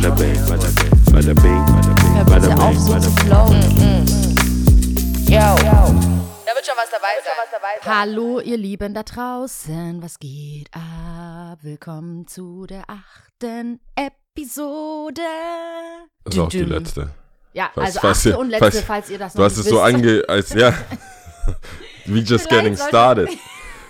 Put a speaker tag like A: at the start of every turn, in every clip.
A: bada bing, bada bing, bada bing, bada bing,
B: Hör
A: bada
B: bitte auf,
A: bing,
B: so
A: bada
B: zu
A: bing.
B: flowen.
C: Yo. Da wird schon was dabei sein.
B: Hallo, ihr Lieben da draußen, was geht ab? Willkommen zu der achten Episode.
D: Das ist auch die letzte.
B: Ja,
D: Falls-
B: also
D: falls
B: achte
D: ihr-
B: und letzte,
D: falls-
B: falls ihr das noch
D: Du hast
B: nicht
D: es so
B: wisst.
D: ange... als ja. We just
B: Vielleicht
D: getting
B: sollte-
D: started.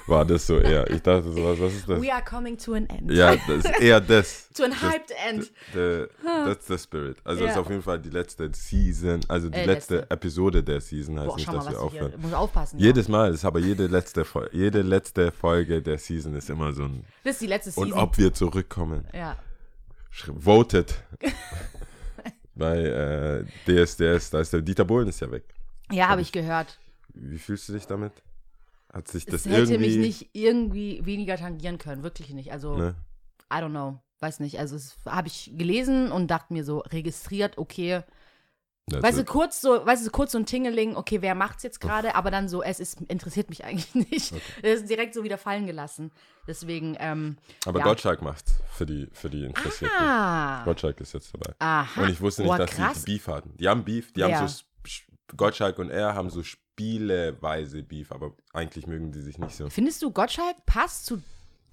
D: War das so eher. Ich dachte so, was, was ist das?
B: We are coming to an end.
D: Ja, das ist eher das.
B: To an
D: Das-
B: hyped end.
D: The, that's the spirit. Also das ist
B: Ja.
D: auf jeden Fall die letzte Season, also die
B: Äh,
D: letzte,
B: letzte.
D: Episode der Season heißt
B: Boah,
D: nicht,
B: mal,
D: dass wir aufhören.
B: Muss aufpassen.
D: Jedes Mal, das ist aber jede letzte, Fol- jede letzte Folge der Season ist immer so ein.
B: ja. Das ist die letzte
D: Und
B: Season.
D: ob wir zurückkommen.
B: ja.
D: Voted. Bei äh, DSDS, da ist der Dieter Bohlen ist ja weg.
B: ja, habe ich gehört.
D: Wie fühlst du dich damit? Hat sich
B: Das
D: das
B: hätte
D: irgendwie.
B: mich nicht irgendwie weniger tangieren können, wirklich nicht. Also,
D: Ne?
B: I don't know, weiß nicht. Also, das habe ich gelesen und dachte mir so, registriert, okay.
D: Das
B: Weißt du,
D: ist-
B: kurz so, weißt du, kurz so ein Tingeling, okay, wer macht's jetzt gerade, aber dann so, es ist, interessiert mich eigentlich nicht. Das ist direkt so wieder fallen gelassen. Deswegen, ähm,
D: aber
B: ja.
D: Gottschalk macht's für die, für die Interessierten.
B: ah,
D: Gottschalk ist jetzt dabei.
B: aha.
D: Und ich wusste nicht,
B: Boah,
D: dass
B: krass.
D: die Beef hatten. Die haben Beef, die
B: Ja.
D: haben so, Gottschalk und er haben so spieleweise Beef, aber eigentlich mögen die sich nicht so.
B: Findest du, Gottschalk passt zu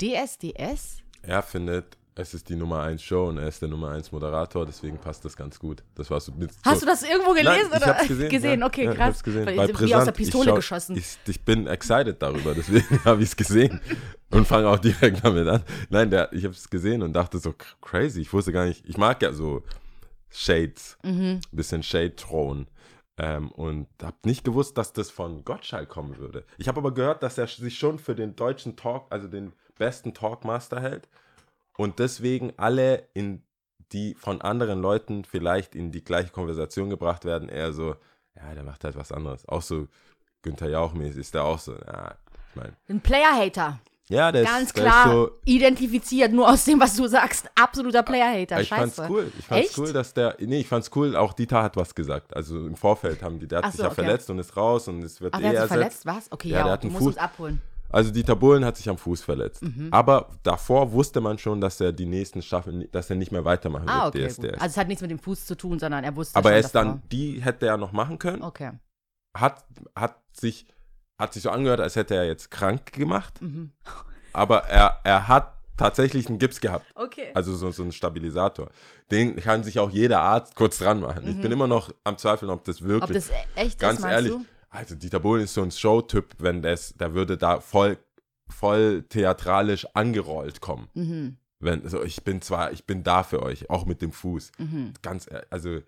B: DSDS?
D: Er findet, es ist die Nummer 1 Show und er ist der Nummer 1 Moderator, deswegen passt das ganz gut. Das war so
B: Hast
D: so,
B: du das irgendwo gelesen?
D: Nein, ich
B: oder?
D: hab's gesehen. ja,
B: okay,
D: ja, Ich
B: krass.
D: hab's gesehen.
B: Weil
D: Bei
B: ich, wie aus der Pistole
D: ich schau-
B: geschossen.
D: Ich, ich bin excited darüber, deswegen habe ich es gesehen und fange auch direkt damit an. Nein, der, ich habe es gesehen und dachte so crazy. Ich wusste gar nicht, ich mag ja so Shades,
B: Mhm.
D: bisschen Shade thrown. Ähm, und habe nicht gewusst, dass das von Gottschalk kommen würde. Ich habe aber gehört, dass er sich schon für den deutschen Talk, also den besten Talkmaster hält und deswegen alle in die von anderen Leuten vielleicht in die gleiche Konversation gebracht werden, eher so, ja, der macht halt was anderes. Auch so Günther Jauch-mäßig ist der auch so, ja, ich meine,
B: Ein Player-Hater.
D: Ja, der
B: Ganz
D: ist, der
B: klar
D: ist so,
B: identifiziert, nur aus dem, was du sagst. Absoluter Player-Hater.
D: ich fand's
B: Scheiße.
D: cool. Ich fand's
B: Echt?
D: cool, dass der, nee, ich fand's cool, auch Dieter hat was gesagt. Also im Vorfeld haben die, der hat
B: Ach
D: sich
B: so,
D: ja
B: okay.
D: verletzt und ist raus und es wird
B: Ach,
D: eh
B: der hat sich
D: ersetzt.
B: verletzt, was? Okay,
D: Ja,
B: ja,
D: der hat
B: du
D: einen
B: musst
D: Fuß-
B: uns abholen.
D: Also Dieter Bohlen hat sich am Fuß verletzt.
B: Mhm.
D: Aber davor wusste man schon, dass er die nächsten Staffeln, dass er nicht mehr weitermachen
B: Ah,
D: wird,
B: okay.
D: DSDS.
B: Gut. Also es hat nichts mit dem Fuß zu tun, sondern er wusste
D: Aber
B: schon
D: er ist
B: davor.
D: dann, die hätte er noch machen können,
B: Okay.
D: hat, hat, sich, hat sich so angehört, als hätte er jetzt krank gemacht.
B: Mhm.
D: Aber er, er hat tatsächlich einen Gips gehabt.
B: Okay.
D: Also so, so einen Stabilisator. Den kann sich auch jeder Arzt kurz dran machen. Ich bin immer noch am Zweifeln, ob das wirklich.
B: Ob das echt
D: ganz
B: ist, meinst
D: ehrlich,
B: du?
D: also Dieter Bohlen ist so ein Showtyp, wenn das, der würde da voll, voll theatralisch angerollt kommen.
B: Mhm.
D: Wenn, so, ich bin zwar, ich bin da für euch, auch mit dem Fuß.
B: Mhm.
D: Ganz, also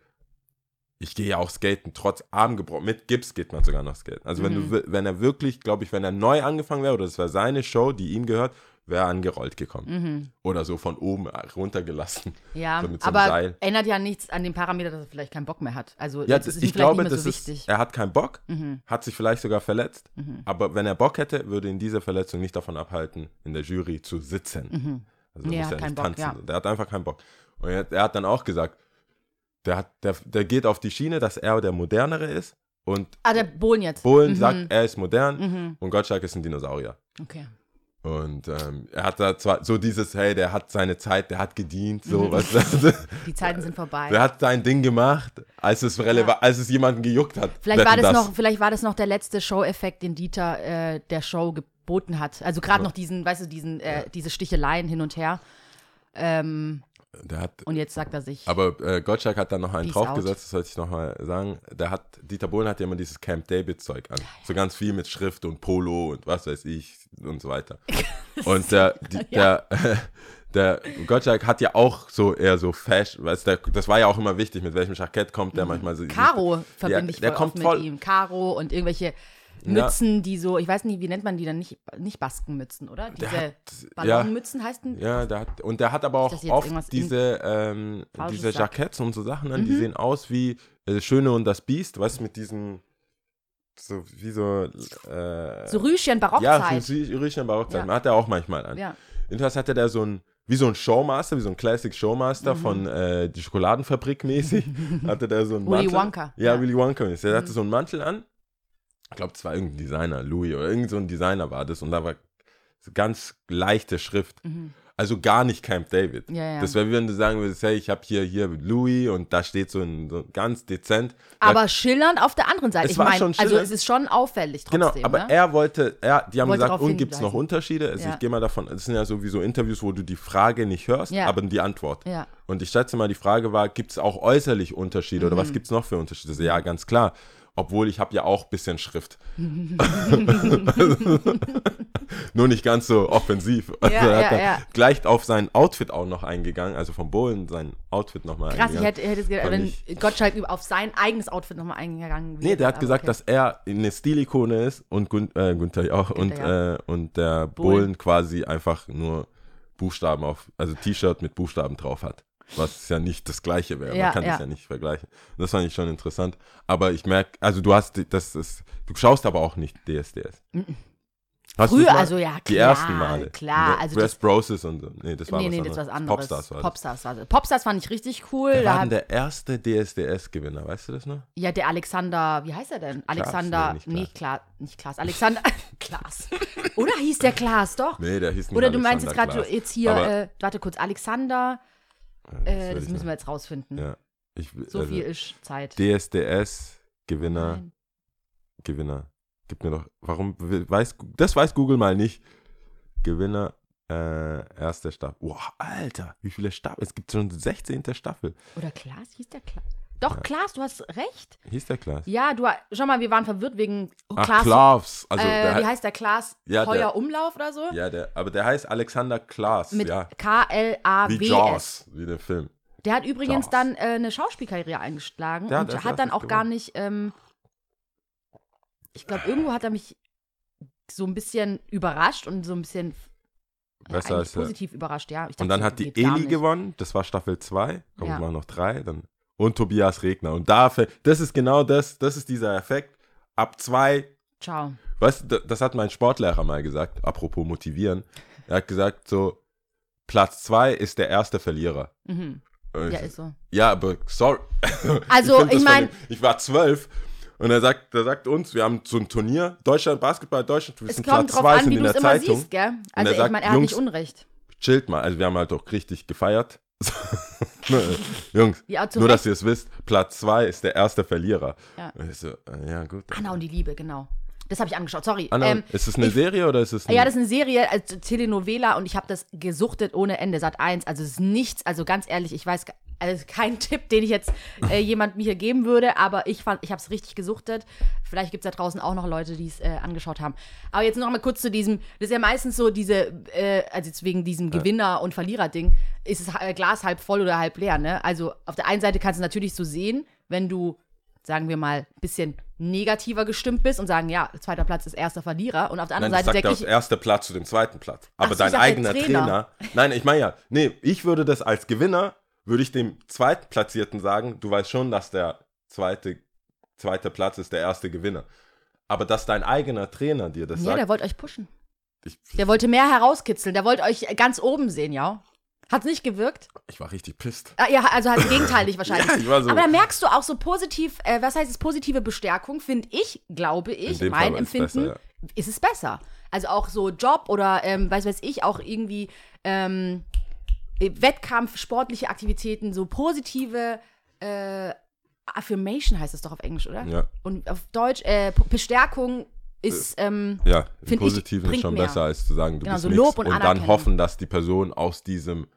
D: ich gehe ja auch skaten, trotz Armgebrochen. Mit Gips geht man sogar noch skaten. Also wenn,
B: Mhm.
D: du, wi- wenn er wirklich, glaube ich, wenn er neu angefangen wäre, oder das wäre seine Show, die ihm gehört, wäre er angerollt gekommen.
B: Mhm.
D: Oder so von oben runtergelassen.
B: Ja,
D: So mit so
B: aber
D: Seil.
B: ändert ja nichts an dem Parameter, dass er vielleicht keinen Bock mehr hat. Also
D: Ja,
B: das ist
D: ich
B: vielleicht
D: glaube,
B: nicht mehr
D: das
B: so
D: ist,
B: wichtig.
D: er hat keinen Bock,
B: Mhm.
D: hat sich vielleicht sogar verletzt.
B: Mhm.
D: Aber wenn er Bock hätte, würde ihn diese Verletzung nicht davon abhalten, in der Jury zu sitzen.
B: Mhm.
D: Also er
B: er
D: muss ja
B: hat keinen
D: nicht
B: Bock,
D: tanzen.
B: ja.
D: Der hat einfach keinen Bock. Und er, er hat dann auch gesagt, der, hat, der, der geht auf die Schiene, dass er der Modernere ist. Und
B: Ah, der Bohlen jetzt.
D: Bohlen
B: Mhm.
D: sagt, er ist modern
B: Mhm.
D: und Gottschalk ist ein Dinosaurier.
B: Okay.
D: Und ähm, er hat da zwar so dieses, hey, der hat seine Zeit, der hat gedient, so,
B: Mhm.
D: was?
B: Die Zeiten sind vorbei.
D: Der hat sein Ding gemacht, als es relevant, als es jemanden gejuckt hat.
B: Vielleicht war
D: Wetten,
B: das, noch, vielleicht war das noch der letzte Show-Effekt, den Dieter äh, der Show geboten hat. Also gerade
D: Ja.
B: noch diesen, weißt du, diesen, äh, diese Sticheleien hin und her. Ähm,
D: Der hat,
B: und jetzt sagt er sich.
D: aber äh, Gottschalk hat dann noch einen draufgesetzt, das sollte ich nochmal sagen. Der hat, Dieter Bohlen hat ja immer dieses Camp David-Zeug an. So ganz viel mit Schrift und Polo und was weiß ich und so weiter. Und der, die, der, der Gottschalk hat ja auch so eher so Fashion, weißt du, das war ja auch immer wichtig, mit welchem Jackett kommt der manchmal so.
B: Caro verbinde ich
D: der
B: voll
D: kommt
B: mit
D: voll-
B: ihm. Caro und irgendwelche
D: Ja.
B: Mützen, die so, ich weiß nicht, wie nennt man die dann? Nicht, nicht Baskenmützen, oder?
D: Der
B: Diese
D: hat-
B: Ballonmützen heißen.
D: Ja, der hat, und der hat aber auch oft diese, ähm, diese. Jacketts und so Sachen an, die
B: Mhm.
D: sehen aus wie äh, Schöne und das Biest, weißt du, mit diesem, so wie so, äh,
B: So Rüschen,
D: ja,
B: Barockzeit.
D: so Rüchen Barockzeit,
B: Ja.
D: hat er auch manchmal an.
B: Ja.
D: Jedenfalls hatte der so ein, wie so ein Showmaster, wie so ein Classic Showmaster
B: Mhm.
D: von äh, die Schokoladenfabrik mäßig, hatte der so einen
B: Willy. Wonka.
D: Ja,
B: Ja.
D: Willy Wonka. Der hatte
B: Mhm.
D: so einen Mantel an. Ich glaube, es war irgendein Designer, Louis oder irgend so Designer war das und da war ganz leichte Schrift.
B: Mhm.
D: Also gar nicht Camp David.
B: Ja, ja.
D: Das wäre, wenn du sagen würdest, hey, ich habe hier, hier Louis und da steht so ein so ganz dezent.
B: Aber schillernd auf der anderen Seite.
D: Es
B: ich
D: war
B: meine, also es ist schon auffällig
D: Genau,
B: trotzdem.
D: aber
B: ne?
D: er wollte, er, die haben
B: Wollte
D: gesagt, und gibt es noch. Unterschiede? Also
B: Ja.
D: ich gehe mal davon, es sind ja sowieso Interviews, wo du die Frage nicht hörst, aber die Antwort.
B: Ja.
D: Und ich schätze mal, die Frage war, gibt es auch äußerlich Unterschiede oder
B: Mhm.
D: was gibt es noch für Unterschiede? So, ja, ganz klar. Obwohl ich habe ja auch ein bisschen Schrift. Nur nicht ganz so offensiv. Also
B: Ja,
D: er
B: ja,
D: hat er
B: ja.
D: gleich auf sein Outfit auch noch eingegangen, also vom Bohlen sein Outfit nochmal
B: Krass, ich
D: eingegangen.
B: hätte, hätte es wenn
D: ich-
B: Gottschalk über- auf sein eigenes Outfit nochmal eingegangen wäre.
D: Nee, der hat gesagt,
B: okay.
D: dass er eine Stilikone ist und Gun äh, Günther ja auch und,
B: ja.
D: äh, und der
B: Bohlen.
D: Bohlen quasi einfach nur Buchstaben auf, also T-Shirt mit Buchstaben drauf hat. Was ja nicht das gleiche wäre.
B: Ja,
D: Man kann
B: ja.
D: das ja nicht vergleichen. Das fand ich schon interessant. Aber ich merke, also du hast, das ist, du schaust aber auch nicht DSDS. Hast
B: Früher,
D: mal?
B: also ja, klar.
D: Die ersten Male.
B: Klar, also das,
D: Broses und so. Nee, das war
B: nee,
D: was
B: nee,
D: anderes.
B: das was anderes.
D: Popstars war.
B: Popstars war das. Popstars fand ich richtig cool.
D: Wer
B: Da
D: war der erste DSDS-Gewinner? Weißt du das noch?
B: ja, der Alexander, wie heißt er denn? Alexander,
D: nee, nicht
B: nee, Klaas, nicht Klaas, Alexander, Klaas. Oder hieß der Klaas, doch?
D: Nee, der hieß nicht
B: Oder du meinst jetzt gerade
D: Klaas.
B: jetzt hier, äh, warte kurz, Alexander, äh, das
D: ich
B: müssen wir jetzt rausfinden.
D: Ja. Ich,
B: So
D: also,
B: viel ist Zeit.
D: DSDS-Gewinner.
B: Nein.
D: Gewinner. Gib mir doch. Warum weiß das weiß Google mal nicht. Gewinner äh, erste Staffel. Wow, Alter, wie viele Staffeln? Es gibt schon 16. Staffel.
B: Oder Klaas, hieß der Klaas? Doch, Klaas, du hast recht.
D: Hieß der Klaas?
B: Ja, du, schau mal, wir waren verwirrt wegen
D: Ach,
B: Klaas.
D: Klaas. Also
B: äh,
D: der,
B: wie heißt der Klaas?
D: Ja, der-
B: Heuer Umlauf oder so?
D: ja, der, aber der heißt Alexander Klaas.
B: Mit
D: ja. Wie
B: K-L-A-W-S.
D: Jaws, wie der Film.
B: Der hat übrigens
D: Jaws.
B: dann äh, eine Schauspielkarriere eingeschlagen
D: Ja,
B: und
D: der hat
B: hat dann auch gar nicht, ähm, ich glaube, irgendwo hat er mich so ein bisschen überrascht und so ein bisschen
D: Besser als
B: positiv überrascht, ja. Ich
D: Und
B: dachte
D: dann hat die Eli gewonnen, das war Staffel 2, kommen
B: Ja.
D: mal noch drei, dann und Tobias Regner. Und dafür, das ist genau das, das ist dieser Effekt. Ab zwei,
B: Ciao.
D: weißt du, das hat mein Sportlehrer mal gesagt, apropos motivieren. Er hat gesagt, so, Platz zwei ist der erste Verlierer.
B: Mhm.
D: Und
B: Ja,
D: ich-
B: ist so.
D: ja, aber sorry.
B: Also, ich
D: von
B: mein-
D: dem- ich war zwölf. Und er sagt, er sagt uns, wir haben so ein Turnier, Deutschland, Basketball, Deutschland, wir sind Platz zwei,
B: an,
D: sind in der Zeitung.
B: siehst? Also,
D: er
B: ich
D: sagt,
B: meine, er hat nicht
D: Jungs,
B: Unrecht.
D: Chillt mal, also wir haben halt auch richtig gefeiert. Jungs,
B: Ja,
D: nur
B: Recht.
D: dass ihr es wisst, Platz zwei ist der erste Verlierer.
B: Ja.
D: So, äh, ja gut.
B: Anna und die Liebe, genau. Das habe ich angeschaut, sorry.
D: Anna,
B: ähm,
D: ist es eine
B: ich-
D: Serie oder ist es ein,
B: Ja, das ist eine Serie, also Telenovela und ich habe das gesuchtet ohne Ende, Sat 1. Also es ist nichts, also ganz ehrlich, ich weiß, also kein Tipp, den ich jetzt äh, jemandem hier geben würde, aber ich fand, ich habe es richtig gesuchtet. Vielleicht gibt es da draußen auch noch Leute, die es äh, angeschaut haben. Aber jetzt noch mal kurz zu diesem, das ist ja meistens so diese, äh, also jetzt wegen diesem Gewinner- und Verlierer-Ding, ist das äh, Glas halb voll oder halb leer, ne? Also auf der einen Seite kannst du natürlich so sehen, wenn du sagen wir mal, ein bisschen negativer gestimmt bist und sagen, ja, zweiter Platz ist erster Verlierer. Und auf der
D: Nein,
B: anderen
D: das
B: Seite
D: sagt
B: denke ich,
D: erster Platz zu dem zweiten Platz. Aber
B: ich
D: dein eigener
B: Trainer.
D: Trainer. Nein, ich meine ja, nee, ich würde das als Gewinner, würde ich dem Zweitplatzierten sagen, du weißt schon, dass der zweite, zweite Platz ist der erste Gewinner. Aber dass dein eigener Trainer dir das
B: ja, der
D: sagt,
B: wollte euch pushen.
D: ich,
B: Der wollte mehr herauskitzeln. Der wollte euch ganz oben sehen, ja. Hat's nicht gewirkt?
D: ich war richtig pisst.
B: Ah, ja, also hat gegenteilig wahrscheinlich.
D: Ja, ich war so-
B: Aber da merkst du auch so positiv, äh, was heißt es, positive Bestärkung, finde ich, glaube ich, mein
D: es
B: Empfinden,
D: besser,
B: ist es besser. Also auch so Job oder, ähm, weiß weiß ich, auch irgendwie ähm, Wettkampf, sportliche Aktivitäten, so positive äh, Affirmation heißt es doch auf Englisch, oder?
D: Ja.
B: Und auf Deutsch, äh, Bestärkung ist, ähm,
D: Ja, im
B: Find ich,
D: Positiven ist schon
B: mehr.
D: besser, als zu sagen, du
B: Genau,
D: bist
B: so. Lob und
D: und dann hoffen, dass die Person aus diesem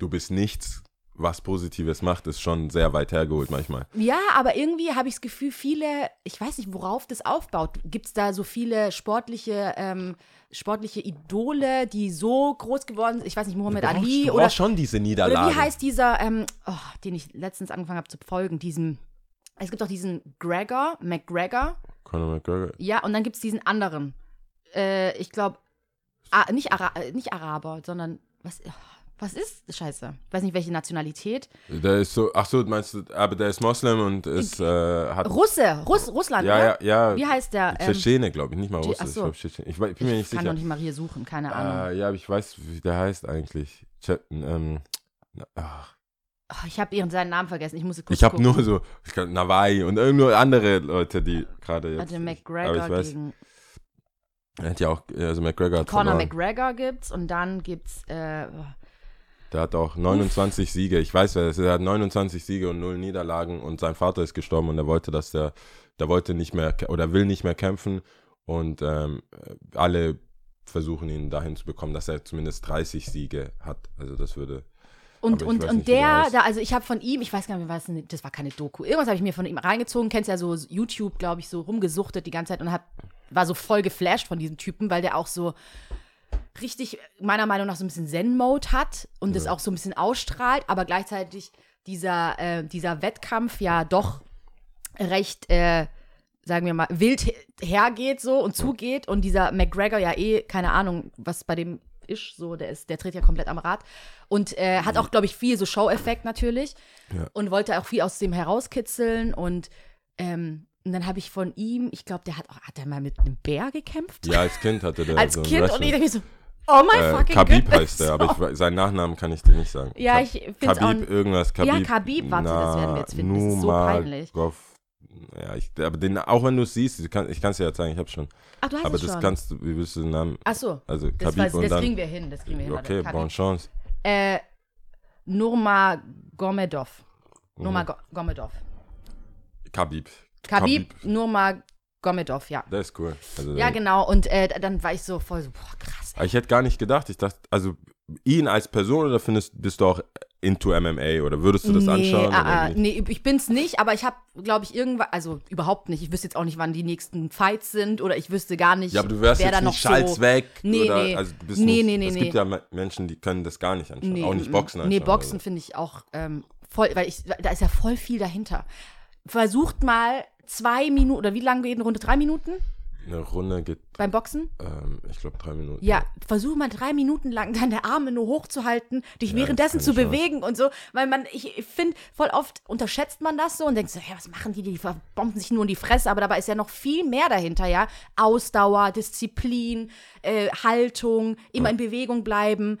D: Du bist nichts, was Positives macht, ist schon sehr weit hergeholt manchmal.
B: Ja, aber irgendwie habe ich das Gefühl, viele, ich weiß nicht, worauf das aufbaut. Gibt es da so viele sportliche, ähm, sportliche Idole, die so groß geworden sind? Ich weiß nicht, Muhammad
D: brauchst-
B: Ali
D: du
B: oder,
D: schon diese
B: oder
D: Niederlage.
B: wie heißt dieser, ähm, oh, den ich letztens angefangen habe zu folgen, diesem, es gibt auch diesen Gregor, McGregor,
D: Conor McGregor.
B: ja, und dann gibt es diesen anderen. Äh, ich glaube, ah, nicht, Ara äh, nicht Araber, sondern, was, was ist, scheiße, ich weiß nicht, welche Nationalität.
D: Der ist so, ach so, meinst du, aber der ist Moslem und ist, äh, hat.
B: Russe, Russ, Russland,
D: ja,
B: ne?
D: ja, ja.
B: Wie heißt der? Ähm,
D: Tschetschene, glaube ich, nicht mal Russe.
B: ach
D: Ich,
B: so.
D: glaub, Tschetschene. ich, wei- bin mir nicht
B: kann
D: sicher.
B: doch nicht mal hier suchen, keine Ahnung.
D: Ah, ja, aber ich weiß, wie der heißt eigentlich. Tschet, ähm, ach.
B: Oh, ich habe ihren seinen Namen vergessen. Ich muss kurz
D: Ich habe nur so, ich kann, Nawai und irgendwo andere Leute, die gerade jetzt. Aber
B: McGregor
D: ich weiß,
B: gegen.
D: Er hat ja auch, also McGregor hat
B: Conor. McGregor gibt's und dann gibt's äh,
D: Der hat auch 29 Siege. Ich weiß, wer das ist. Er hat 29 Siege und null Niederlagen und sein Vater ist gestorben und er wollte, dass der, der wollte nicht mehr oder will nicht mehr kämpfen und ähm, alle versuchen ihn dahin zu bekommen, dass er zumindest 30 Siege hat. Also das würde.
B: Und, und, und
D: nicht, der
B: der, da, also ich habe von ihm, ich weiß gar nicht, was, das war keine Doku, irgendwas habe ich mir von ihm reingezogen, kennst ja so YouTube, glaube ich, so rumgesuchtet die ganze Zeit und hab, war so voll geflasht von diesem Typen, weil der auch so richtig, meiner Meinung nach, so ein bisschen Zen-Mode hat und das auch so ein bisschen ausstrahlt, aber gleichzeitig dieser, äh, dieser Wettkampf ja doch recht, äh, sagen wir mal, wild he- hergeht so und zugeht und dieser McGregor ja eh, keine Ahnung, was bei dem ist, so, der ist, der dreht ja komplett am Rad und äh, hat auch, glaube ich, viel so Show-Effekt natürlich
D: Ja.
B: und wollte auch viel aus dem herauskitzeln und ähm, und dann habe ich von ihm, ich glaube, der hat auch, hat er mal mit einem Bär gekämpft?
D: Ja, als Kind hatte der
B: Als
D: so
B: Kind und ich
D: Wrestling-
B: dachte mir so, oh my
D: äh,
B: fucking
D: Khabib
B: goodness.
D: heißt der, aber ich, seinen Nachnamen kann ich dir nicht sagen.
B: Ja,
D: Ka-
B: ich auch
D: Khabib, irgendwas, Khabib.
B: Ja, Khabib, warte, das werden wir jetzt finden, das ist so peinlich.
D: Nurmagomedov. Ja, ich, aber den, auch wenn du es siehst, ich kann es dir jetzt sagen, ich hab's schon.
B: Ach, du hast
D: aber
B: es
D: das
B: schon.
D: kannst du, wie willst du den Namen?
B: Ach so,
D: Also
B: das,
D: Khabib
B: weiß,
D: und
B: das
D: dann.
B: kriegen wir hin, das kriegen wir hin.
D: Okay, bonne
B: Khabib.
D: Chance.
B: Äh, Nurmagomedov. Nurmagomedov.
D: Khabib.
B: Khabib Nurmagomedov, ja.
D: Der ist cool. Also
B: Ja, genau. Und äh, dann war ich so voll so, boah, krass.
D: Aber Ich hätte gar nicht gedacht. Ich dachte, also ihn als Person oder findest bist du auch into MMA oder würdest du das
B: nee,
D: anschauen?
B: ah,
D: oder
B: ah, nee, ich bin's nicht, aber ich habe, glaube ich, irgendwann, also überhaupt nicht. Ich wüsste jetzt auch nicht, wann die nächsten Fights sind oder ich wüsste gar nicht,
D: Ja, aber du wärst
B: wer
D: jetzt
B: da noch
D: Schalz
B: so.
D: weg.
B: Nee,
D: oder,
B: nee.
D: Also du bist
B: Nee,
D: nicht,
B: nee,
D: Es
B: nee.
D: gibt ja Me- Menschen, die können das gar nicht anschauen. Auch nicht Boxen anschauen.
B: Nee, Boxen finde ich auch ähm, voll, weil ich, da ist ja voll viel dahinter. Versucht mal zwei Minuten, oder wie lange geht eine Runde? Drei Minuten
D: Eine Runde geht,
B: beim Boxen?
D: ähm, ich glaube, drei Minuten.
B: Ja, versuch mal drei Minuten lang deine Arme nur hochzuhalten, dich währenddessen
D: keine
B: zu
D: Chance.
B: bewegen und so, weil man, ich, ich finde, voll oft unterschätzt man das so und denkt so, ja, was machen die, die verbomben sich nur in die Fresse, aber dabei ist ja noch viel mehr dahinter, ja. Ausdauer, Disziplin, äh, Haltung, immer in Bewegung bleiben.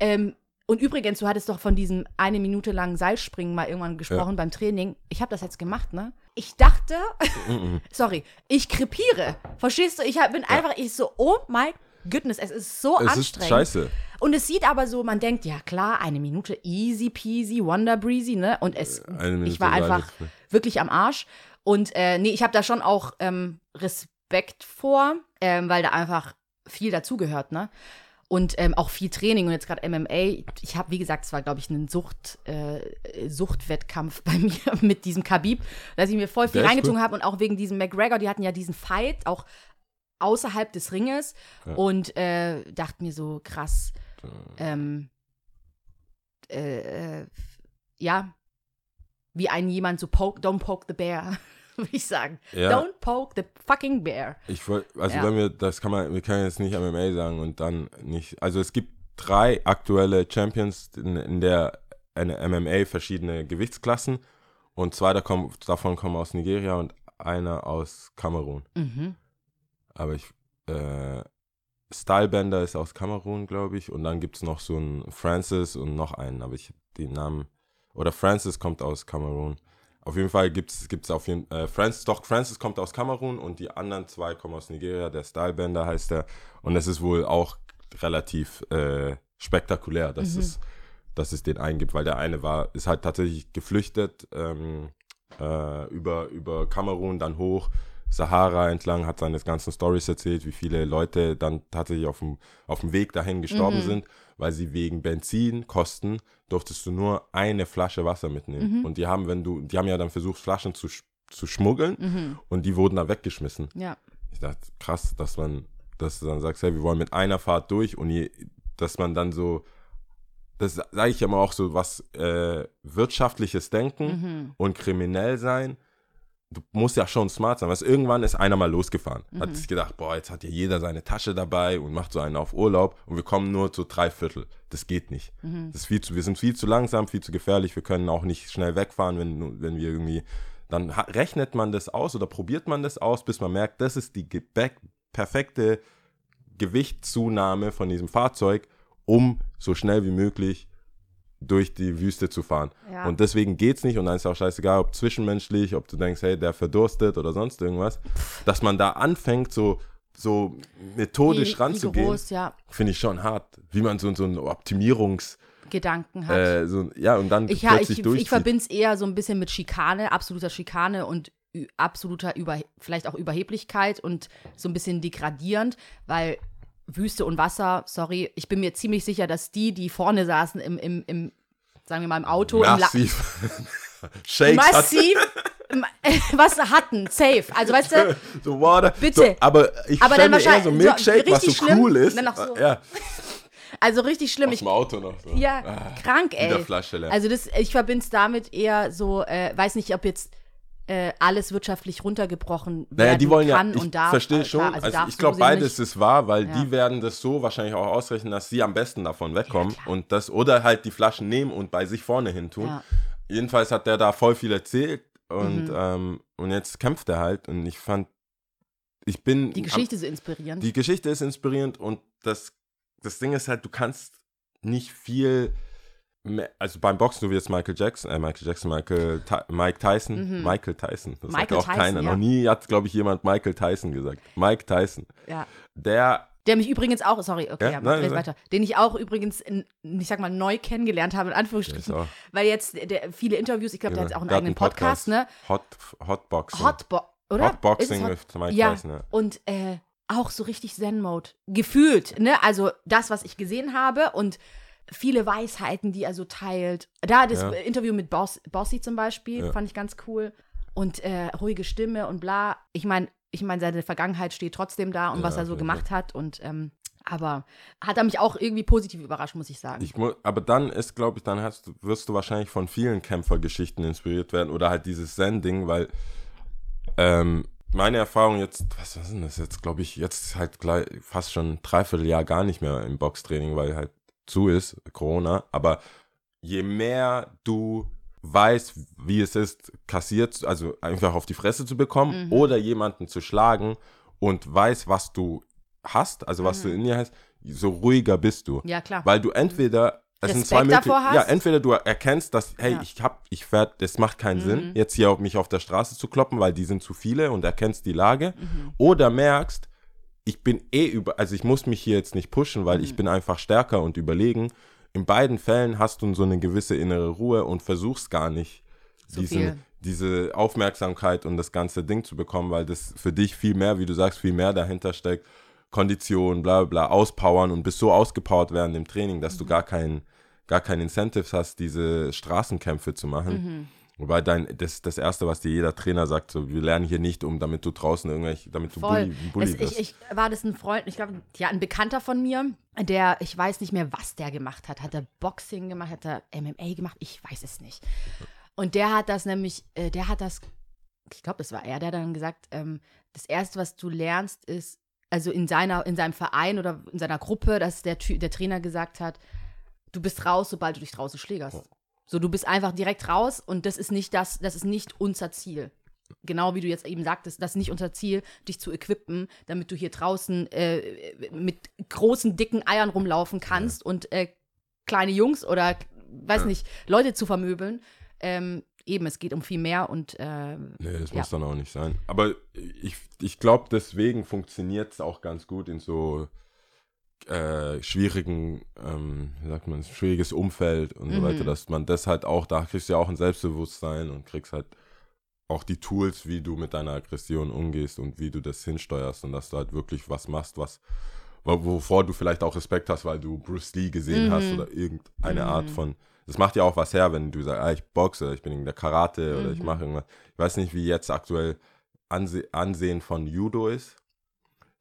B: Ähm, und übrigens, du hattest doch von diesem eine Minute langen Seilspringen mal irgendwann gesprochen beim Training. Ich habe das jetzt gemacht, ne? Ich dachte, sorry, ich krepiere. Verstehst du? Ich hab, bin einfach, ich so, oh my goodness, es ist so
D: Es ist
B: anstrengend.
D: scheiße.
B: Und es sieht aber so, man denkt, ja klar, eine Minute easy peasy, wonder breezy, ne? Und es,
D: Minute
B: ich war einfach
D: Seil-
B: wirklich am Arsch. Und äh, nee, ich habe da schon auch ähm, Respekt vor, ähm, weil da einfach viel dazugehört, ne? Und ähm, auch viel Training und jetzt gerade MMA. Ich habe, wie gesagt, es war, glaube ich, ein Sucht, äh, Suchtwettkampf bei mir mit diesem Khabib, dass ich mir voll viel reingezogen
D: gut.
B: habe und auch wegen diesem McGregor, die hatten ja diesen Fight, auch außerhalb des Ringes und äh, dachte mir so, krass, ähm, äh, äh, ja, wie ein jemand so poke, don't poke the bear, würde ich sagen.
D: Ja.
B: Don't poke the fucking bear.
D: Ich wollte, also
B: Ja.
D: wenn wir, das kann man, wir können jetzt nicht MMA sagen und dann nicht, also es gibt drei aktuelle Champions in, in der eine MMA verschiedene Gewichtsklassen und zwei davon kommen aus Nigeria und einer aus Kamerun.
B: Mhm.
D: Aber ich, äh, Stylebender ist aus Kamerun, glaube ich, und dann gibt es noch so einen Francis und noch einen, aber ich den Namen, oder Francis kommt aus Kamerun. Auf jeden Fall gibt es auf jeden äh, Francis, doch Francis kommt aus Kamerun und die anderen zwei kommen aus Nigeria, der Stylebender heißt der und es ist wohl auch relativ äh, spektakulär, dass, es, dass es den einen gibt, weil der eine war, ist halt tatsächlich geflüchtet ähm, äh, über, über Kamerun, dann hoch, Sahara entlang, hat seine ganzen Stories erzählt, wie viele Leute dann tatsächlich auf dem, auf dem Weg dahin gestorben sind, weil sie wegen Benzinkosten durftest du nur eine Flasche Wasser mitnehmen. Und die haben, wenn du, die haben ja dann versucht, Flaschen zu, zu schmuggeln und die wurden da weggeschmissen.
B: Ja.
D: Ich dachte, krass, dass man, dass du dann sagst, hey, wir wollen mit einer Fahrt durch und je, dass man dann so, das sage ich immer auch so, was äh, wirtschaftliches Denken und kriminell sein, du musst ja schon smart sein, weil irgendwann ist einer mal losgefahren. Hat sich gedacht, boah, jetzt hat ja jeder seine Tasche dabei und macht so einen auf Urlaub und wir kommen nur zu drei Viertel. Das geht nicht. Das ist viel zu, wir sind viel zu langsam, viel zu gefährlich, wir können auch nicht schnell wegfahren, wenn, wenn wir irgendwie, dann rechnet man das aus oder probiert man das aus, bis man merkt, das ist die ge- perfekte Gewichtszunahme von diesem Fahrzeug, um so schnell wie möglich durch die Wüste zu fahren.
B: Ja.
D: Und deswegen geht's nicht und dann ist auch scheißegal, ob zwischenmenschlich, ob du denkst, hey, der verdurstet oder sonst irgendwas, dass man da anfängt, so so methodisch
B: Ri-
D: ranzugehen,
B: ja,
D: finde ich schon hart. Wie man so, so einen Optimierungs,
B: Gedanken hat.
D: äh, so, ja, und dann
B: ich ja,
D: plötzlich
B: ich,
D: durchzieht.
B: ich verbinde es eher so ein bisschen mit Schikane, absoluter Schikane und absoluter Über, vielleicht auch Überheblichkeit und so ein bisschen degradierend, weil Wüste und Wasser, sorry, ich bin mir ziemlich sicher, dass die, die vorne saßen im, im, im sagen wir mal, im Auto, im La
D: Massiv. Shakes hat
B: massiv was hatten, safe. Also weißt du,
D: so Water.
B: Bitte.
D: So, aber ich
B: Aber dann
D: eher so
B: wahrscheinlich- so
D: Milkshake, was so
B: richtig schlimm,
D: cool ist.
B: dann noch so.
D: Ja,
B: also richtig schlimm.
D: aus
B: Ich,
D: dem Auto noch. So.
B: ja,
D: Ah,
B: krank, ey.
D: Flasche leer.
B: Also das, ich verbinde es damit eher so, äh, weiß nicht, ob jetzt äh, alles wirtschaftlich runtergebrochen werden
D: Naja, die wollen ja,
B: kann
D: ich
B: und darf.
D: verstehe
B: äh,
D: schon,
B: klar,
D: also,
B: darfst
D: ich glaube beides ist wahr, weil
B: Ja.
D: die werden das so wahrscheinlich auch ausrechnen, dass sie am besten davon wegkommen
B: klar.
D: und das oder halt die Flaschen nehmen und bei sich vorne hin tun.
B: Ja.
D: Jedenfalls hat der da voll viel erzählt und,
B: Mhm.
D: ähm, und jetzt kämpft er halt und ich fand, ich bin
B: Die Geschichte so inspirierend.
D: die Geschichte ist inspirierend und das, das Ding ist halt, du kannst nicht viel also beim Boxen, du jetzt Michael Jackson, äh, Michael Jackson, Michael, Ty- Mike Tyson,
B: Mhm.
D: Michael Tyson, das
B: Michael
D: sagt auch
B: Tyson,
D: keiner.
B: ja.
D: Noch nie hat, glaube ich, jemand Michael Tyson gesagt. Mike Tyson.
B: ja.
D: Der,
B: Der mich übrigens auch, sorry, okay,
D: Ja,
B: ja,
D: nein,
B: weiter. Den ich auch übrigens, in, ich sag mal, neu kennengelernt habe, in Anführungsstrichen. Weil jetzt der, viele Interviews, ich glaube, der hat jetzt auch einen
D: der hat
B: eigenen Podcast, ne?
D: Hot, Hotboxing.
B: Hotbo oder?
D: Hotboxing
B: es
D: mit Mike
B: ja,
D: Tyson, ja.
B: und äh, auch so richtig Zen-Mode. Gefühlt, ne? Also das, was ich gesehen habe und viele Weisheiten, die er so teilt. Da das
D: Ja.
B: Interview mit Boss, Bossy zum Beispiel,
D: Ja.
B: fand ich ganz cool. Und äh, ruhige Stimme und bla. Ich meine, ich meine, seine Vergangenheit steht trotzdem da und
D: Ja,
B: was er so gemacht hat. Und ähm, aber hat er mich auch irgendwie positiv überrascht, muss ich sagen.
D: Ich mu aber dann ist, glaube ich, dann hast wirst du wahrscheinlich von vielen Kämpfergeschichten inspiriert werden oder halt dieses Zen-Ding, weil ähm, meine Erfahrung jetzt, was, was ist denn das jetzt, glaube ich, jetzt halt gleich fast schon ein Dreivierteljahr gar nicht mehr im Boxtraining, weil halt zu ist, Corona, aber je mehr du weißt, wie es ist, kassiert, also einfach auf die Fresse zu bekommen
B: Mhm.
D: oder jemanden zu schlagen und weiß, was du hast, also was
B: Mhm.
D: du in dir hast, so ruhiger bist du.
B: ja, klar.
D: Weil du entweder, es sind zwei Möglichkeiten. Ja, entweder du erkennst, dass, hey,
B: Ja.
D: ich hab, ich werd, das macht keinen
B: Mhm.
D: Sinn, jetzt hier auf mich auf der Straße zu kloppen, weil die sind zu viele und erkennst die Lage.
B: Mhm.
D: Oder merkst, ich bin eh über, also ich muss mich hier jetzt nicht pushen, weil
B: Mhm.
D: ich bin einfach stärker und überlegen. In beiden Fällen hast du so eine gewisse innere Ruhe und versuchst gar nicht,
B: So
D: diese,
B: viel.
D: diese Aufmerksamkeit und das ganze Ding zu bekommen, weil das für dich viel mehr, wie du sagst, viel mehr dahinter steckt. Kondition, bla bla, bla, auspowern und bist so ausgepowert während dem Training, dass
B: Mhm.
D: du gar kein, gar kein Incentives hast, diese Straßenkämpfe zu machen.
B: Mhm.
D: Wobei dein, das, das Erste, was dir jeder Trainer sagt, so, wir lernen hier nicht um, damit du draußen irgendwelche, damit du
B: Voll.
D: Bully, Bully
B: Es,
D: wirst.
B: ich, ich war das ein Freund, ich glaube, ja, ein Bekannter von mir, der, ich weiß nicht mehr, was der gemacht hat. Hat er Boxing gemacht, hat er MMA gemacht? Ich weiß es nicht. Und der hat das nämlich, äh, der hat das, ich glaube, das war er, der hat dann gesagt, ähm, das Erste, was du lernst, ist, also in seiner, in seinem Verein oder in seiner Gruppe, dass der, der Trainer gesagt hat, du bist raus, sobald du dich draußen schlägerst. So, du bist einfach direkt raus und das ist nicht das, das ist nicht unser Ziel. Genau wie du jetzt eben sagtest, das ist nicht unser Ziel, dich zu equippen, damit du hier draußen äh, mit großen, dicken Eiern rumlaufen kannst und äh, kleine Jungs oder, weiß
D: Ja.
B: nicht, Leute zu vermöbeln. Ähm, eben, es geht um viel mehr und äh,
D: Nee, das
B: Ja.
D: muss dann auch nicht sein. Aber ich, ich glaube, deswegen funktioniert es auch ganz gut in so äh, schwierigen, ähm, wie sagt man, schwieriges Umfeld und so
B: Mhm.
D: weiter, dass man das halt auch, da kriegst du ja auch ein Selbstbewusstsein und kriegst halt auch die Tools, wie du mit deiner Aggression umgehst und wie du das hinsteuerst und dass du halt wirklich was machst, was wo- wovor du vielleicht auch Respekt hast, weil du Bruce Lee gesehen
B: Mhm.
D: hast oder irgendeine
B: Mhm.
D: Art von. Das macht ja auch was her, wenn du sagst, ah, ich boxe, ich bin in der Karate oder ich
B: Mhm.
D: mache irgendwas. Ich weiß nicht, wie jetzt aktuell Anse Ansehen von Judo ist.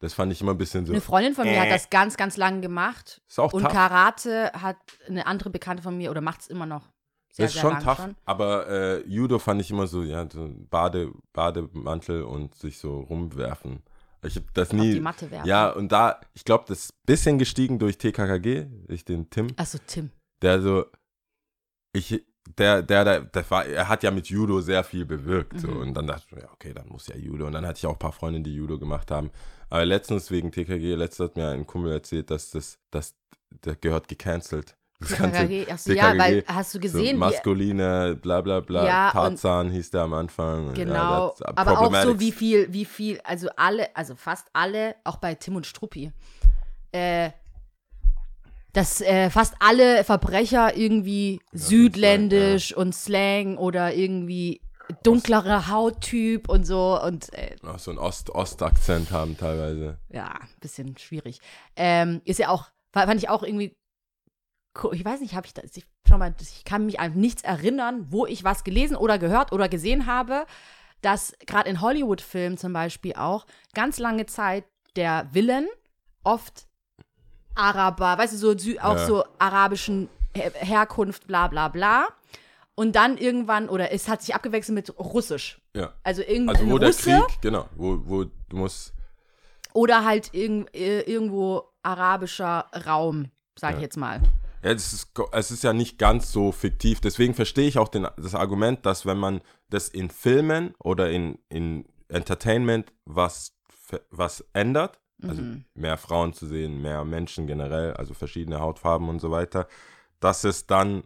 D: Das fand ich immer ein bisschen so.
B: eine Freundin von mir hat
D: Äh.
B: das ganz, ganz lange gemacht.
D: Ist auch
B: Und
D: tough.
B: Karate hat eine andere Bekannte von mir oder macht es immer noch. Sehr,
D: Das ist
B: sehr
D: schon tough,
B: schon.
D: aber äh, Judo fand ich immer so, ja, so Bade, Bademantel und sich so rumwerfen. Ich hab das
B: Auf
D: nie.
B: die Matte werfen.
D: Ja, und da, ich glaube, das ist ein bisschen gestiegen durch TKKG, durch den Tim,
B: Achso, Tim.
D: der so, ich, der, der, der, der war, er hat ja mit Judo sehr viel bewirkt. So,
B: Mhm.
D: und dann dachte ich, mir, ja, okay, dann muss ja Judo. Und dann hatte ich auch ein paar Freunde, die Judo gemacht haben. Aber letztens wegen TKG, letztens hat mir ein Kumpel erzählt, dass das, das, der gehört gecancelt. Das ganze
B: TKKG, ach so, ja,
D: TKKG,
B: weil hast du gesehen,
D: so maskuline, bla bla bla,
B: Ja, und-
D: Tarzan hieß der am Anfang. Ja,
B: genau,
D: uh,
B: aber auch so wie viel, wie viel, also alle, also fast alle, auch bei Tim und Struppi, äh, dass äh, fast alle Verbrecher irgendwie südländisch und Slang oder irgendwie dunklere Hauttyp und so und äh,
D: Auch so einen Ost Ost-Akzent haben teilweise.
B: ja, bisschen schwierig. Ähm, ist ja auch, fa- fand ich auch irgendwie, ich weiß nicht, habe ich das, ich, schau mal, ich kann mich an nichts erinnern, wo ich was gelesen oder gehört oder gesehen habe, dass gerade in Hollywood-Filmen zum Beispiel auch ganz lange Zeit der Villain oft Araber, weißt du, so auch
D: Ja.
B: so arabischen Her Herkunft, bla bla bla. Und dann irgendwann, oder es hat sich abgewechselt mit Russisch.
D: Ja.
B: Also irgendwie
D: Also wo der
B: Russe
D: Krieg, genau, wo, wo du musst,
B: oder halt irg äh, irgendwo arabischer Raum, sag ich
D: Ja.
B: jetzt mal.
D: ja, das ist, es ist ja nicht ganz so fiktiv. Deswegen verstehe ich auch den, das Argument, dass wenn man das in Filmen oder in, in Entertainment was, was ändert, also
B: Mhm.
D: mehr Frauen zu sehen, mehr Menschen generell, also verschiedene Hautfarben und so weiter, dass es dann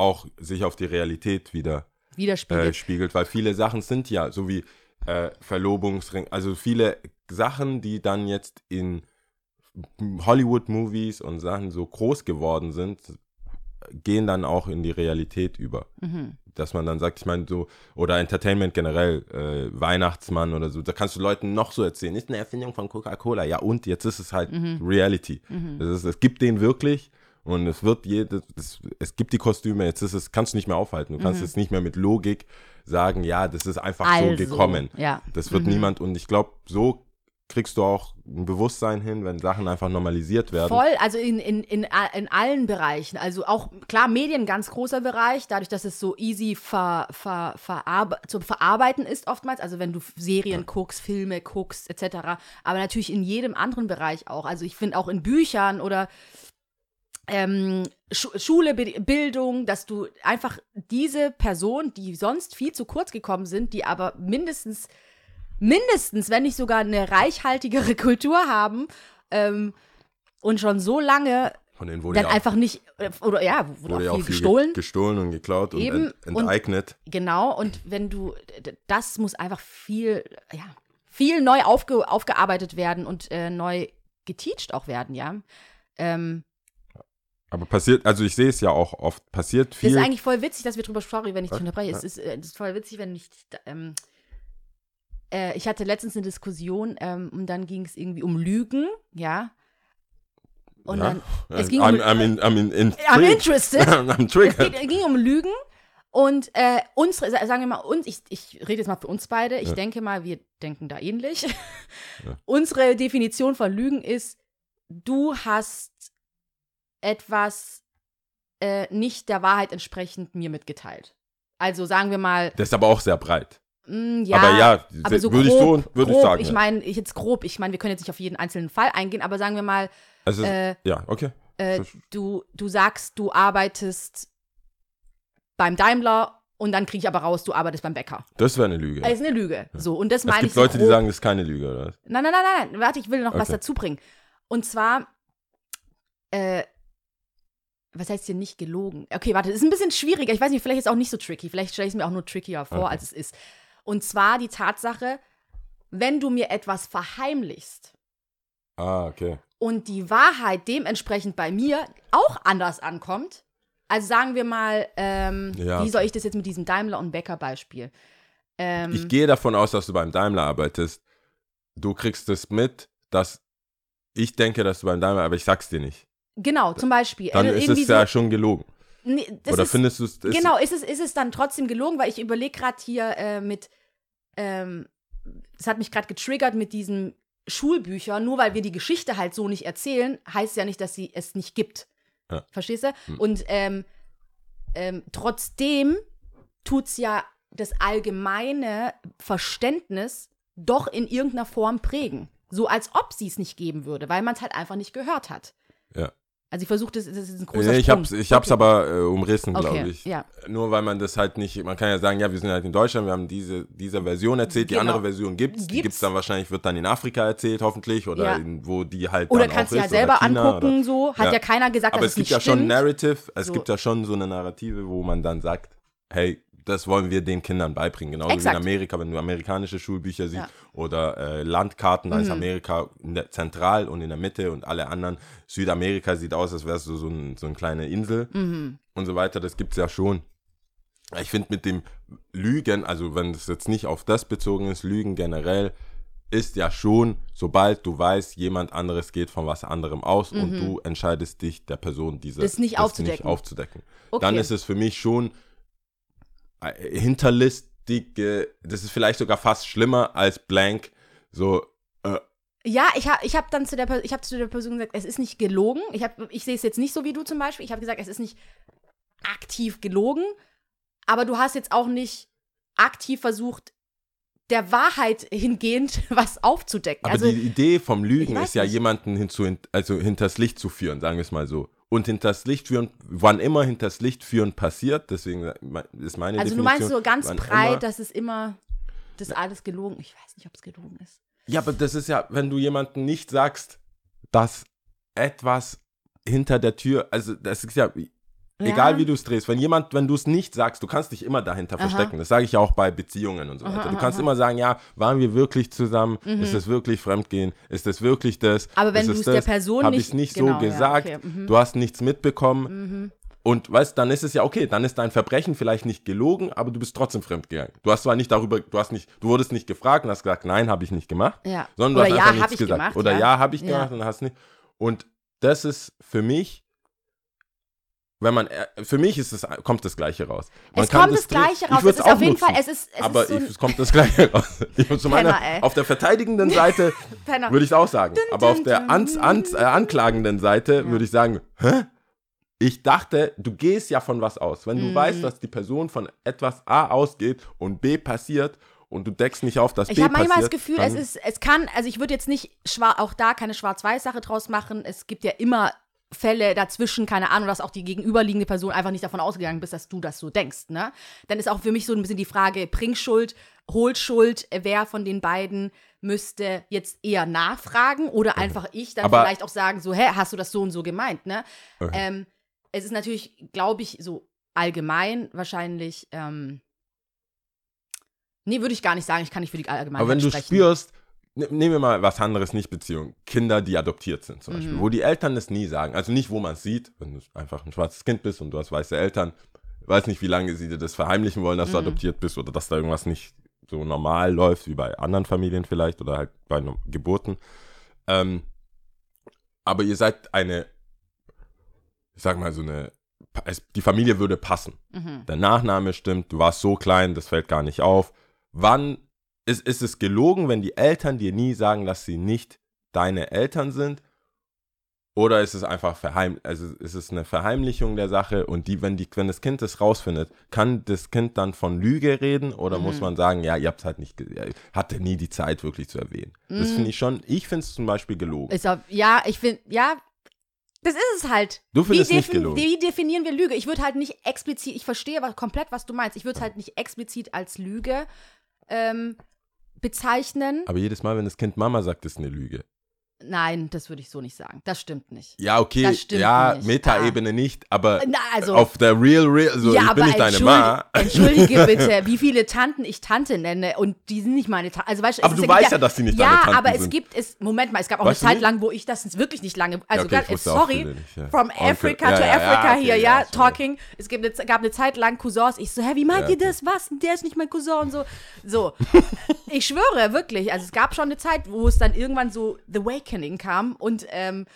D: auch sich auf die Realität wieder
B: Widerspiegelt.
D: äh, spiegelt, weil viele Sachen sind ja so wie äh, Verlobungsring, also viele Sachen, die dann jetzt in Hollywood-Movies und Sachen so groß geworden sind, gehen dann auch in die Realität über.
B: mhm.
D: Dass man dann sagt, ich meine, so, oder Entertainment generell, äh, Weihnachtsmann oder so, da kannst du Leuten noch so erzählen, ist eine Erfindung von Coca-Cola. Ja, und jetzt ist es halt
B: Mhm.
D: Reality. Es, ist, es gibt den wirklich und es wird jede, es, gibt die Kostüme, jetzt ist es, kannst du nicht mehr aufhalten. Du kannst jetzt nicht mehr mit Logik sagen, ja, das ist einfach
B: Mhm. Also,
D: so gekommen.
B: ja.
D: Das wird
B: Mhm.
D: niemand, und ich glaube, so kriegst du auch ein Bewusstsein hin, wenn Sachen einfach normalisiert werden.
B: Voll, also in, in, in, in allen Bereichen. Also auch, klar, Medien, ganz großer Bereich, dadurch, dass es so easy ver, ver, verarbe zu verarbeiten ist oftmals. Also wenn du Serien guckst, Filme guckst, etc. Aber natürlich in jedem anderen Bereich auch. Also ich finde auch in Büchern oder ähm, Schu Schule, Bi- Bildung, dass du einfach diese Person, die sonst viel zu kurz gekommen sind, die aber mindestens, mindestens, wenn nicht sogar eine reichhaltigere Kultur haben ähm, und schon so lange
D: Von denen wurde
B: dann
D: ja
B: einfach nicht, äh, oder ja, wurde,
D: wurde
B: auch viel
D: viel
B: gestohlen.
D: ge- gestohlen und geklaut
B: Eben,
D: und ent, enteignet.
B: Genau, und wenn du, das muss einfach viel, ja, viel neu aufge, aufgearbeitet werden und äh, neu geteacht auch werden, ja. Ähm,
D: Aber passiert, also ich sehe es ja auch oft, passiert
B: das
D: viel.
B: ist eigentlich voll witzig, dass wir drüber, sorry, wenn ich dich unterbreche,
D: Ja.
B: es ist, äh, es ist voll witzig, wenn ich, ähm, äh, ich hatte letztens eine Diskussion ähm, und dann ging es irgendwie um Lügen, ja. Und
D: ja?
B: dann, es ging
D: I'm,
B: um,
D: I'm, in, I'm in, in
B: I'm interested.
D: I'm
B: Es
D: triggered.
B: geht, ging um Lügen und äh, unsere, sa- sagen wir mal, uns, ich, ich rede jetzt mal für uns beide, ich
D: Ja.
B: denke mal, wir denken da ähnlich. Unsere Definition von Lügen ist, du hast etwas äh, nicht der Wahrheit entsprechend mir mitgeteilt. Also sagen wir mal,
D: Das ist aber auch sehr breit.
B: mh, ja,
D: aber ja,
B: aber so
D: würde ich so würde ich sagen.
B: ich
D: ja.
B: meine, ich jetzt grob, ich meine, wir können jetzt nicht auf jeden einzelnen Fall eingehen, aber sagen wir mal,
D: also,
B: äh,
D: ja, okay.
B: äh, du, du sagst, du arbeitest beim Daimler und dann kriege ich aber raus, du arbeitest beim Bäcker.
D: Das wäre eine Lüge.
B: Das ist eine Lüge. So, und das
D: es
B: meine
D: gibt
B: ich so
D: Leute, die
B: grob.
D: sagen, das ist keine Lüge, oder was?
B: Nein, nein, nein, nein, nein. Warte, ich will noch was
D: Okay.
B: dazu bringen. Und zwar, äh, was heißt hier nicht gelogen? Okay, warte, das ist ein bisschen schwieriger. Ich weiß nicht, vielleicht ist es auch nicht so tricky. Vielleicht stelle ich es mir auch nur trickier vor,
D: Okay.
B: als es ist. Und zwar die Tatsache, wenn du mir etwas verheimlichst
D: Ah, okay.
B: und die Wahrheit dementsprechend bei mir auch anders ankommt, also sagen wir mal, ähm,
D: Ja.
B: wie soll ich das jetzt mit diesem Daimler- und Bäcker-Beispiel? Ähm,
D: Ich gehe davon aus, dass du beim Daimler arbeitest. Du kriegst es mit, dass ich denke, dass du beim Daimler, aber ich sag's dir nicht.
B: Genau, zum Beispiel.
D: Dann ist es ja
B: so-
D: schon gelogen.
B: Nee, das
D: Oder
B: ist,
D: findest du es?
B: Genau, ist es, ist es dann trotzdem gelogen, weil ich überlege gerade hier äh, mit, ähm, das hat mich gerade getriggert mit diesen Schulbüchern, nur weil wir die Geschichte halt so nicht erzählen, heißt ja nicht, dass sie es nicht gibt.
D: Ja.
B: Verstehst du?
D: Hm.
B: Und ähm, ähm, trotzdem tut es ja das allgemeine Verständnis doch in irgendeiner Form prägen. So als ob sie es nicht geben würde, weil man es halt einfach nicht gehört hat.
D: Ja.
B: Also ich versuche, das, das ist ein großer
D: Nee, ich
B: Sprung.
D: hab's, ich hab's
B: Okay.
D: aber äh, umrissen,
B: Okay,
D: glaube ich.
B: ja.
D: Nur weil man das halt nicht, man kann ja sagen, ja, wir sind halt in Deutschland, wir haben diese, diese Version erzählt, die
B: Genau.
D: andere Version gibt's. Die
B: Gibt's.
D: gibt's dann wahrscheinlich, wird dann in Afrika erzählt, hoffentlich, oder
B: Ja.
D: in, wo die halt
B: Oder
D: dann
B: kannst du ja
D: ist,
B: selber angucken,
D: Oder,
B: so. Hat ja, keiner gesagt,
D: aber
B: dass
D: es
B: es
D: gibt ja schon
B: stimmt.
D: Narrative, es
B: So.
D: gibt ja schon so eine Narrative, wo man dann sagt, hey, das wollen wir den Kindern beibringen. Genauso wie
B: Exakt.
D: in Amerika, wenn du amerikanische Schulbücher siehst
B: Ja. Mhm.
D: oder äh, Landkarten, da ist Amerika in der, zentral und in der Mitte und alle anderen. Südamerika sieht aus, als wäre es so, ein, so eine kleine Insel
B: Mhm.
D: und so weiter. Das gibt es ja schon. Ich finde mit dem Lügen, also wenn es jetzt nicht auf das bezogen ist, Lügen generell, ist ja schon, sobald du weißt, jemand anderes geht von was anderem aus und du entscheidest dich, der Person diese
B: Mhm. Das nicht aufzudecken.
D: aufzudecken.
B: Okay.
D: Dann ist es für mich schon hinterlistige, das ist vielleicht sogar fast schlimmer als blank, so, äh,
B: Ja, ich habe ich hab dann zu der, ich hab zu der Person gesagt, es ist nicht gelogen. Ich, hab- ich sehe es jetzt nicht so wie du zum Beispiel. Ich habe gesagt, es ist nicht aktiv gelogen, aber du hast jetzt auch nicht aktiv versucht, der Wahrheit hingehend was aufzudecken.
D: aber
B: also,
D: die Idee vom Lügen ist ja
B: nicht.
D: jemanden hinzu, also hinters Licht zu führen, sagen wir es mal so. Und hinters Licht führen, wann immer hinters Licht führen passiert, deswegen ist meine
B: also du
D: Definition.
B: meinst so ganz breit,
D: immer-
B: dass es immer, das alles gelogen. Ich weiß nicht, ob es gelogen ist.
D: Ja, aber das ist ja, wenn du jemandem nicht sagst, dass etwas hinter der Tür, also das ist ja, egal wie du es drehst, wenn jemand, wenn du es nicht sagst, du kannst dich immer dahinter verstecken. Das sage ich ja auch bei Beziehungen und so weiter. Du kannst immer sagen, ja, waren wir wirklich zusammen? Ist das wirklich Fremdgehen? Ist das wirklich das?
B: Mhm. Aber wenn du
D: es
B: der? Person
D: Hab
B: nicht-
D: ich's nicht
B: genau,
D: so
B: ja,
D: gesagt,
B: okay, mhm.
D: du hast nichts mitbekommen. Und weißt, dann ist es ja okay, dann ist dein Verbrechen vielleicht nicht gelogen, aber du bist trotzdem fremdgegangen. Du hast zwar nicht darüber, du hast nicht, du wurdest nicht gefragt und hast gesagt, nein, habe ich nicht gemacht,
B: Ja.
D: sondern
B: Oder
D: du hast
B: ja,
D: einfach nichts
B: ich
D: gesagt.
B: gemacht,
D: Oder
B: ja.
D: ja, habe ich
B: Ja.
D: gemacht und hast nicht. Und das ist für mich, wenn man, äh, für mich ist es, kommt das Gleiche raus. Man
B: Es
D: kann
B: kommt das
D: drehen-
B: Gleiche
D: ich
B: raus. Es ist auf jeden
D: nutzen,
B: Fall, es ist- es
D: aber
B: ist so
D: ich, es kommt das Gleiche raus. Ich, zu meiner,
B: Penner,
D: auf der verteidigenden Seite würde ich es auch sagen. aber auf
B: dun,
D: der
B: dun.
D: ans, ans, äh, anklagenden Seite würde ich sagen, hä? Ich dachte, du gehst ja von was aus. Wenn du
B: Mhm.
D: weißt, dass die Person von etwas A ausgeht und B passiert und du deckst nicht auf, dass
B: Ich
D: B
B: habe manchmal
D: passiert.
B: das Gefühl, es ist, es kann, also ich würde jetzt nicht schwar auch da keine Schwarz-Weiß-Sache draus machen. Es gibt ja immer Fälle dazwischen, keine Ahnung, dass auch die gegenüberliegende Person einfach nicht davon ausgegangen bist, dass du das so denkst, ne? Dann ist auch für mich so ein bisschen die Frage, Bringschuld, Hohlschuld, wer von den beiden müsste jetzt eher nachfragen oder einfach ich dann
D: Aber-
B: vielleicht auch sagen, so, hä, hast du das so und so gemeint, ne?
D: Okay.
B: Ähm, es ist natürlich, glaube ich, so allgemein wahrscheinlich, ähm, nee, würde ich gar nicht sagen, ich kann nicht für die Allgemeinheit
D: Aber wenn du
B: sprechen.
D: spürst, nehmen wir mal was anderes, nicht Beziehung, Kinder, die adoptiert sind zum
B: Mhm.
D: Beispiel, wo die Eltern es nie sagen, also nicht, wo man es sieht, wenn du einfach ein schwarzes Kind bist und du hast weiße Eltern, weiß nicht, wie lange sie dir das verheimlichen wollen, dass du
B: Mhm.
D: adoptiert bist oder dass da irgendwas nicht so normal läuft, wie bei anderen Familien vielleicht oder halt bei Geburten. Ähm, aber ihr seid eine, ich sag mal so eine, die Familie würde passen.
B: Mhm.
D: Der Nachname stimmt, du warst so klein, das fällt gar nicht auf. Wann ist, ist es gelogen, wenn die Eltern dir nie sagen, dass sie nicht deine Eltern sind? Oder ist es einfach verheim also ist es eine Verheimlichung der Sache und die, wenn die, wenn das Kind das rausfindet, kann das Kind dann von Lüge reden oder
B: Mhm.
D: muss man sagen, ja, ihr habt halt nicht, hatte nie die Zeit wirklich zu erwähnen. Das
B: Mhm.
D: finde ich schon, ich finde es zum Beispiel gelogen.
B: Auf, ja, ich finde, ja, das ist es halt.
D: Du findest
B: wie,
D: nicht gelogen.
B: wie definieren wir Lüge? Ich würde halt nicht explizit, ich verstehe aber komplett, was du meinst. Ich würde es halt nicht explizit als Lüge ähm, bezeichnen.
D: Aber jedes Mal, wenn das Kind Mama sagt, ist eine Lüge.
B: Nein, das würde ich so nicht sagen. Das stimmt nicht.
D: Ja, okay, ja. Metaebene nicht, aber
B: Na, also-
D: auf der Real, Real, so,
B: ja,
D: ich bin nicht deine Ma.
B: entschuldige bitte, wie viele Tanten ich Tante nenne und die sind nicht meine Tante. Also, weißt, es
D: Aber du weißt ja, dass die nicht
B: ja,
D: deine Tanten
B: aber es
D: sind.
B: gibt es, Moment mal, es gab auch
D: Weißt
B: eine Zeit lang, wo ich das wirklich nicht lange, also
D: okay, wusste auch
B: sorry,
D: nicht, ja.
B: from
D: Onkel-
B: Africa
D: ja,
B: to
D: ja, ja,
B: Africa
D: okay,
B: hier,
D: ja,
B: ja, talking. Es gibt eine, gab eine Zeit lang Cousins, ich so, hä, wie meint
D: Ja,
B: ihr
D: okay.
B: das, was, der ist nicht mein Cousin und so. So, ich schwöre, wirklich, also es gab schon eine Zeit, wo es dann irgendwann so The Awakening kam und, ähm,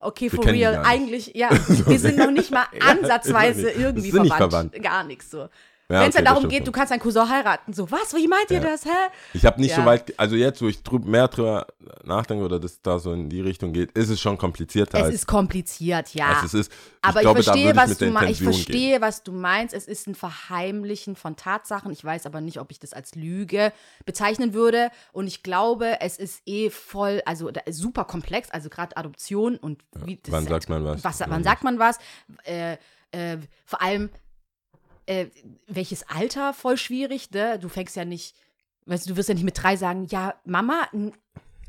B: Okay,
D: Wir
B: for real. Eigentlich, ja. Wir sind noch nicht mal
D: Ja,
B: ansatzweise
D: nicht-
B: irgendwie
D: sind nicht
B: verwandt.
D: verwandt.
B: Gar nichts so.
D: Ja,
B: Wenn es
D: okay,
B: dann darum geht, du kannst deinen Cousin heiraten. So, was? Wie meint ihr
D: Ja.
B: das? Hä?
D: Ich habe nicht
B: Ja.
D: so weit, also jetzt, wo ich drüb, mehr drüber nachdenke oder das da so in die Richtung geht, ist es schon komplizierter.
B: Es ist kompliziert, ja.
D: es ist.
B: Aber ich,
D: glaube, da
B: verstehe,
D: ich
B: was
D: mit
B: du meinst. Ich
D: gehen.
B: verstehe, was du meinst. Es ist ein Verheimlichen von Tatsachen. Ich weiß aber nicht, ob ich das als Lüge bezeichnen würde. Und ich glaube, es ist eh voll, also super komplex. Also gerade Adoption und wie das
D: wann sagt man was?
B: was
D: Wann
B: sagt man was? Äh, äh, vor allem äh, welches Alter voll schwierig. Ne? Du fängst ja nicht, weißt du, du wirst ja nicht mit drei sagen, ja Mama.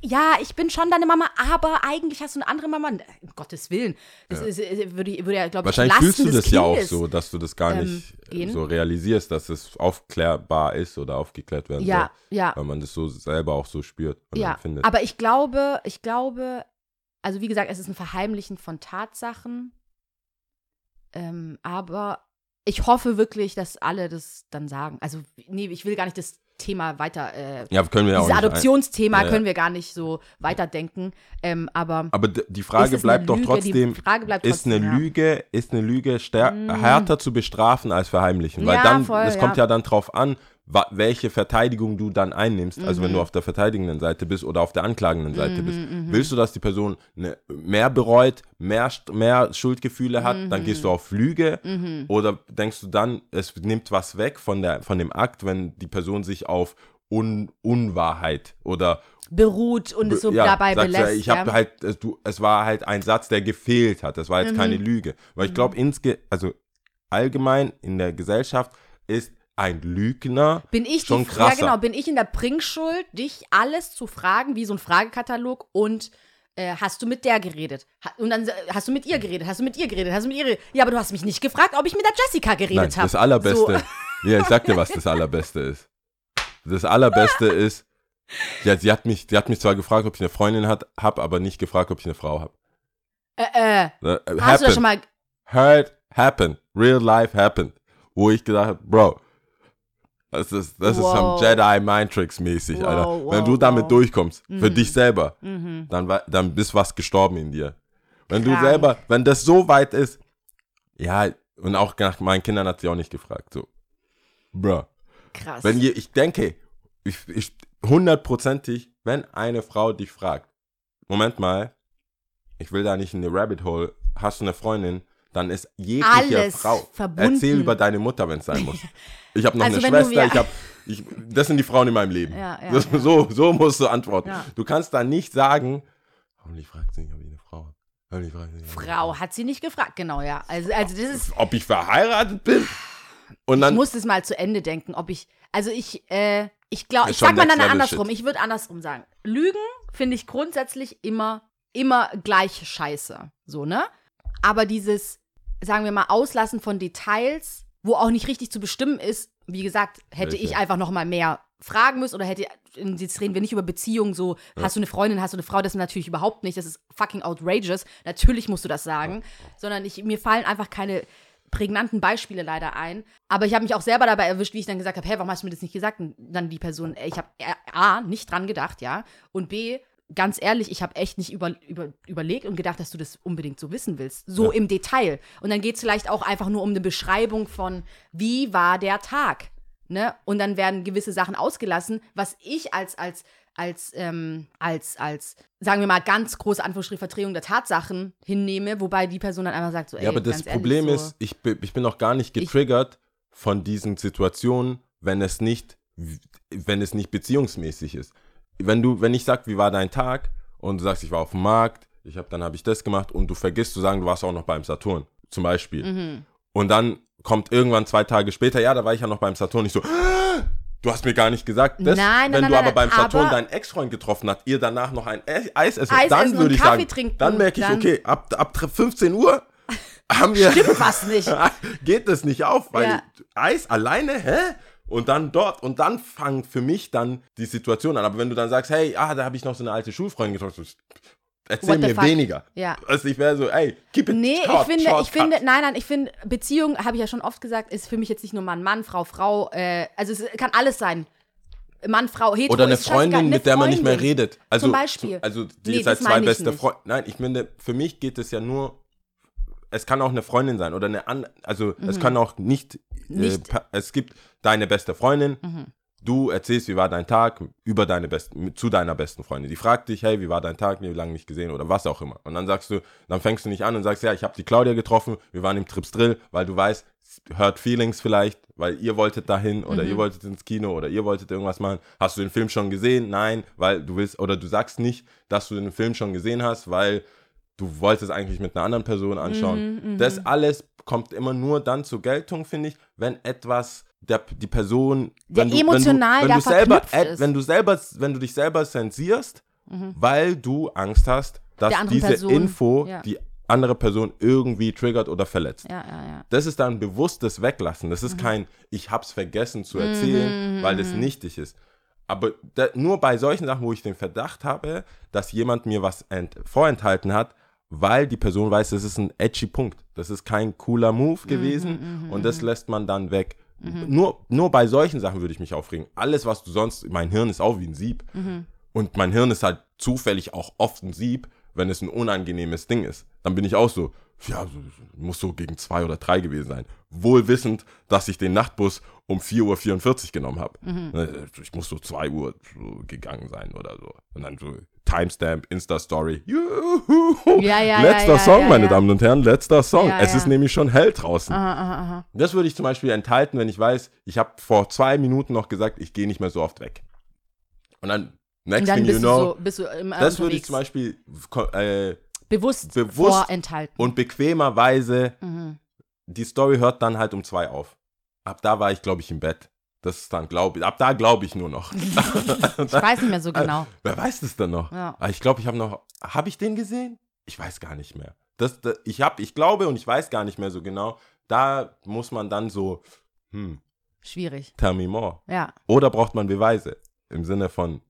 B: Ja, ich bin schon deine Mama, aber eigentlich hast du eine andere Mama. Um Gottes Willen. Das ist, äh, würde, würde ja, glaube ich,
D: Wahrscheinlich fühlst du das ja auch so, dass du das gar
B: ähm,
D: nicht
B: gehen.
D: äh, so realisierst, dass es aufklärbar ist oder aufgeklärt werden
B: Ja, ja.
D: soll. Weil man das so selber auch so spürt und
B: Ja,
D: empfindet.
B: aber ich glaube, ich glaube, also wie gesagt, es ist ein Verheimlichen von Tatsachen. Ähm, aber ich hoffe wirklich, dass alle das dann sagen. Also, nee, ich will gar nicht das Thema weiter, äh,
D: ja, können wir ja auch
B: dieses Adoptionsthema
D: Ja,
B: können wir gar nicht so weiterdenken. Ähm, aber
D: Aber die Frage bleibt
B: eine
D: doch trotzdem,
B: bleibt
D: ist eine
B: trotzdem. Mm.
D: Lüge, ist eine Lüge stär- härter zu bestrafen als verheimlichen? Weil
B: Ja,
D: dann, es kommt
B: ja.
D: dann drauf an, welche Verteidigung du dann einnimmst. Also
B: Mhm.
D: wenn du auf der verteidigenden Seite bist oder auf der anklagenden Seite bist.
B: mhm.
D: Willst du, dass die Person eine, mehr bereut, mehr, mehr Schuldgefühle hat, dann gehst
B: Mhm.
D: du auf Lüge? Oder denkst du dann, es nimmt was weg von, der, von dem Akt, wenn die Person sich auf Un Unwahrheit oder
B: beruht und es so
D: ja,
B: dabei
D: sagst
B: belässt.
D: ich habe
B: ja.
D: halt, es, du, es war halt ein Satz, der gefehlt hat. Das war jetzt
B: Mhm.
D: keine Lüge. Weil ich glaube, insge also allgemein in der Gesellschaft ist ein Lügner
B: Bin ich
D: schon
B: die,
D: krasser.
B: Ja, genau, bin ich in der Bringschuld, dich alles zu fragen, wie so ein Fragekatalog und äh, hast du mit der geredet? Ha und dann äh, hast du mit ihr geredet, hast du mit ihr geredet, hast du mit ihr geredet? Ja, aber du hast mich nicht gefragt, ob ich mit der Jessica geredet habe.
D: das Allerbeste. Ja, ich sag dir, was das Allerbeste ist. Das Allerbeste ist, ja, sie hat mich, sie hat mich zwar gefragt, ob ich eine Freundin hat, hab, aber nicht gefragt, ob ich eine Frau habe.
B: Äh, äh,
D: Äh,
B: hast du das schon mal.
D: Heard happened. Real life happened. Wo ich gedacht habe, Bro, das ist, das ist
B: Wow.
D: some Jedi Mind Tricks mäßig,
B: Wow,
D: Alter.
B: wow,
D: Wenn du damit durchkommst, für
B: Mhm.
D: dich selber,
B: Mhm.
D: dann, dann bist was gestorben in dir. Wenn du
B: Krank.
D: selber, wenn das so weit ist, ja, und auch nach meinen Kindern hat sie auch nicht gefragt, so, Bro.
B: Krass.
D: Wenn ihr, ich denke, ich, ich, hundertprozentig, wenn eine Frau dich fragt, Moment mal, ich will da nicht in die Rabbit Hole, hast du eine Freundin, dann ist jegliche
B: Alles
D: Frau.
B: verbunden.
D: Erzähl über deine Mutter, wenn es sein muss. Ich habe noch
B: Also
D: eine Schwester, ich habe, ich, das sind die Frauen in meinem Leben.
B: Ja, ja,
D: das,
B: ja.
D: So, so musst du antworten. Du kannst da nicht sagen, hoffentlich fragt sie nicht, ob ich eine Frau habe. Hoffentlich fragt sie nicht, ich
B: Frau hat sie nicht gefragt, genau, ja. Also, also das ist.
D: Ob ich verheiratet bin? Und
B: Ich
D: dann,
B: muss es mal zu Ende denken, ob ich. Also ich, äh, ich glaube, ich sag mal dann andersrum.
D: shit.
B: Ich würde andersrum sagen. Lügen finde ich grundsätzlich immer, immer gleich scheiße. So, ne? Aber dieses, sagen wir mal, Auslassen von Details, wo auch nicht richtig zu bestimmen ist, wie gesagt, hätte
D: Welche?
B: ich einfach noch mal mehr fragen müssen oder hätte, jetzt reden wir nicht über Beziehungen, so, hast du eine Freundin, hast du eine Frau, das natürlich überhaupt nicht, das ist fucking outrageous, natürlich musst du das sagen, sondern ich, mir fallen einfach keine prägnanten Beispiele leider ein, aber ich habe mich auch selber dabei erwischt, wie ich dann gesagt habe, hey, warum hast du mir das nicht gesagt? Und dann die Person, äh, ich habe A, nicht dran gedacht, ja, und B, ganz ehrlich, ich habe echt nicht über, über, überlegt und gedacht, dass du das unbedingt so wissen willst. So
D: Ja.
B: im Detail. Und dann geht es vielleicht auch einfach nur um eine Beschreibung von, wie war der Tag? Ne? Und dann werden gewisse Sachen ausgelassen, was ich als, als, als, ähm, als, als, sagen wir mal, ganz große Anführungsstrich Verdrehung der Tatsachen hinnehme, wobei die Person dann einfach sagt, so, ey,
D: ja, aber das
B: ganz ehrlich,
D: Problem
B: so,
D: ist, ich, bin- ich bin noch gar nicht getriggert von diesen Situationen, wenn es nicht, wenn es nicht beziehungsmäßig ist. Wenn du, wenn ich sag, wie war dein Tag und du sagst, ich war auf dem Markt, ich hab, dann habe ich das gemacht und du vergisst zu sagen, du warst auch noch beim Saturn, zum Beispiel.
B: Mhm.
D: Und dann kommt irgendwann zwei Tage später, ja, da war ich ja noch beim Saturn. Ich so, "Ah, du hast mir gar nicht gesagt. Das,
B: Nein, nein,
D: wenn
B: nein,
D: du aber beim Saturn
B: aber-
D: deinen Ex-Freund getroffen hast, ihr danach noch ein E- Eis essen,
B: Eis
D: dann würde ich
B: Kaffee
D: sagen,
B: trinken,
D: dann merke ich,
B: dann-
D: okay, ab, ab 15 Uhr haben wir
B: Stimmt was nicht.
D: geht das nicht auf, weil
B: Ja.
D: Eis alleine, hä? Und dann dort, und dann fangen für mich dann die Situation an. Aber wenn du dann sagst, hey, ah, da habe ich noch so eine alte Schulfreundin getroffen, erzähl mir
B: fuck?
D: weniger.
B: Ja.
D: Also ich wäre so, ey, keep it
B: Nee,
D: short,
B: ich finde,
D: short,
B: ich finde, nein, nein, ich finde, Beziehung, habe ich ja schon oft gesagt, ist für mich jetzt nicht nur Mann, Mann, Frau, Frau, äh, also es kann alles sein. Mann, Frau, hetero,
D: Oder eine Freundin,
B: eine
D: mit der man nicht mehr redet. Also,
B: Zum Beispiel.
D: Also die
B: Nee,
D: ist halt
B: das
D: zwei beste. Freunde. Nein, ich finde, für mich geht es ja nur, es kann auch eine Freundin sein oder eine an, also
B: Mhm.
D: es kann auch nicht
B: Nicht-
D: pa- es gibt deine beste Freundin.
B: Mhm.
D: Du erzählst, wie war dein Tag über deine besten, zu deiner besten Freundin. Die fragt dich, hey, wie war dein Tag, wie lange nicht gesehen oder was auch immer. Und dann sagst du, dann fängst du nicht an und sagst, ja, ich habe die Claudia getroffen, wir waren im Trips Drill, weil du weißt, Hurt Feelings vielleicht, weil ihr wolltet dahin oder
B: Mhm.
D: ihr wolltet ins Kino oder ihr wolltet irgendwas machen. Hast du den Film schon gesehen? Nein, weil du willst, oder du sagst nicht, dass du den Film schon gesehen hast, weil du wolltest eigentlich mit einer anderen Person anschauen.
B: Mhm,
D: das alles kommt immer nur dann zur Geltung, finde ich, wenn etwas der, die Person
B: Der
D: wenn du,
B: emotional
D: wenn du, wenn du selber,
B: ist.
D: wenn du selber, wenn du dich selber sensierst, weil du Angst hast, dass diese
B: Person,
D: Info
B: ja.
D: die andere Person irgendwie triggert oder verletzt.
B: Ja, ja.
D: Das ist dann bewusstes Weglassen. Das ist
B: Mhm.
D: kein, ich hab's vergessen zu erzählen, weil es nichtig ist. Aber da, nur bei solchen Sachen, wo ich den Verdacht habe, dass jemand mir was ent, vorenthalten hat, weil die Person weiß, das ist ein edgy Punkt. Das ist kein cooler Move gewesen und das lässt man dann weg. Nur, nur bei solchen Sachen würde ich mich aufregen. Alles, was du sonst, mein Hirn ist auch wie ein Sieb. Und mein Hirn ist halt zufällig auch oft ein Sieb, wenn es ein unangenehmes Ding ist. Dann bin ich auch so, ja, muss so gegen zwei oder drei gewesen sein. Wohl wissend, dass ich den Nachtbus um 4.44 Uhr genommen habe. Ich muss so 2 Uhr so gegangen sein oder so. Und dann so Timestamp, Insta-Story. Juhu.
B: Ja, ja,
D: letzter
B: ja,
D: Song, meine. Damen und Herren, letzter Song. Es ist nämlich schon hell draußen.
B: Aha, aha, aha.
D: Das würde ich zum Beispiel enthalten, wenn ich weiß, ich habe vor zwei Minuten noch gesagt, ich gehe nicht mehr so oft weg. Und dann, next
B: Und dann
D: thing you know,
B: so,
D: das würde ich zum Beispiel äh,
B: bewusst,
D: bewusst
B: vorenthalten.
D: und bequemerweise,
B: Mhm.
D: die Story hört dann halt um zwei auf. Ab da war ich, glaube ich, im Bett. Das ist dann, glaube ich, ab da glaube ich nur noch.
B: Ich weiß nicht mehr so genau.
D: Wer weiß das denn noch?
B: Ja.
D: Aber ich glaube, ich habe noch, habe ich den gesehen? Ich weiß gar nicht mehr. Das, das, ich habe, ich glaube und ich weiß gar nicht mehr so genau. Da muss man dann so, hm,
B: Schwierig.
D: tell me more.
B: Ja.
D: Oder braucht man Beweise im Sinne von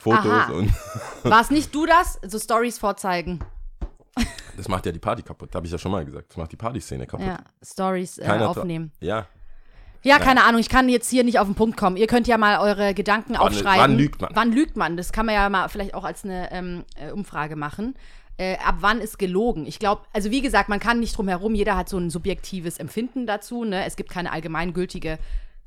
D: Fotos
B: Aha.
D: und
B: War es nicht du das? So Stories vorzeigen.
D: das macht ja die Party kaputt. Habe ich ja schon mal gesagt. Das macht die Partyszene kaputt.
B: Ja. Stories äh, aufnehmen.
D: Ja.
B: Ja, keine Ahnung, ich kann jetzt hier nicht auf den Punkt kommen. Ihr könnt ja mal eure Gedanken
D: Wann-
B: aufschreiben.
D: wann lügt man?
B: Wann lügt man? Das kann man ja mal vielleicht auch als eine ähm, äh, Umfrage machen. Äh, ab wann ist gelogen? Ich glaube, also wie gesagt, man kann nicht drum herum, jeder hat so ein subjektives Empfinden dazu. Ne? Es gibt keine allgemeingültige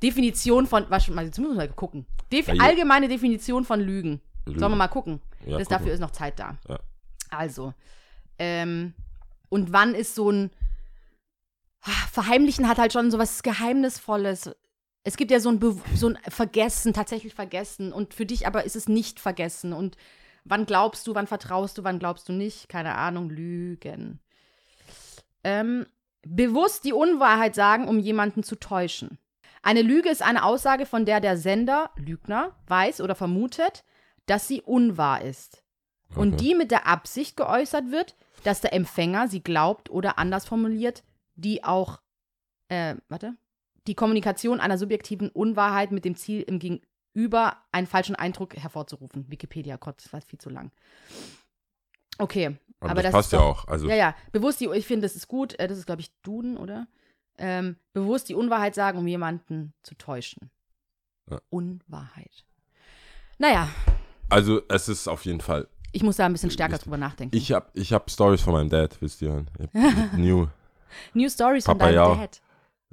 B: Definition von, was mal, jetzt müssen wir mal gucken. Def
D: Ja,
B: allgemeine Definition von Lügen.
D: Lügen.
B: Sollen wir mal gucken?
D: Ja, gucken
B: dafür ist noch Zeit da.
D: Ja.
B: Also, ähm, und wann ist so ein Verheimlichen hat halt schon so was Geheimnisvolles. Es gibt ja so ein, Be so ein Vergessen, tatsächlich Vergessen. Und für dich aber ist es nicht vergessen. Und wann glaubst du, wann vertraust du, wann glaubst du nicht? Keine Ahnung, Lügen. Ähm, bewusst die Unwahrheit sagen, um jemanden zu täuschen. Eine Lüge ist eine Aussage, von der der Sender, Lügner, weiß oder vermutet, dass sie unwahr ist. Und
D: Okay.
B: die mit der Absicht geäußert wird, dass der Empfänger sie glaubt oder anders formuliert, die auch, äh, warte, die Kommunikation einer subjektiven Unwahrheit mit dem Ziel, im Gegenüber einen falschen Eindruck hervorzurufen. Wikipedia, Gott, das war viel zu lang. Okay,
D: Aber,
B: aber,
D: das,
B: das,
D: passt
B: ist
D: ja
B: doch,
D: auch. Also
B: ja, ja, bewusst die, ich finde, das ist gut, äh, das ist, glaube ich, Duden, oder? Ähm, bewusst die Unwahrheit sagen, um jemanden zu täuschen.
D: Ja.
B: Unwahrheit. Naja,
D: also es ist auf jeden Fall.
B: ich muss da ein bisschen stärker
D: Ich-
B: drüber nachdenken.
D: Ich habe ich hab Stories von meinem Dad? Ich hab- New,
B: New Stories von
D: Papa
B: deinem
D: Yao.
B: Dad.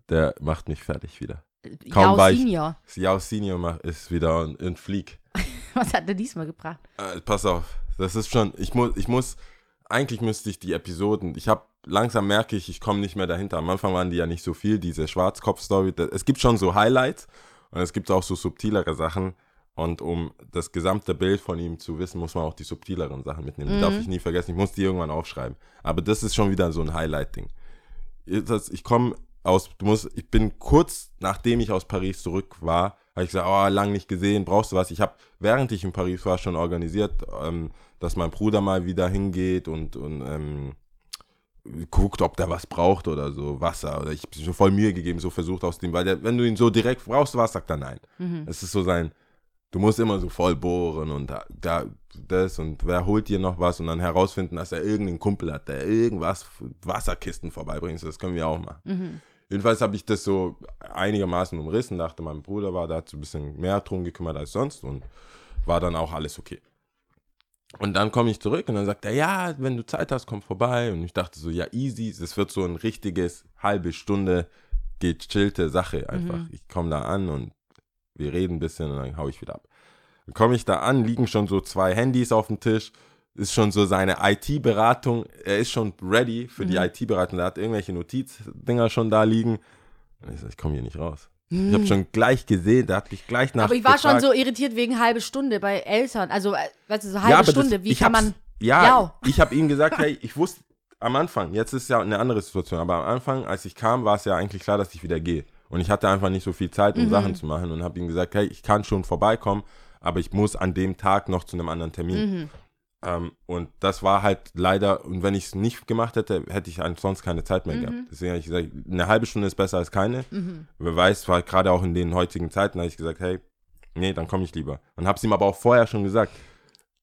D: der macht mich fertig wieder. Kaum
B: Yao
D: war ich-
B: Senior.
D: Yao Senior ist wieder in, in Fleek.
B: Was hat er diesmal gebracht?
D: Äh, pass auf, das ist schon, ich muss, ich muss, eigentlich müsste ich die Episoden, ich habe, langsam merke ich, ich komme nicht mehr dahinter. Am Anfang waren die ja nicht so viel, diese Schwarzkopf-Story. Es gibt schon so Highlights und es gibt auch so subtilere Sachen. Und um das gesamte Bild von ihm zu wissen, muss man auch die subtileren Sachen mitnehmen. Die darf ich nie vergessen. Ich muss die irgendwann aufschreiben. Aber das ist schon wieder so ein Highlight-Ding. Ich komme aus, du musst, ich bin kurz nachdem ich aus Paris zurück war, habe ich gesagt, oh, lang nicht gesehen, brauchst du was? Ich habe, während ich in Paris war, schon organisiert, ähm, dass mein Bruder mal wieder hingeht und, und ähm, guckt, ob der was braucht oder so, Wasser. Oder ich habe schon voll Mühe gegeben, so versucht aus dem, weil der, wenn du ihn so direkt brauchst, was sagt er nein. Es ist so sein, du musst immer so voll bohren und da, da das und wer holt dir noch was und dann herausfinden, dass er irgendeinen Kumpel hat, der irgendwas, Wasserkisten vorbeibringt. Das können wir auch machen. Jedenfalls habe ich das so einigermaßen umrissen, dachte, mein Bruder war da so ein bisschen mehr drum gekümmert als sonst und war dann auch alles okay. Und dann komme ich zurück und dann sagt er, ja, wenn du Zeit hast, komm vorbei. Und ich dachte so, ja, easy, das wird so ein richtiges halbe Stunde gechillte Sache einfach.
B: Mhm.
D: Ich komme da an und wir reden ein bisschen und dann hau ich wieder ab. Dann komme ich da an, liegen schon so zwei Handys auf dem Tisch, ist schon so seine IT-Beratung, er ist schon ready für die
B: Mhm.
D: IT-Beratung, der hat irgendwelche Notizdinger schon da liegen. Und ich so, ich komme hier nicht raus. Ich habe schon gleich gesehen, der hat mich gleich nach
B: Mhm. Aber ich war schon
D: gefragt.
B: so irritiert wegen halbe Stunde bei Eltern. Also, äh, weißt du, so
D: Ja,
B: halbe
D: das-
B: Stunde. Wie
D: ich
B: kann man.
D: Ja,
B: Ja.
D: ich habe ihm gesagt, hey, ich wusste am Anfang, jetzt ist ja eine andere Situation, aber am Anfang, als ich kam, war es ja eigentlich klar, dass ich wieder gehe. Und ich hatte einfach nicht so viel Zeit, um
B: Mhm.
D: Sachen zu machen und habe ihm gesagt, hey, ich kann schon vorbeikommen, aber ich muss an dem Tag noch zu einem anderen Termin.
B: Mhm.
D: Ähm, und das war halt leider, und wenn ich es nicht gemacht hätte, hätte ich sonst keine Zeit mehr
B: Mhm.
D: gehabt. Deswegen habe ich gesagt, eine halbe Stunde ist besser als keine. Wer weiß, war gerade auch in den heutigen Zeiten, habe ich gesagt, hey, nee, dann komme ich lieber. Und habe es ihm aber auch vorher schon gesagt.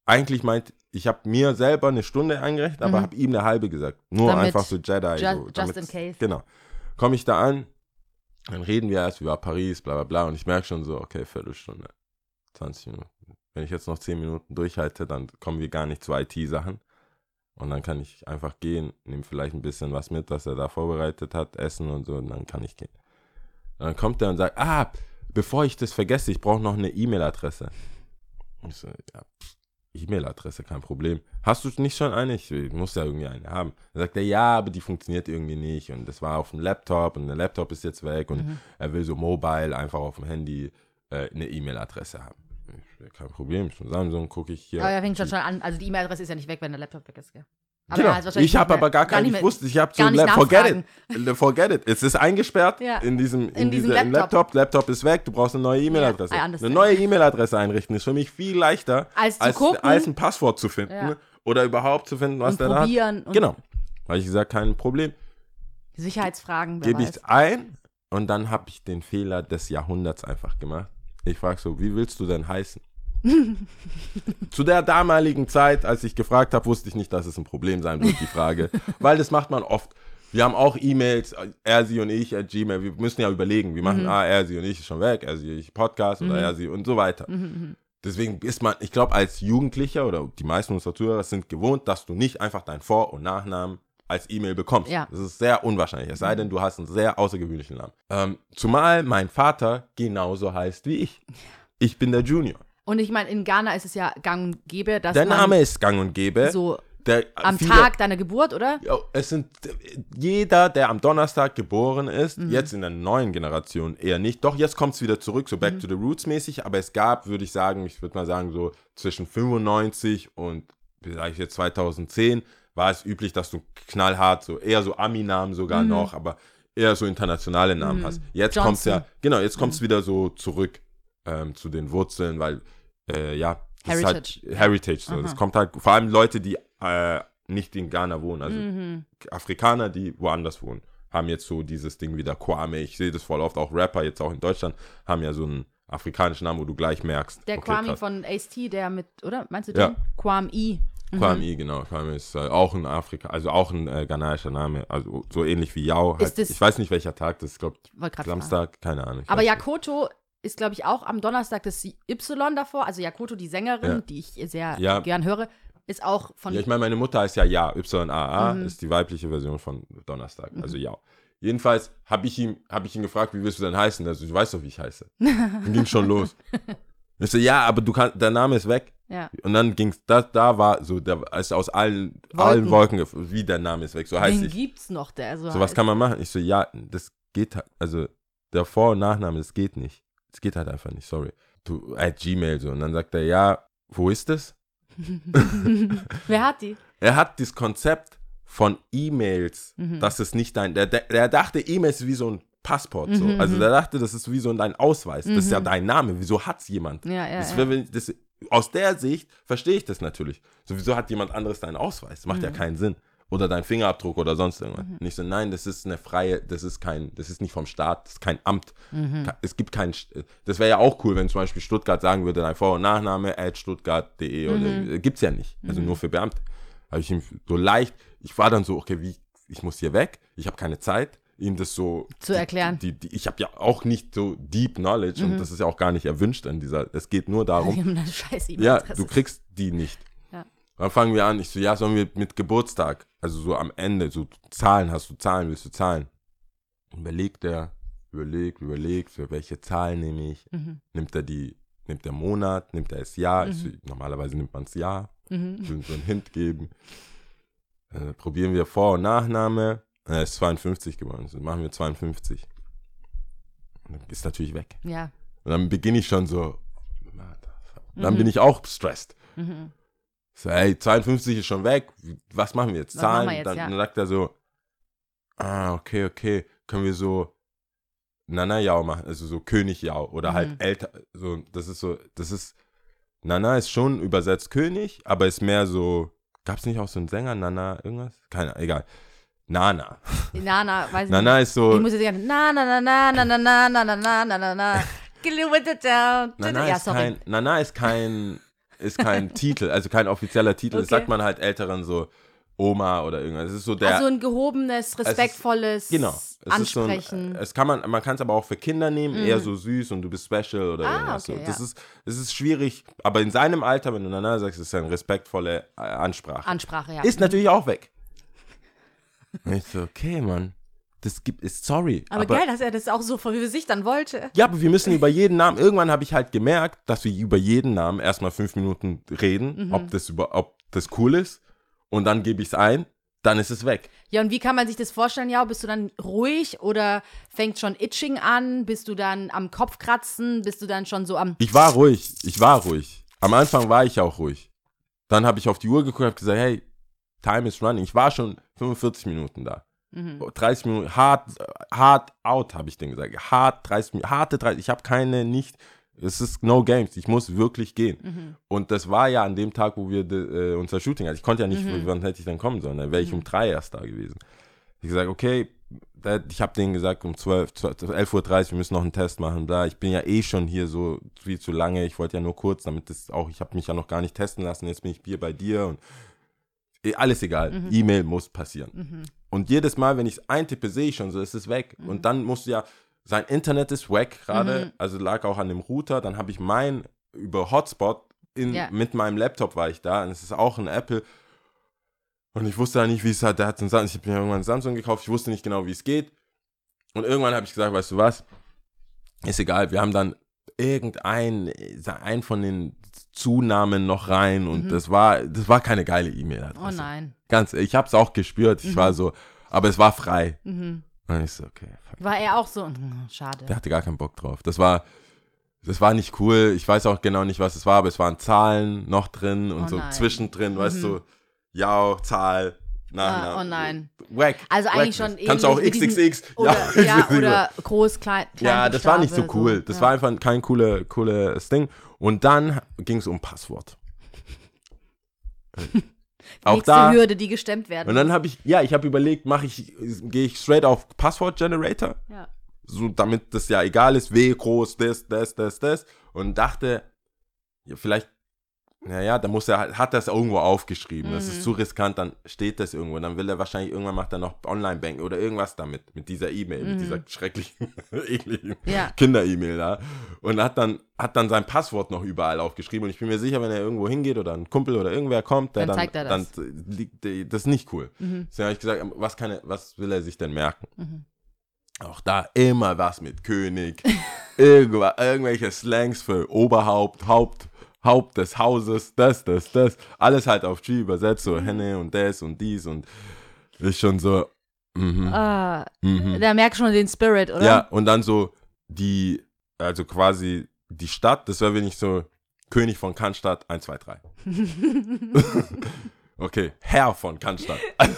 D: Eigentlich meint, ich habe mir selber eine Stunde eingerechnet, aber habe ihm eine halbe gesagt. Nur
B: Mhm. Damit-
D: einfach so Jedi.
B: Ju-
D: so,
B: just
D: damit's-
B: in case.
D: Genau. Komme ich da an, dann reden wir erst über Paris, bla bla bla. Und ich merke schon so, okay, Viertelstunde, 20 Minuten. Wenn ich jetzt noch 10 Minuten durchhalte, dann kommen wir gar nicht zu IT-Sachen. Und dann kann ich einfach gehen, nehme vielleicht ein bisschen was mit, was er da vorbereitet hat, essen und so, und dann kann ich gehen. Und dann kommt er und sagt, ah, bevor ich das vergesse, ich brauche noch eine E-Mail-Adresse. Ich so, ja, pff, E-Mail-Adresse, kein Problem. Hast du nicht schon eine? Ich muss ja irgendwie eine haben. Dann sagt er, ja, aber die funktioniert irgendwie nicht. Und das war auf dem Laptop und der Laptop ist jetzt weg und
B: Mhm.
D: er will so mobile einfach auf dem Handy äh, eine E-Mail-Adresse haben. Ich, kein Problem, von Samsung gucke ich hier.
B: Aber er fängt schon schon an. Also, die E-Mail-Adresse ist ja nicht weg, wenn der Laptop weg ist, gell? Aber
D: Genau. Ich habe aber gar keinen,
B: nicht
D: ich wusste, ich habe so,
B: gar
D: forget it, forget it. Es ist eingesperrt
B: Ja.
D: in diesem, in,
B: In diesem
D: dieser, im
B: Laptop.
D: Laptop. Laptop ist weg, du brauchst eine neue E-Mail-Adresse.
B: I
D: eine neue E-Mail-Adresse einrichten ist für mich viel leichter,
B: Als
D: als, als ein Passwort zu finden
B: Ja.
D: oder überhaupt zu finden, was
B: Und
D: der da hat. Genau. Habe ich gesagt, kein Problem.
B: Sicherheitsfragen,
D: Gebe ich ein und dann habe ich den Fehler des Jahrhunderts einfach gemacht. Ich frage so, wie willst du denn heißen? Zu der damaligen Zeit, als ich gefragt habe, wusste ich nicht, dass es ein Problem sein wird, die Frage. Weil das macht man oft. Wir haben auch E-Mails, er, sie und ich, at Gmail. Wir müssen ja überlegen. Wir machen, ah, er, sie und ich ist schon weg, er, sie, ich Podcast oder er, sie und so weiter. Deswegen ist man, ich glaube, als Jugendlicher oder die meisten unserer Zuhörer sind gewohnt, dass du nicht einfach deinen Vor- und Nachnamen als E-Mail bekommst.
B: Ja.
D: Das ist sehr unwahrscheinlich, es sei denn, du hast einen sehr außergewöhnlichen Namen. Ähm, zumal mein Vater genauso heißt wie ich. Ich bin der Junior.
B: Und ich meine, in Ghana ist es ja gang und gäbe, dass
D: Der Name ist gang und gäbe.
B: so
D: der,
B: am
D: viele-
B: Tag deiner Geburt, oder?
D: Ja, es sind jeder, der am Donnerstag geboren ist,
B: Mhm.
D: jetzt in der neuen Generation eher nicht. Doch, jetzt kommt es wieder zurück, so
B: Mhm.
D: Back to the Roots mäßig, aber es gab, würde ich sagen, ich würde mal sagen, so zwischen 95 und vielleicht jetzt 2010 war es üblich, dass du knallhart, so eher so Ami-Namen sogar
B: Mhm.
D: noch, aber eher so internationale Namen hast. Jetzt kommt es ja, genau, jetzt kommt es
B: Mhm.
D: wieder so zurück ähm, zu den Wurzeln, weil, äh, ja, das
B: Heritage.
D: Ist halt Heritage. So. Das kommt halt, vor allem Leute, die äh, nicht in Ghana wohnen, also
B: Mhm.
D: Afrikaner, die woanders wohnen, haben jetzt so dieses Ding wieder Kwame. Ich sehe das voll oft, auch Rapper jetzt auch in Deutschland haben ja so einen afrikanischen Namen, wo du gleich merkst.
B: Der
D: okay,
B: Kwame
D: krass.
B: von Ace-T, der mit, oder? Meinst du
D: Ja.
B: den? Kwame I.
D: Kwame I, genau. Kwame ist äh, auch ein Afrika, also auch ein äh, ghanaischer Name, also so ähnlich wie Yao. Halt,
B: das-
D: ich weiß nicht, welcher Tag das ist, ich glaube
B: grad
D: Samstag, keine Ahnung. ich
B: Aber. Yakoto ist, glaube ich, auch am Donnerstag das Y davor. Also Yakoto, die Sängerin,
D: Ja.
B: die ich sehr
D: Ja.
B: gern höre, ist auch von.
D: Ja, ich meine, meine Mutter heißt ja Ja, Y-A-A,
B: Mhm.
D: ist die weibliche Version von Donnerstag, also Ja. Jedenfalls habe ich, ihn- hab ich ihn gefragt, wie willst du denn heißen? Also, du weißt doch, wie ich heiße. Dann ging schon los. Ich so, ja, aber du kannst, der Name ist weg.
B: ja.
D: Und dann ging's, da, da war so, der ist aus allen Wolken, allen Wolken wie der Name ist weg, so heißt
B: Den
D: ich.
B: gibt's noch, der so.
D: So, was kann man machen? Ich so, ja, das geht halt, also der Vor- und Nachname, das geht nicht. Das geht halt einfach nicht, sorry. Du, at Gmail so. Und dann sagt er, ja, wo ist das?
B: Wer hat die?
D: Er hat das Konzept von E-Mails,
B: Mhm.
D: dass es nicht dein, der, der, der dachte, E-Mails ist wie so ein Passport, so.
B: Mhm,
D: Also
B: mhm.
D: der dachte, das ist wie so dein Ausweis. Das ist ja
B: Mhm.
D: dein Name. Wieso hat's jemand?
B: Ja, ja.
D: Das,
B: ja.
D: das, aus der Sicht verstehe ich das natürlich. Sowieso hat jemand anderes deinen Ausweis. Macht ja
B: Mhm.
D: keinen Sinn. Oder dein Fingerabdruck oder sonst irgendwas. Nicht so, nein, das ist eine freie, das ist kein, das ist nicht vom Staat, das ist kein Amt.
B: Mhm.
D: Es gibt kein, das wäre ja auch cool, wenn zum Beispiel Stuttgart sagen würde, dein Vor- und Nachname at stuttgart.de
B: Mhm.
D: oder gibt's ja nicht. Also nur für Beamte. Habe ich ihm so leicht, ich war dann so, okay, wie, ich muss hier weg, ich habe keine Zeit, ihm das so
B: Zu erklären.
D: Die, die, ich habe ja auch nicht so Deep Knowledge
B: Mhm.
D: und das ist ja auch gar nicht erwünscht an dieser, es geht nur darum,
B: Die
D: ja, du kriegst die nicht. Dann fangen wir an, ich so, ja, sollen wir mit Geburtstag, also so am Ende, so Zahlen, hast du Zahlen, willst du Zahlen? Überlegt der, überlegt, überlegt, für welche Zahl nehme ich.
B: Mhm.
D: Nimmt er die, nimmt der Monat, nimmt er das Jahr. Ich, normalerweise nimmt man das Jahr.
B: Mhm.
D: Ich will so einen Hint geben. Äh, probieren wir Vor- und Nachname. Er ist 52 geworden. So machen wir 52. Und dann ist natürlich weg.
B: Ja.
D: Und dann beginne ich schon so. Dann
B: Mhm.
D: bin ich auch stressed.
B: Mhm.
D: So, hey, 52 ist schon weg. Was machen wir jetzt?
B: Was
D: Zahlen?
B: wir jetzt,
D: dann,
B: ja.
D: dann sagt er so, ah, okay, okay. Können wir so Nana Yao machen, also so König Yao oder
B: Mhm.
D: halt älter. So, das ist so, das ist, Nana ist schon übersetzt König, aber ist mehr so, gab es nicht auch so einen Sänger, Nana, irgendwas? Keine, egal. Nana.
B: Nana, weiß ich
D: Nana
B: nicht.
D: ist so,
B: Ich muss jetzt sagen, na, na, na, na, na, na, na, na, na, na, na, na, na.
D: Nana,
B: ja,
D: ist kein, Nana ist kein, ist kein Titel, also kein offizieller Titel. Das
B: Okay.
D: sagt man halt Älteren so Oma oder irgendwas. Es ist so der,
B: also ein gehobenes, respektvolles
D: Genau. Es
B: Ansprechen.
D: Ist so ein, es kann man, man kann es aber auch für Kinder nehmen, eher so süß und du bist special oder
B: Ah,
D: irgendwas.
B: okay,
D: so. Das
B: ja.
D: ist, das ist schwierig, aber in seinem Alter, wenn du Nana sagst, ist es eine respektvolle äh, Ansprache.
B: Ansprache, ja.
D: Ist natürlich auch weg. Und ich so, okay, Mann, das gibt, ist sorry.
B: aber, geil, dass er das auch so für sich dann wollte.
D: Ja, aber wir müssen über jeden Namen. Irgendwann habe ich halt gemerkt, dass wir über jeden Namen erstmal fünf Minuten reden,
B: Mhm.
D: ob, das über, ob das cool ist. Und dann gebe ich es ein, dann ist es weg.
B: Ja, und wie kann man sich das vorstellen, ja? Bist du dann ruhig oder fängt schon Itching an? Bist du dann am Kopf kratzen? Bist du dann schon so am.
D: Ich war ruhig, ich war ruhig. Am Anfang war ich auch ruhig. Dann habe ich auf die Uhr geguckt und gesagt, hey, time is running. Ich war schon 45 Minuten da.
B: Mhm.
D: 30 Minuten, hard, hard out, habe ich denen gesagt. Hard 30 Minuten, harte 30. Ich habe keine, nicht, es ist no games. Ich muss wirklich gehen.
B: Mhm.
D: Und das war ja an dem Tag, wo wir de, äh, unser Shooting hatten. Ich konnte ja nicht,
B: Mhm.
D: wann hätte ich dann kommen sollen. Dann wäre ich um drei erst da gewesen. Ich gesagt, okay, ich habe denen gesagt, um 12, 12 11.30 Uhr, wir müssen noch einen Test machen. Da, ich bin ja eh schon hier so viel zu lange. Ich wollte ja nur kurz, damit das auch, ich habe mich ja noch gar nicht testen lassen. Jetzt bin ich hier bei dir und eh, alles egal.
B: Mhm.
D: E-Mail muss passieren. Und jedes Mal, wenn ich es eintippe, sehe ich schon so, ist es weg.
B: Mhm.
D: Und dann musst du ja, sein Internet ist weg gerade, also lag auch an dem Router. Dann habe ich mein über Hotspot in,
B: Ja.
D: mit meinem Laptop war ich da. Und es ist auch ein Apple. Und ich wusste ja nicht, wie es hat. Der hat einen Samsung, ich habe mir irgendwann einen Samsung gekauft. Ich wusste nicht genau, wie es geht. Und irgendwann habe ich gesagt, weißt du was? Ist egal. Wir haben dann irgendein, ein von den Zunamen noch rein und das war, das war keine geile E-Mail.
B: Oh nein.
D: Ganz, ich habe es auch gespürt. Ich war so, aber es war frei.
B: Mhm.
D: Und ich so, okay, fuck.
B: War er auch so? Hm, Schade.
D: Der hatte gar keinen Bock drauf. Das war, das war nicht cool. Ich weiß auch genau nicht, was es war, aber es waren Zahlen noch drin und
B: Oh
D: so
B: nein.
D: zwischendrin, weißt du, ja, Zahl, Nachname.
B: Ah, oh nein.
D: Wack.
B: Also eigentlich
D: Wackness.
B: schon
D: Kannst du auch XXX.
B: Oder, ja, oder groß, klein, klein
D: Ja, das war nicht so cool. Das
B: ja.
D: war einfach kein coole, cooles Ding. Und dann ging es um Passwort. auch
B: Nächste
D: da.
B: Hürde, die gestemmt werden
D: Und dann habe ich, ja, ich habe überlegt, mache ich, gehe ich straight auf Passwort Generator,
B: Ja.
D: so damit das ja egal ist, W groß, das, das, das, das. Und dachte, ja, vielleicht, naja, da muss er, hat das irgendwo aufgeschrieben. Das
B: Mhm.
D: ist zu riskant, dann steht das irgendwo. Dann will er wahrscheinlich, irgendwann macht er noch Online-Banking oder irgendwas damit, mit dieser E-Mail, mit dieser schrecklichen, ekligen
B: Mhm. Ja.
D: Kinder-E-Mail da. Und hat dann, hat dann sein Passwort noch überall aufgeschrieben. Und ich bin mir sicher, wenn er irgendwo hingeht oder ein Kumpel oder irgendwer kommt,
B: Dann
D: dann,
B: zeigt er das.
D: dann liegt, das ist nicht cool.
B: Mhm.
D: Deswegen habe ich gesagt, was, kann er, was will er sich denn merken? Auch da immer was mit König, irgendwelche Slangs für Oberhaupt, Haupt, Haupt des Hauses, das, das, das. Alles halt auf G übersetzt, so Henne und das und dies und ist schon so, mhm,
B: Ah,
D: mhm.
B: da merkst du schon den Spirit, oder?
D: Ja, und dann so die, also quasi die Stadt, das wäre wenn ich so König von Cannstatt 1, 2, 3. okay, Herr von Cannstatt.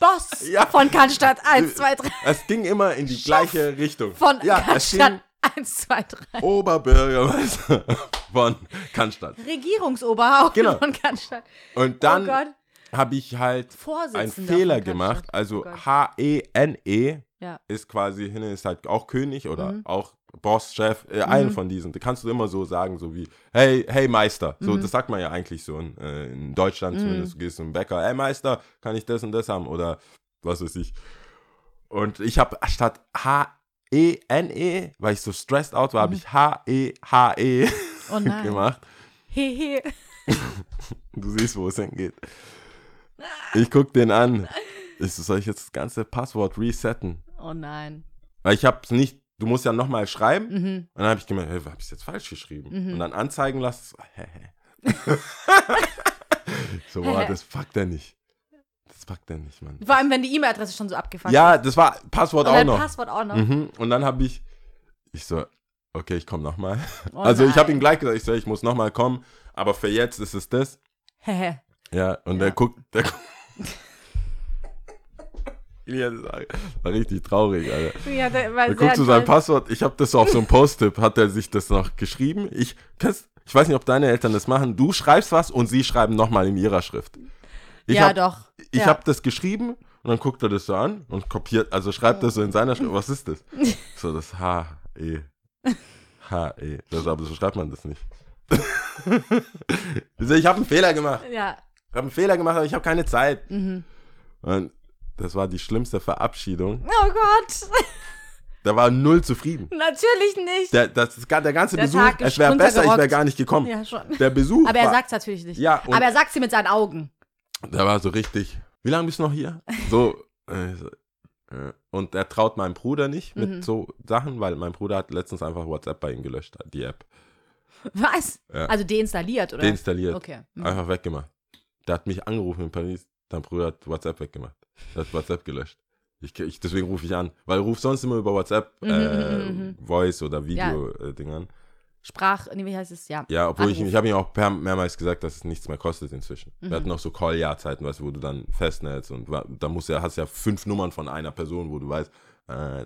B: Boss
D: Ja.
B: von Cannstatt 1, 2, 3.
D: Es ging immer in die gleiche Richtung.
B: Von
D: ja,
B: Cannstatt 1, 2, 3.
D: Oberbürgermeister von Cannstatt.
B: Regierungsoberhaupt
D: Genau.
B: von Cannstatt.
D: Und
B: oh
D: dann
B: Gott.
D: habe ich halt einen Fehler gemacht. Also
B: Oh.
D: H-E-N-E
B: Ja.
D: ist quasi, Hinne ist halt auch König oder
B: Mhm.
D: auch Boss, Chef, äh, einen von diesen. Da kannst du immer so sagen, so wie, hey, hey Meister. So,
B: Mhm.
D: das sagt man ja eigentlich so in, äh, in Deutschland zumindest. Du gehst zum Bäcker, hey Meister, kann ich das und das haben? Oder was weiß ich. Und ich habe statt H-E-N-E, weil ich so stressed out war, habe ich H-E-H-E
B: Oh nein.
D: gemacht.
B: Hehe.
D: Du siehst, wo es hingeht. Ich guck den an. Ich so, soll ich jetzt das ganze Passwort resetten?
B: Oh nein.
D: Weil ich habe es nicht, du musst ja nochmal schreiben.
B: Mhm.
D: Und dann habe ich gemerkt, hey, habe ich jetzt falsch geschrieben?
B: Mhm.
D: Und dann anzeigen lassen. so, boah, das packt er nicht. Das packt er nicht, Mann.
B: Vor allem, wenn die E-Mail-Adresse schon so abgefuckt
D: Ja, das war Passwort auch noch.
B: Passwort auch noch.
D: Mhm. Und dann habe ich, ich so, okay, ich komme nochmal.
B: Oh
D: also ich habe
B: nein.
D: ihm gleich gesagt, ich so, ich muss nochmal kommen, aber für jetzt ist es das. Ja, und
B: Ja.
D: der guckt, der guckt. Ja, das war richtig traurig, Alter.
B: ja, der war
D: Da guckst du sein. Passwort. Ich habe das so auf so einem Post-it, hat er sich das noch geschrieben. Ich, kennst, ich weiß nicht, ob deine Eltern das machen. Du schreibst was und sie schreiben nochmal in ihrer Schrift. Ich
B: ja,
D: hab,
B: doch.
D: Ich
B: ja.
D: habe das geschrieben und dann guckt er das so an und kopiert, also schreibt das so in seiner Schrift. Was ist das? So, das H, E. H, E. Das, aber so schreibt man das nicht. Ich habe einen Fehler gemacht.
B: Ja.
D: Ich habe einen Fehler gemacht, aber ich habe keine Zeit.
B: Mhm.
D: Und das war die schlimmste Verabschiedung.
B: Oh Gott.
D: Da war null zufrieden.
B: Natürlich nicht.
D: Der, das, der ganze
B: Der
D: Besuch,
B: Tag
D: es wäre besser, ich wäre gar nicht gekommen.
B: ja, schon.
D: Der Besuch
B: Aber er sagt es natürlich nicht.
D: Ja,
B: Aber er sagt sie mit seinen Augen.
D: Der war so richtig, wie lange bist du noch hier? So, äh, so äh, und er traut meinem Bruder nicht mit
B: Mhm.
D: so Sachen, weil mein Bruder hat letztens einfach WhatsApp bei ihm gelöscht, die App.
B: Was?
D: Ja.
B: Also deinstalliert, oder?
D: Deinstalliert.
B: Okay. Mhm.
D: Einfach weggemacht. Der hat mich angerufen in Paris, dein Bruder hat WhatsApp weggemacht. Der hat WhatsApp gelöscht. Ich, ich, deswegen rufe ich an, weil ruf sonst immer über WhatsApp
B: Mhm,
D: äh,
B: mhm, mhm.
D: Voice oder Video-Ding an.
B: Sprach, nee, wie heißt es? Ja.
D: Ja, obwohl ich,
B: Anruf.
D: ich habe ihm auch per, mehrmals gesagt, dass es nichts mehr kostet inzwischen.
B: Mhm.
D: Wir hatten auch so Call-Jahrzeiten, weißt du, wo du dann festnetzt und da musst du, ja- hast ja fünf Nummern von einer Person, wo du weißt, äh,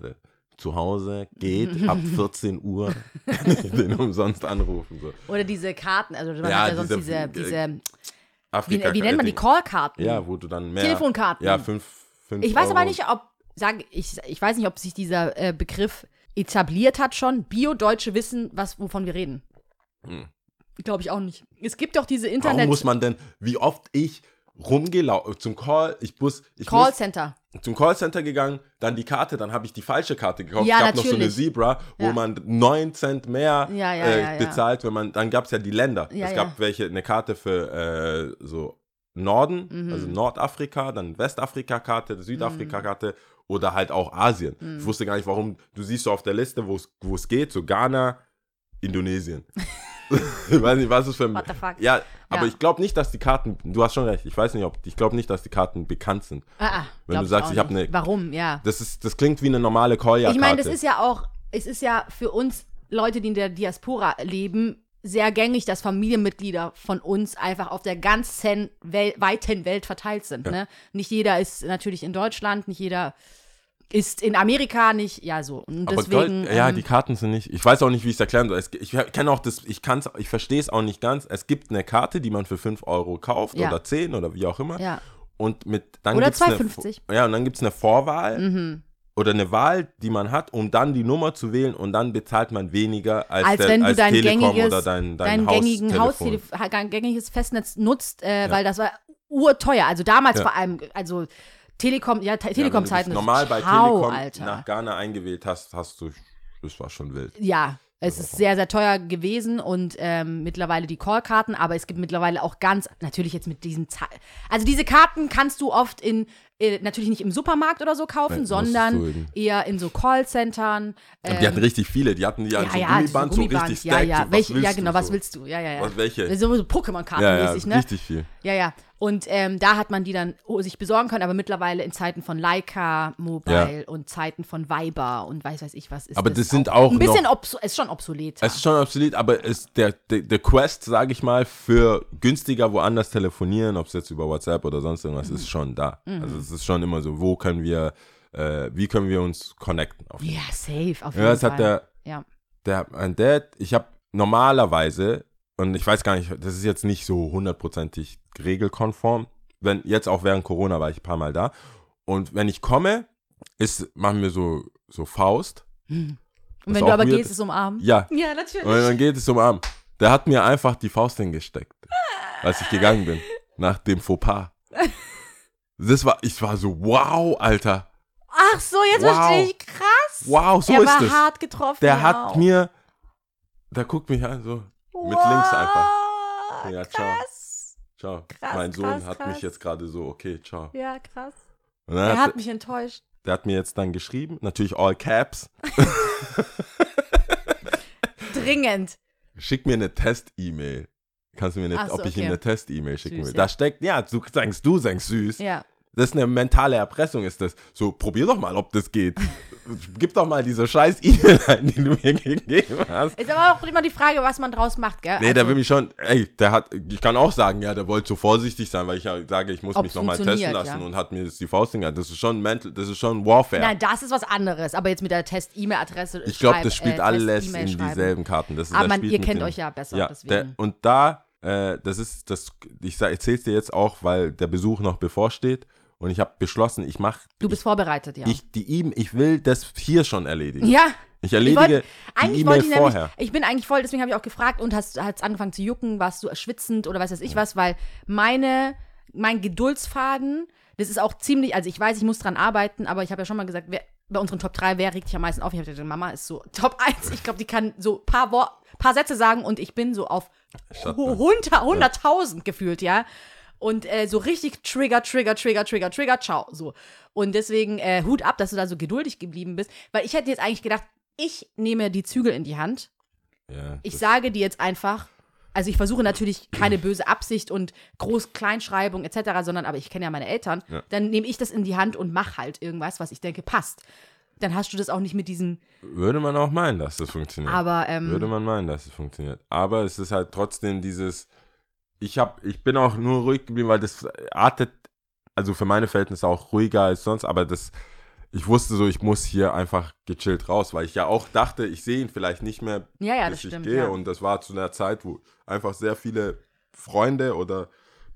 D: zu Hause geht ab 14 Uhr, ich den umsonst anrufen. So.
B: Oder diese Karten, also man
D: Ja,
B: hat ja sonst
D: diese-
B: diese, diese wie,
D: Afrika
B: wie nennt man die. Callkarten?
D: Ja, wo du dann mehr.
B: Telefonkarten.
D: Ja, fünf, fünf
B: Ich weiß aber
D: Euro.
B: nicht, ob, sag, ich, ich weiß nicht, ob sich dieser äh, Begriff etabliert hat schon. Bio-Deutsche wissen, was, wovon wir reden.
D: Hm.
B: Glaube ich auch nicht. Es gibt doch diese
D: Warum
B: Internet
D: muss man denn, wie oft ich rumgelaufen, zum Call, ich muss, ich
B: Callcenter.
D: zum Callcenter gegangen, dann die Karte, dann habe ich die falsche Karte gekauft.
B: Ja,
D: es gab noch so eine
B: natürlich.
D: Zebra, wo
B: Ja.
D: man 9 Cent mehr
B: Ja, ja,
D: äh, bezahlt, wenn man, dann gab es ja die Länder. Es gab welche, eine Karte für äh, so Norden,
B: Mhm.
D: also Nordafrika, dann Westafrika-Karte, Südafrika-Karte oder halt auch Asien.
B: Mhm.
D: Ich wusste gar nicht, warum, du siehst so auf der Liste, wo es- es geht, so Ghana, Indonesien. ich weiß nicht, was ist für ein.
B: What the fuck?
D: Ja, aber
B: Ja.
D: ich glaube nicht, dass die Karten, du hast schon recht, ich weiß nicht, ob, ich glaube nicht, dass die Karten bekannt sind.
B: Ah, ah,
D: Wenn du sagst, ich hab
B: nicht.
D: eine-
B: Warum, ja.
D: Das, ist, das klingt wie eine normale Call-Karte.
B: Ich meine, das ist ja auch, es ist ja für uns Leute, die in der Diaspora leben, sehr gängig, dass Familienmitglieder von uns einfach auf der ganzen Wel weiten Welt verteilt sind. Ne? Nicht jeder ist natürlich in Deutschland, nicht jeder ist in Amerika, nicht, ja so. Und
D: Aber
B: deswegen.
D: Gold, ja,
B: ähm,
D: die Karten sind nicht. Ich weiß auch nicht, wie ich es erklären soll. Es, ich kenne auch das, ich kann's, ich verstehe es auch nicht ganz. Es gibt eine Karte, die man für 5 Euro kauft
B: Ja.
D: oder 10 oder wie auch immer.
B: Ja.
D: Und mit dann
B: Oder
D: gibt's eine
B: 2,50.
D: Vo- Ja, und dann gibt es eine Vorwahl
B: Mhm.
D: Oder eine Wahl, die man hat, um dann die Nummer zu wählen und dann bezahlt man weniger als,
B: als
D: der,
B: wenn du
D: als
B: dein
D: Telekom
B: gängiges,
D: oder dein, dein,
B: dein gängigen
D: Haustelefon.
B: Haustelef ha- dein gängiges Festnetz nutzt, äh, weil das war urteuer. Also damals
D: Ja.
B: vor allem, also Telekom, ja, Te
D: Ja,
B: Telekom-Zeiten.
D: normal bei
B: Ciao,
D: Telekom
B: Alter.
D: nach Ghana eingewählt hast, hast du, das war schon wild.
B: Ja, es ist sehr, sehr teuer gewesen und ähm, mittlerweile die Callkarten, aber es gibt mittlerweile auch ganz, natürlich jetzt mit diesen Ze Also diese Karten kannst du oft in, äh, natürlich nicht im Supermarkt oder so kaufen,
D: du
B: sondern eher in so Callcentern.
D: Und die hatten richtig viele, die hatten die an so Gummiband, so richtig
B: ja,
D: stacked.
B: ja,
D: so,
B: welche, ja genau, was willst du? Ja, ja, ja.
D: Was, welche?
B: So, so
D: Ja, ja,
B: Pokémon-Kartenmäßig, ne?
D: richtig viel.
B: Ja, ja. Und ähm, da hat man die dann oh, sich besorgen können, aber mittlerweile in Zeiten von Leica Mobile und Zeiten von Viber und weiß weiß ich was ist
D: Aber das sind auch
B: ein bisschen obso ist schon obsolet.
D: Es ist schon obsolet, aber es, der, der, der Quest, sage ich mal, für günstiger woanders telefonieren, ob es jetzt über WhatsApp oder sonst irgendwas,
B: Mhm.
D: ist schon da. Also es ist schon immer so, wo können wir, äh, wie können wir uns connecten? Auf
B: ja, safe auf jeden
D: ja, das
B: Fall.
D: hat der,
B: ja.
D: der, mein Dad, ich habe normalerweise, und ich weiß gar nicht, das ist jetzt nicht so hundertprozentig regelkonform, wenn, jetzt auch während Corona war ich ein paar Mal da, und wenn ich komme, ist, machen wir so, so Faust.
B: Und
D: Was
B: wenn du aber
D: weird
B: gehst,
D: ist.
B: ist umarmen.
D: Ja,
B: Ja, natürlich.
D: Und dann geht es um Arm. Der hat mir einfach die Faust hingesteckt, als ich gegangen bin, nach dem Fauxpas. Das war, ich war so, wow, Alter.
B: Ach so, jetzt
D: Wow.
B: verstehe ich. Krass.
D: Wow, so
B: er
D: ist
B: war
D: es.
B: hart getroffen.
D: Der
B: wow.
D: hat mir, der guckt mich an, so, mit links einfach. Ja, ciao.
B: krass.
D: Ciao.
B: Krass,
D: mein Sohn
B: krass,
D: hat
B: krass.
D: mich jetzt gerade so, okay, ciao.
B: Ja, krass. Er
D: hat,
B: hat mich enttäuscht.
D: der hat mir jetzt dann geschrieben, natürlich all caps,
B: Dringend.
D: schick mir eine Test-E-Mail. Kannst du mir
B: Ach so,
D: ob ich
B: okay.
D: ihm eine Test-E-Mail schicken
B: Süß,
D: will?
B: ja.
D: Da steckt, ja, du sagst, du sagst süß.
B: Ja.
D: Das ist eine mentale Erpressung, ist das. So, probier doch mal, ob das geht. Gib doch mal diese scheiß E-Mail ein, die du mir gegeben hast.
B: Ist aber auch immer die Frage, was man draus macht, gell?
D: Nee,
B: Also,
D: der will mich schon, ey, der hat, ich kann auch sagen, ja, der wollte so vorsichtig sein, weil ich ja sage, ich muss mich nochmal testen lassen
B: ja.
D: und hat mir jetzt die Faust hingehört. Das ist schon mental, das ist schon Warfare.
B: Nein, das ist was anderes. Aber jetzt mit der Test-E-Mail-Adresse.
D: ich glaube, das spielt
B: äh,
D: alles in dieselben Karten. Das ist,
B: Aber
D: das
B: man, ihr kennt
D: den-
B: euch ja besser,
D: Ja,
B: deswegen.
D: der, und da, äh, das ist, das, ich erzähl's dir jetzt auch, weil der Besuch noch bevorsteht und ich habe beschlossen, ich mache,
B: du bist vorbereitet, ja.
D: ich, die E-Mail, ich will das hier schon erledigen.
B: ja.
D: Ich
B: Ich
D: erledige
B: wollt,
D: die
B: eigentlich
D: E-Mail
B: wollte ich
D: vorher.
B: nämlich, ich bin eigentlich voll, deswegen habe ich auch gefragt und hast hat's angefangen zu jucken, warst du schwitzend oder weiß weiß ich was, weil meine, mein Geduldsfaden, das ist auch ziemlich, also ich weiß, ich muss dran arbeiten, aber ich habe ja schon mal gesagt, wer, bei unseren Top 3, wer regt dich am meisten auf? Ich habe gesagt, Mama ist so Top 1, ich glaube, die kann so paar, Wor paar Sätze sagen und ich bin so auf
D: Shut
B: hu-
D: up.
B: 100 100.000 gefühlt, ja. Und äh, so richtig Trigger, Trigger, Trigger, Trigger, Trigger, ciao, so. Und deswegen äh, Hut ab, dass du da so geduldig geblieben bist, weil ich hätte jetzt eigentlich gedacht, ich nehme die Zügel in die Hand.
D: Ja,
B: Ich
D: das-
B: sage dir jetzt einfach, also ich versuche natürlich keine böse Absicht und Groß-Kleinschreibung etc., sondern aber ich kenne ja meine Eltern.
D: Ja.
B: Dann nehme ich das in die Hand und mach halt irgendwas, was ich denke passt. Dann hast du das auch nicht mit diesem,
D: Würde man auch meinen, dass das funktioniert.
B: aber ähm,
D: Würde man meinen, dass es funktioniert. Aber es ist halt trotzdem dieses. Ich hab, ich bin auch nur ruhig geblieben, weil das artet, also für meine Verhältnisse auch ruhiger als sonst, aber das, ich wusste so, ich muss hier einfach gechillt raus, weil ich ja auch dachte, ich sehe ihn vielleicht nicht mehr,
B: ja, ja,
D: bis
B: das
D: ich
B: stimmt.
D: gehe.
B: Ja.
D: Und das war zu einer Zeit, wo einfach sehr viele Freunde oder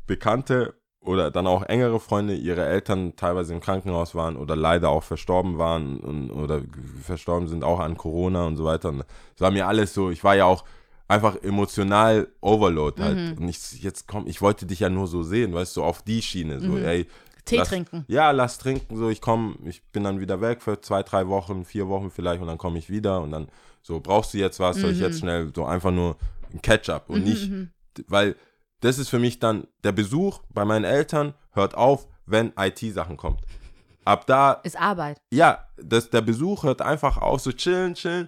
D: Bekannte oder dann auch engere Freunde ihre Eltern teilweise im Krankenhaus waren oder leider auch verstorben waren und, oder verstorben sind auch an Corona und so weiter. Und es war mir alles so, ich war ja auch einfach emotional Overload halt.
B: Mhm.
D: Und ich jetzt komm, ich wollte dich ja nur so sehen, weißt du, auf die Schiene. So, ey,
B: Mhm. Tee
D: lass,
B: trinken.
D: Ja, lass trinken. So, ich komme, ich bin dann wieder weg für zwei, drei Wochen, vier Wochen vielleicht und dann komme ich wieder und dann so, brauchst du jetzt was? Soll ich
B: Mhm.
D: jetzt schnell so einfach nur ein Catch-up und nicht, weil das ist für mich dann, der Besuch bei meinen Eltern hört auf, wenn IT-Sachen kommt. Ab da
B: Ist Arbeit.
D: ja, das, der Besuch hört einfach auf, so chillen, chillen.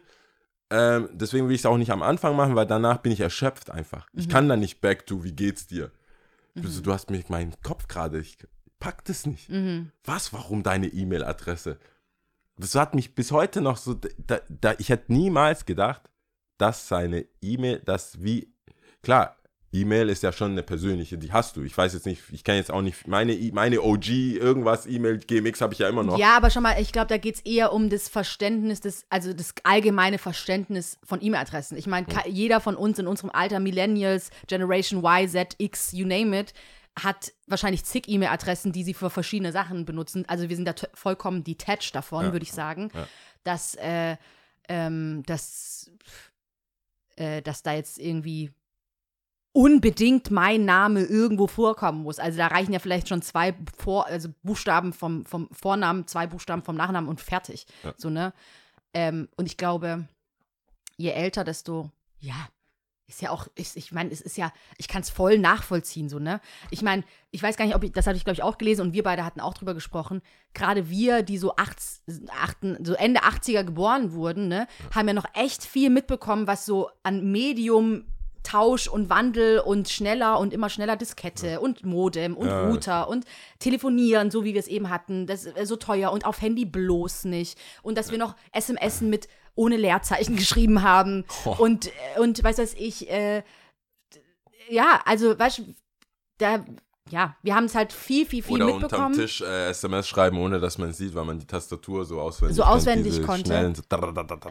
D: Ähm, deswegen will ich es auch nicht am Anfang machen, weil danach bin ich erschöpft einfach. Ich
B: Mhm.
D: kann dann nicht back to, wie geht's dir? Du, du hast mich meinen Kopf gerade, ich pack das nicht.
B: Mhm.
D: Was, warum deine E-Mail-Adresse? Das hat mich bis heute noch so, da, da, ich hätte niemals gedacht, dass seine E-Mail, das wie, klar, E-Mail ist ja schon eine persönliche, die hast du. Ich weiß jetzt nicht, ich kann jetzt auch nicht, meine, meine OG, irgendwas, E-Mail, GMX habe ich ja immer noch.
B: Ja, aber schon mal, ich glaube, da geht es eher um das Verständnis, des, also das allgemeine Verständnis von E-Mail-Adressen. Ich meine, ka- jeder von uns in unserem Alter, Millennials, Generation Y, Z, X, you name it, hat wahrscheinlich zig E-Mail-Adressen, die sie für verschiedene Sachen benutzen. Also wir sind da vollkommen detached davon,
D: Ja.
B: würde ich sagen,
D: Ja.
B: dass, äh, ähm, dass, äh, dass da jetzt irgendwie unbedingt mein Name irgendwo vorkommen muss. Also da reichen ja vielleicht schon zwei Vor also Buchstaben vom, vom Vornamen, zwei Buchstaben vom Nachnamen und fertig.
D: Ja.
B: So, ne? Ähm, und ich glaube, je älter, desto, ja, ist ja auch, ist, ich meine, es ist ja, ich kann es voll nachvollziehen, so, ne? Ich meine, ich weiß gar nicht, ob ich, das hatte ich, glaube ich, auch gelesen und wir beide hatten auch drüber gesprochen. Gerade wir, die so, acht, achten, so Ende 80er geboren wurden, ne, haben ja noch echt viel mitbekommen, was so an Medium Tausch und Wandel und schneller und immer schneller Diskette und Modem und
D: Ja.
B: Router und Telefonieren, so wie wir es eben hatten, das ist äh, so teuer und auf Handy bloß nicht und dass wir noch SMS mit ohne Leerzeichen geschrieben haben
D: Oh.
B: und äh, und weiß was ich äh, ja, also weißt du, da ja, wir haben es halt viel viel viel
D: Oder unterm
B: mitbekommen.
D: Tisch äh, SMS schreiben, ohne dass man es sieht, weil man die Tastatur so auswendig
B: So
D: kennt,
B: auswendig
D: diese
B: konnte.
D: Schnellen, so.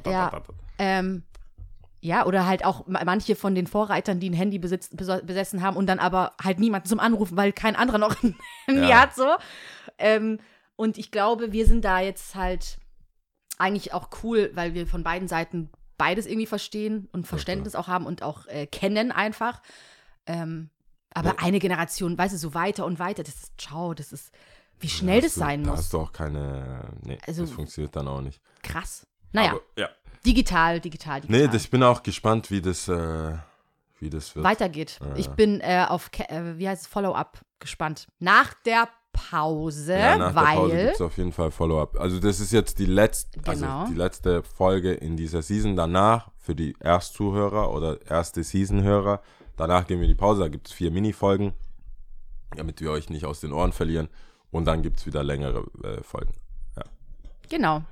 B: Ja. Ähm, ja, oder halt auch ma- manche von den Vorreitern, die ein Handy besitzt, besessen haben und dann aber halt niemanden zum Anrufen, weil kein anderer noch ein Handy
D: Ja.
B: hat, so. Ähm, und ich glaube, wir sind da jetzt halt eigentlich auch cool, weil wir von beiden Seiten beides irgendwie verstehen und Verständnis auch haben und auch äh, kennen einfach. Ähm, aber eine Generation, weißt du, so weiter und weiter, das ist, ciao, das ist, wie schnell das
D: Hast du-
B: sein
D: Da
B: muss.
D: hast du auch keine, nee,
B: Also-
D: das funktioniert dann auch nicht.
B: Krass. Naja,
D: Aber, ja.
B: Digital, digital, digital.
D: Nee, ich bin auch gespannt, wie das, äh, wie das wird.
B: weitergeht.
D: Ja,
B: ich
D: ja.
B: bin äh, auf, äh, wie heißt es, Follow-up gespannt. Nach der Pause,
D: Ja, nach der Pause
B: weil
D: gibt es auf jeden Fall Follow-up. Also das ist jetzt die letzte,
B: Genau.
D: also die letzte Folge in dieser Season. Danach für die Erstzuhörer oder erste Season-Hörer. Danach gehen wir in die Pause. Da gibt es vier Mini-Folgen, damit wir euch nicht aus den Ohren verlieren. Und dann gibt es wieder längere äh, Folgen.
B: genau.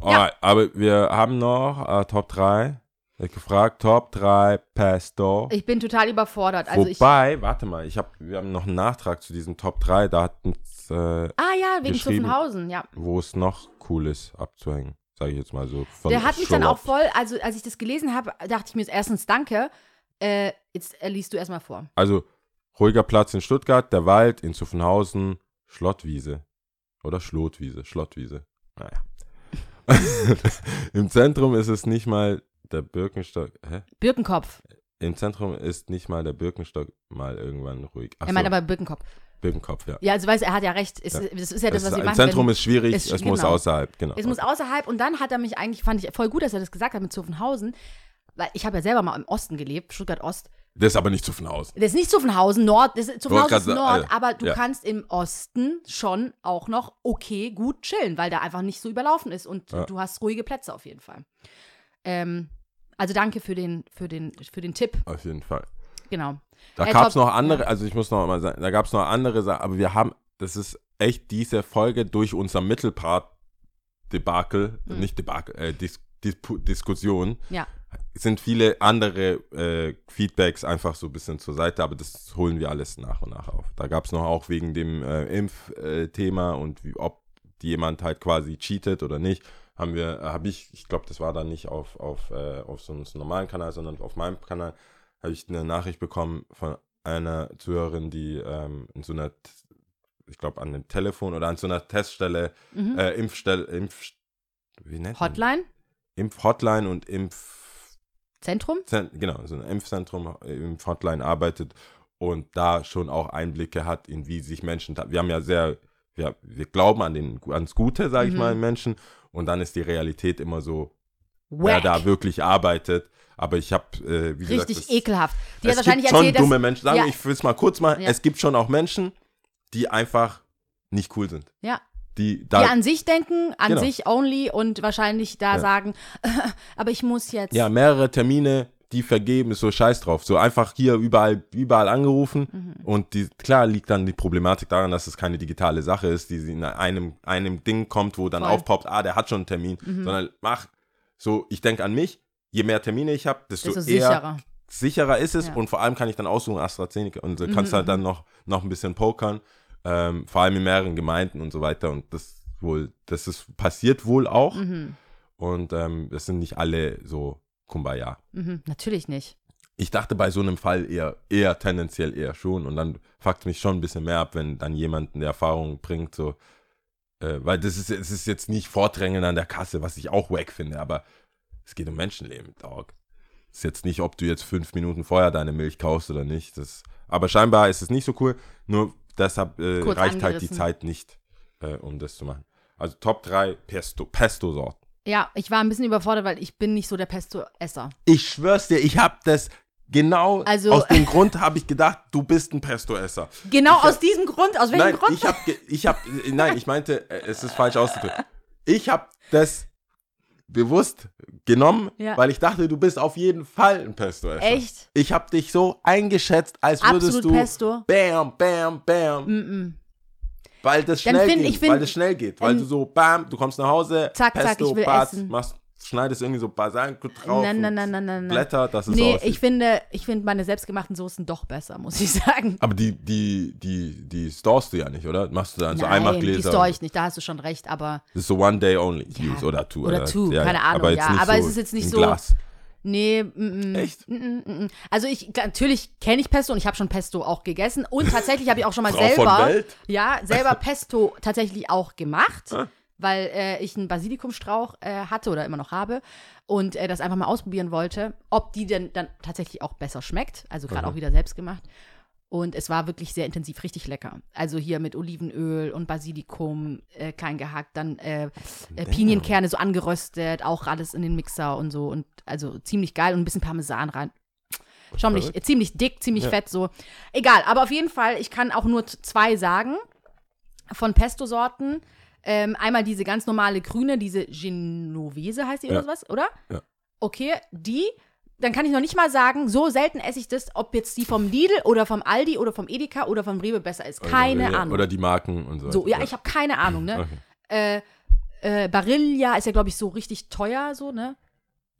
D: Alright, aber wir haben noch äh, Top 3. Ich gefragt, Top 3 Pesto.
B: Ich bin total überfordert. Also ich,
D: Wobei, warte mal, ich hab, wir haben noch einen Nachtrag zu diesem Top 3. Da hat uns, äh,
B: ah ja, wegen. Zuffenhausen, ja.
D: wo es noch cool ist abzuhängen. Sage ich jetzt mal so. Von
B: Der hat mich dann auch voll, also als ich das gelesen habe, dachte ich mir erstens Danke. Äh, jetzt äh, liest du erstmal vor.
D: Also, ruhiger Platz in Stuttgart, der Wald in Zuffenhausen, Schlottwiese. Oder Schlotwiese, Schlottwiese. Naja. Im Zentrum ist es nicht mal der Birkenstock. Hä?
B: Birkenkopf.
D: Im Zentrum ist nicht mal der Birkenstock mal irgendwann ruhig. Ach
B: er meint
D: so,
B: aber Birkenkopf.
D: Birkenkopf, ja.
B: Ja, also weißt du, er hat ja recht. Es,
D: Ja.
B: Das ist ja das,
D: Es-
B: was
D: Im
B: machen.
D: Zentrum
B: wenn-
D: ist schwierig,
B: ist-
D: es muss
B: genau.
D: außerhalb, genau.
B: Es muss außerhalb und dann hat er mich eigentlich, fand ich voll gut, dass er das gesagt hat mit Zuffenhausen, weil ich habe ja selber mal im Osten gelebt, Stuttgart Ost.
D: Das ist aber nicht Zuffenhausen.
B: Das ist nicht Zuffenhausen Nord, das ist, Zuffenhausen ist Nord,
D: äh,
B: aber du
D: ja.
B: kannst im Osten schon auch noch okay gut chillen, weil da einfach nicht so überlaufen ist und
D: Ja.
B: du hast ruhige Plätze auf jeden Fall. Ähm, also danke für den, für den, für den Tipp,
D: Auf jeden Fall.
B: genau.
D: Da
B: Äh,
D: gab es noch andere, also ich muss noch mal sagen, da gab es noch andere Sachen, aber wir haben, das ist echt diese Folge durch unser Mittelpart-Debakel,
B: Mhm.
D: nicht Debakel, äh, Dis Dispu Diskussion,
B: Ja.
D: Sind viele andere äh, Feedbacks einfach so ein bisschen zur Seite, aber das holen wir alles nach und nach auf. Da gab es noch auch wegen dem äh, Impfthema und wie, ob jemand halt quasi cheatet oder nicht, haben wir, habe ich, ich glaube, das war dann nicht auf, auf, äh, auf so einem normalen Kanal, sondern auf meinem Kanal, habe ich eine Nachricht bekommen von einer Zuhörerin, die ähm, in so einer, ich glaube, an dem Telefon oder an so einer Teststelle,
B: Mhm.
D: äh, Impfstelle, Impf, wie nennt man?
B: Hotline,
D: Impfhotline und Impf,
B: Zentrum?
D: Zen- genau, so ein Impfzentrum äh, im Frontline arbeitet und da schon auch Einblicke hat, in wie sich Menschen, wir haben ja sehr, wir, wir glauben an den, ans Gute, sage ich
B: Mhm.
D: mal, im Menschen und dann ist die Realität immer so, wer
B: Wack.
D: da wirklich arbeitet. Aber ich habe, äh, wie gesagt,
B: Richtig
D: das,
B: ekelhaft. Die
D: es
B: hat wahrscheinlich
D: gibt schon
B: erzählt,
D: dumme
B: dass,
D: Menschen. Sagen
B: Ja.
D: wir, ich will es mal kurz mal,
B: Ja.
D: es gibt schon auch Menschen, die einfach nicht cool sind.
B: ja,
D: Die
B: die
D: da,
B: an sich denken, an
D: Genau.
B: sich only und wahrscheinlich da
D: Ja.
B: sagen, aber ich muss jetzt.
D: ja, mehrere Termine, die vergeben, ist so scheiß drauf. So einfach hier überall, überall angerufen.
B: Mhm.
D: Und die, klar liegt dann die Problematik daran, dass es keine digitale Sache ist, die in einem, einem Ding kommt, wo dann
B: Voll. Mhm.
D: aufpoppt, ah, der hat schon einen Termin. Sondern mach so, ich denke an mich, je mehr Termine ich habe, desto,
B: desto
D: eher
B: sicherer.
D: sicherer ist es
B: Ja.
D: und vor allem kann ich dann aussuchen AstraZeneca und so
B: Mhm,
D: kannst halt dann noch, noch ein bisschen pokern, ähm, vor allem in mehreren Gemeinden und so weiter und das wohl, das ist passiert wohl auch
B: Mhm.
D: und ähm, das sind nicht alle so Kumbaya.
B: Mhm. Natürlich nicht.
D: Ich dachte bei so einem Fall eher, eher tendenziell eher schon und dann fuckt mich schon ein bisschen mehr ab, wenn dann jemand eine Erfahrung bringt, so, äh, weil das ist, es ist jetzt nicht Vordrängeln an der Kasse, was ich auch wack finde, aber es geht um Menschenleben, Dog. Ist jetzt nicht, ob du jetzt fünf Minuten vorher deine Milch kaufst oder nicht. Das, aber scheinbar ist es nicht so cool. Nur deshalb äh, reicht halt die. Zeit nicht, äh, um das zu machen. Also Top 3 Pesto, Pesto-Sorten.
B: Ja, ich war ein bisschen überfordert, weil ich bin nicht so der Pesto-Esser.
D: Ich schwör's dir, ich hab das genau
B: Also-
D: aus dem Grund habe ich gedacht, du bist ein Pesto-Esser.
B: Genau
D: Ich-
B: aus diesem Grund, aus welchem
D: Nein,
B: Grund?
D: ich hab, ich hab, äh, nein, ich meinte, äh, es ist falsch ausgedrückt. Ich hab das bewusst genommen,
B: Ja.
D: weil ich dachte, du bist auf jeden Fall ein Pesto-Esser.
B: Echt?
D: Ich hab dich so eingeschätzt, als würdest
B: Absolut
D: du
B: Pesto.
D: bam, bam, bam,
B: Mm-mm.
D: weil das schnell
B: find-
D: geht,
B: find-
D: weil das schnell geht, weil du so bam, du kommst nach Hause,
B: Zack, zack,
D: Pesto,
B: ich will
D: Bart,
B: essen.
D: machst, schneidest irgendwie so Balsamico drauf,
B: Nein, nein, nein, nein, nein.
D: Blätter, dass es
B: Nee,
D: so aussieht.
B: ich finde, ich finde meine selbstgemachten Soßen doch besser, muss ich sagen.
D: Aber die, die, die, die storest du ja nicht, oder? Machst du dann so
B: Nein,
D: einmal
B: die
D: Gläser?
B: store ich nicht, da hast du schon recht, aber
D: Das ist so one day only
B: Ja.
D: use oder two.
B: Oder two,
D: ja,
B: keine. Ahnung,
D: Aber,
B: ja. Aber
D: so
B: es ist jetzt nicht so-
D: Glas.
B: nee, mm, mm,
D: Echt?
B: mm, mm, mm, mm. Also ich natürlich kenne ich Pesto und ich habe schon Pesto auch gegessen und tatsächlich habe ich auch schon mal selber ja, selber Pesto tatsächlich auch gemacht. Weil äh, ich einen Basilikumstrauch äh, hatte oder immer noch habe und äh, das einfach mal ausprobieren wollte, ob die denn dann tatsächlich auch besser schmeckt. Also gerade
D: Mhm.
B: auch wieder selbst gemacht. Und es war wirklich sehr intensiv, richtig lecker. Also hier mit Olivenöl und Basilikum äh, klein gehackt, dann äh, äh, Pinienkerne so angeröstet, auch alles in den Mixer und so. Und also ziemlich geil und ein bisschen Parmesan rein. Nicht,
D: Verrückt.
B: ziemlich dick, ziemlich
D: Ja.
B: fett so. Egal, aber auf jeden Fall, ich kann auch nur zwei sagen. von Pesto-Sorten. Ähm, einmal diese ganz normale grüne, diese Genovese heißt die
D: Ja.
B: oder was, oder?
D: Ja.
B: Okay, die. Dann kann ich noch nicht mal sagen, so selten esse ich das, ob jetzt die vom Lidl oder vom Aldi oder vom Edeka oder vom Rewe besser ist. Keine
D: oder,
B: Ahnung.
D: Oder die Marken und so.
B: so, ja, ich habe keine Ahnung, ne?
D: Okay.
B: Äh, äh, Barilla ist ja, glaube ich, so richtig teuer, so, ne?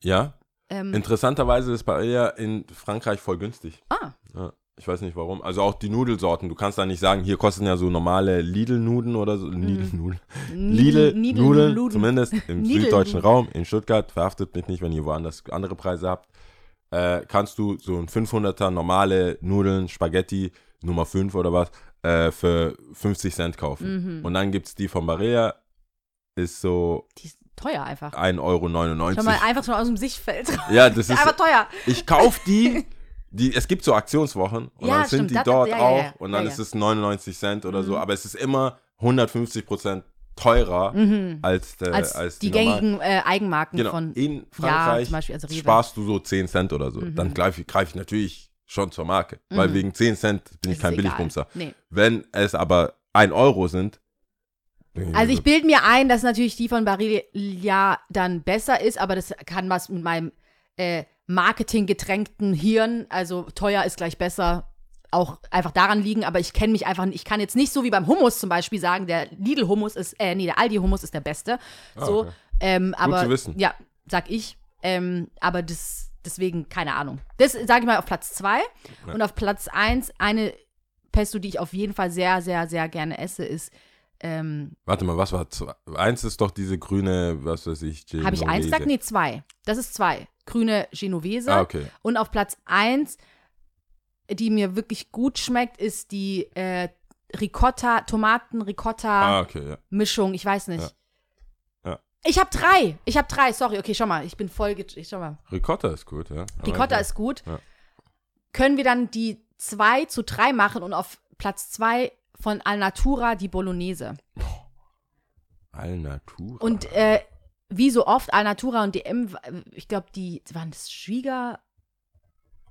D: Ja,
B: Ähm,
D: interessanterweise ist Barilla in Frankreich voll günstig.
B: ah,
D: Ja, ich weiß nicht warum. Also auch die Nudelsorten. Du kannst da nicht sagen, hier kosten ja so normale Lidl-Nuden oder so. Lidl-Nudeln. Lidl-Nudeln,
B: Nuden.
D: zumindest im süddeutschen Raum, in Stuttgart. Verhaftet mich nicht, wenn ihr woanders andere Preise habt. Äh, kannst du so ein 500er normale Nudeln, Spaghetti, Nummer 5 oder was, äh, für 50 Cent kaufen.
B: Mhm.
D: Und dann gibt es die von Barilla, ist so
B: Die ist teuer einfach.
D: 1,99 Euro.
B: Schon mal einfach schon aus dem Sichtfeld.
D: Ja, das ist.
B: einfach teuer.
D: Ich kaufe die, die, es gibt so Aktionswochen und
B: Ja,
D: dann sind
B: stimmt,
D: die
B: das-
D: dort
B: ja,
D: auch
B: ja.
D: und dann ist es 99 Cent oder so,
B: Mhm.
D: aber es ist immer 150 Prozent teurer als, äh,
B: als,
D: als
B: die,
D: normal-
B: gängigen äh, Eigenmarken
D: Genau,
B: von.
D: in
B: Ja,
D: Frankreich
B: zum Beispiel, also
D: sparst du so 10 Cent oder so.
B: Mhm.
D: Dann greife ich, greif ich natürlich schon zur Marke, weil wegen 10 Cent bin ich kein. Billigbumser.
B: Nee.
D: Wenn es aber 1 Euro sind,
B: Also ich bilde mir ein, dass natürlich die von Barilla dann besser ist, aber das kann was mit meinem äh, marketinggetränkten Hirn, also teuer ist gleich besser, auch einfach daran liegen, aber ich kenne mich einfach, ich kann jetzt nicht so wie beim Hummus zum Beispiel sagen, der Lidl-Hummus ist, äh, nee, der Aldi-Hummus ist der beste. So,
D: okay.
B: ähm, aber,
D: zu wissen.
B: ja, sag ich, ähm, aber das, deswegen, keine Ahnung. Das sage ich mal auf Platz zwei und auf Platz eins eine Pesto, die ich auf jeden Fall sehr, sehr, sehr gerne esse, ist ähm,
D: warte mal, was war zwei? Eins ist doch diese grüne, was weiß ich,
B: Habe ich eins gesagt? Nee, zwei. Das ist zwei. Grüne Genovese.
D: Ah, okay.
B: Und auf Platz eins, die mir wirklich gut schmeckt, ist die äh, Ricotta,
D: Ah,
B: Tomaten-Ricotta-Mischung.
D: okay, ja.
B: Ich weiß nicht.
D: Ja. Ja.
B: Ich habe drei. Ich habe drei. Sorry. Okay, schau mal. Ich bin voll. ge- Schau mal.
D: Ricotta ist gut, ja. Aber
B: Ricotta ist gut. Können wir dann die zwei zu drei machen und auf Platz zwei von Alnatura die Bolognese.
D: Alnatura.
B: Und äh, wie so oft, Alnatura und DM, ich glaube, die waren das Schwieger,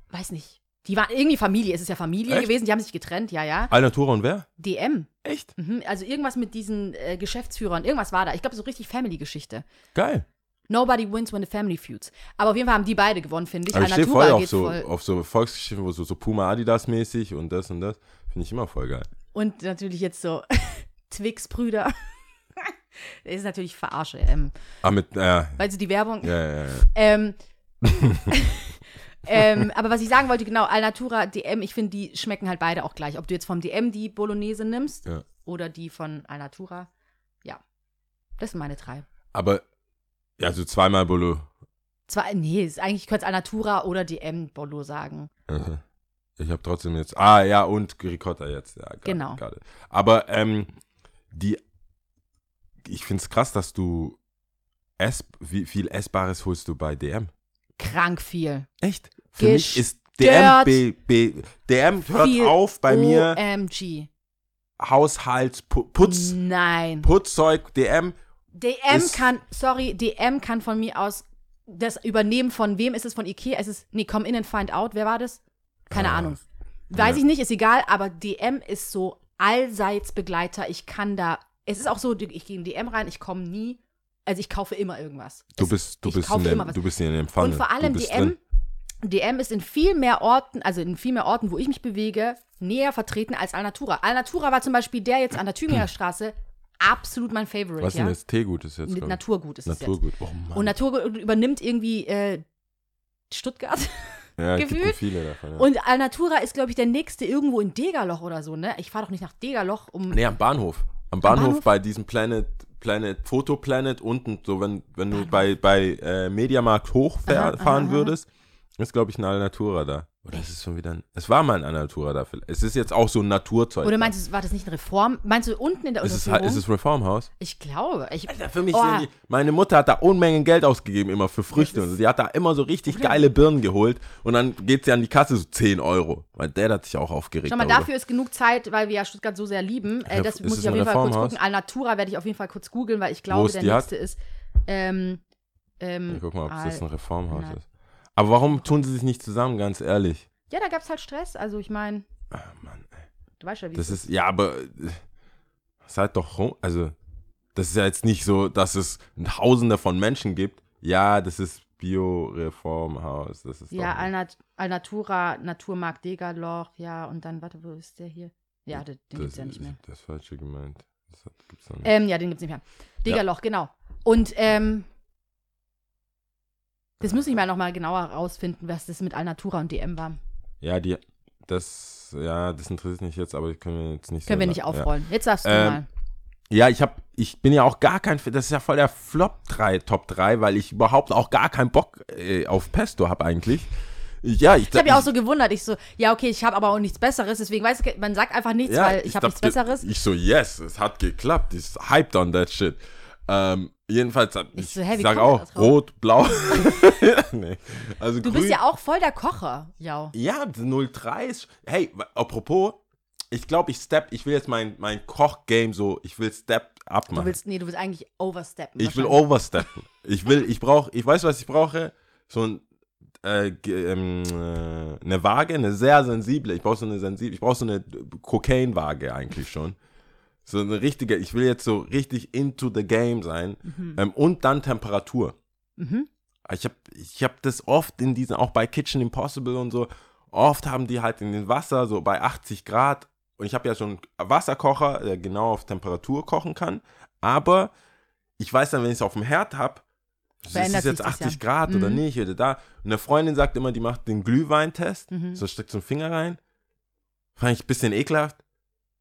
B: weiß nicht. Die waren irgendwie Familie, es ist ja Familie
D: Echt?
B: gewesen, die haben sich getrennt, ja, ja.
D: Alnatura und wer?
B: DM.
D: Echt?
B: Mhm, also irgendwas mit diesen äh, Geschäftsführern, irgendwas war da. Ich glaube, so richtig Family-Geschichte.
D: Geil.
B: Nobody wins when the family feuds. Aber auf jeden Fall haben die beide gewonnen, finde ich.
D: Aber ich stehe voll auf so,
B: voll.
D: auf so Volksgeschichten, wo so, so Puma Adidas mäßig und das und das. Finde ich immer voll geil.
B: Und natürlich jetzt so Twix-Brüder. Das ist natürlich verarsche. Ähm,
D: Ah, mit, äh,
B: weil sie die Werbung.
D: ja, ja, ja.
B: Ähm, ähm, aber was ich sagen wollte, genau, Alnatura, DM, ich finde, die schmecken halt beide auch gleich. Ob du jetzt vom DM die Bolognese nimmst
D: Ja.
B: oder die von Alnatura. Ja. Das sind meine drei.
D: Aber, ja, so zweimal Bolo.
B: Zwar, nee, ist eigentlich, ich könnte es Alnatura oder DM Bolo sagen.
D: Also, Ich habe trotzdem jetzt. Ah, ja, und Ricotta jetzt. Ja, it,
B: Genau.
D: it. Aber, ähm, die. Ich finde es krass, dass du. Ess, wie viel Essbares holst du bei DM?
B: Krank viel.
D: Echt? Für mich
B: Gestört.
D: ist DM. B, B, DM hört auf bei mir.
B: OMG.
D: Haushaltsputz.
B: Nein.
D: Putzzeug, DM.
B: DM kann, sorry, DM kann von mir aus das übernehmen von wem ist es? Von Ikea? Es ist, nee, come in and find out. Wer war das? Keine
D: Ah,
B: Ahnung. Weiß
D: ja.
B: ich nicht, ist egal, aber DM ist so allseits Begleiter. Ich kann da, es ist auch so, ich gehe in DM rein, ich komme nie, also ich kaufe immer irgendwas.
D: Du bist, du
B: ich
D: bist, in dem, du bist in dem.
B: Und vor allem DM,
D: drin.
B: DM ist in viel mehr Orten, also in viel mehr Orten, wo ich mich bewege, näher vertreten als Alnatura. Alnatura war zum Beispiel der jetzt an der Tübinger Straße absolut mein Favorite.
D: Was ist
B: ja?
D: denn jetzt? Teegut ist jetzt.
B: Mit. Naturgut ist es jetzt.
D: Naturgut. Oh Mann.
B: Und Naturgut übernimmt irgendwie äh, Stuttgart.
D: ja,
B: gefühlt.
D: viele davon. Ja.
B: Und Alnatura ist, glaube ich, der nächste irgendwo in Degerloch oder so, ne? Ich fahre doch nicht nach Degerloch, um.
D: nee, am Bahnhof. Am Bahnhof,
B: Bahnhof?
D: bei diesem Planet, Planet, Fotoplanet unten, so wenn, wenn du
B: Bahnhof.
D: bei, bei äh, Mediamarkt hochfahren würdest, ist, glaube ich, ein Alnatura da. Oder ist es schon wieder ein. Es war mal ein Alnatura da. Es ist jetzt auch so ein Naturzeug.
B: Oder meinst du, war das nicht eine Reform? Meinst du unten in der
D: ist es, ist es Reformhaus?
B: ich glaube. Ich,
D: Alter, für mich
B: Oh.
D: sind die, meine Mutter hat da Unmengen Geld ausgegeben immer für Früchte und Die hat da immer so richtig geile Birnen geholt und dann geht sie an die Kasse so 10 Euro. Weil der hat sich auch aufgeregt.
B: Schau mal,
D: darüber.
B: dafür ist genug Zeit, weil wir ja Stuttgart so sehr lieben. Äh, das
D: ist
B: muss
D: es
B: ich auf
D: ein
B: jeden Fall kurz gucken. Alnatura werde ich auf jeden Fall kurz googeln, weil ich glaube, der
D: die hat?
B: nächste ist. Ähm, ähm,
D: Ich guck mal, ob
B: Al-
D: das ein Reformhaus ist. Aber warum tun sie sich nicht zusammen, ganz ehrlich?
B: ja, da gab es halt Stress. Also, ich meine,
D: Ah, Mann, ey.
B: du weißt ja, wie
D: Das
B: es
D: ist, ja, aber. äh, seid doch, rum- also, das ist ja jetzt nicht so, dass es Tausende von Menschen gibt. Ja, das ist Bio-Reformhaus. Das ist
B: Ja, Alnat Alnatura, Naturmarkt Degerloch, ja, und dann, warte, wo ist der hier? Ja, den, den gibt's ja nicht mehr.
D: Das Falsche gemeint. Das gibt's nicht.
B: Ähm, ja, den gibt's nicht mehr. Degerloch, genau. Und, ähm, das muss ich mal nochmal genauer rausfinden, was das mit Alnatura und DM war.
D: Ja, die, das, ja, das interessiert mich jetzt, aber können wir jetzt nicht
B: Können wir nicht aufrollen. Jetzt darfst du
D: Ähm,
B: mal.
D: Ja, ich hab, ich bin ja auch gar kein, das ist ja voll der Flop 3, Top 3, weil ich überhaupt auch gar keinen Bock äh, auf Pesto habe eigentlich. Ja, ich,
B: Ich habe ja auch so gewundert, ich so, ja, okay, ich habe aber auch nichts Besseres, deswegen weiß ich, man sagt einfach nichts, weil ich habe nichts Besseres.
D: Ich so, yes, es hat geklappt. Ich hyped on that shit. Ähm, jedenfalls,
B: Ich so, hä, wie
D: sag
B: kommt
D: auch rot, blau. nee. Also
B: Du
D: grün,
B: bist ja auch voll der Kocher, ja.
D: Ja, 03 ist. Hey, apropos, ich glaube, ich step, ich will jetzt mein, mein Koch-Game so, ich will step up
B: Du
D: machen.
B: willst, nee, du willst eigentlich oversteppen.
D: Ich will oversteppen. Ich will, ich brauche, ich weiß, was ich brauche. So ein, äh, ähm, äh, eine Waage, eine sehr sensible. Ich brauche so eine sensible, ich brauche so eine Kokain-Waage eigentlich schon. So eine richtige, ich will jetzt so richtig into the game sein. Ähm, und dann Temperatur.
B: Mhm.
D: Ich habe ich hab das oft in diesen, auch bei Kitchen Impossible und so, oft haben die halt in den Wasser so bei 80 Grad und ich habe ja schon einen Wasserkocher, der genau auf Temperatur kochen kann, aber ich weiß dann, wenn ich es auf dem Herd habe, ist es jetzt
B: sich das
D: 80
B: ja.
D: Grad oder
B: Mhm.
D: nicht oder da. Und eine Freundin sagt immer, die macht den Glühweintest,
B: Mhm.
D: so steckt so einen Finger rein. Fand ich ein bisschen ekelhaft,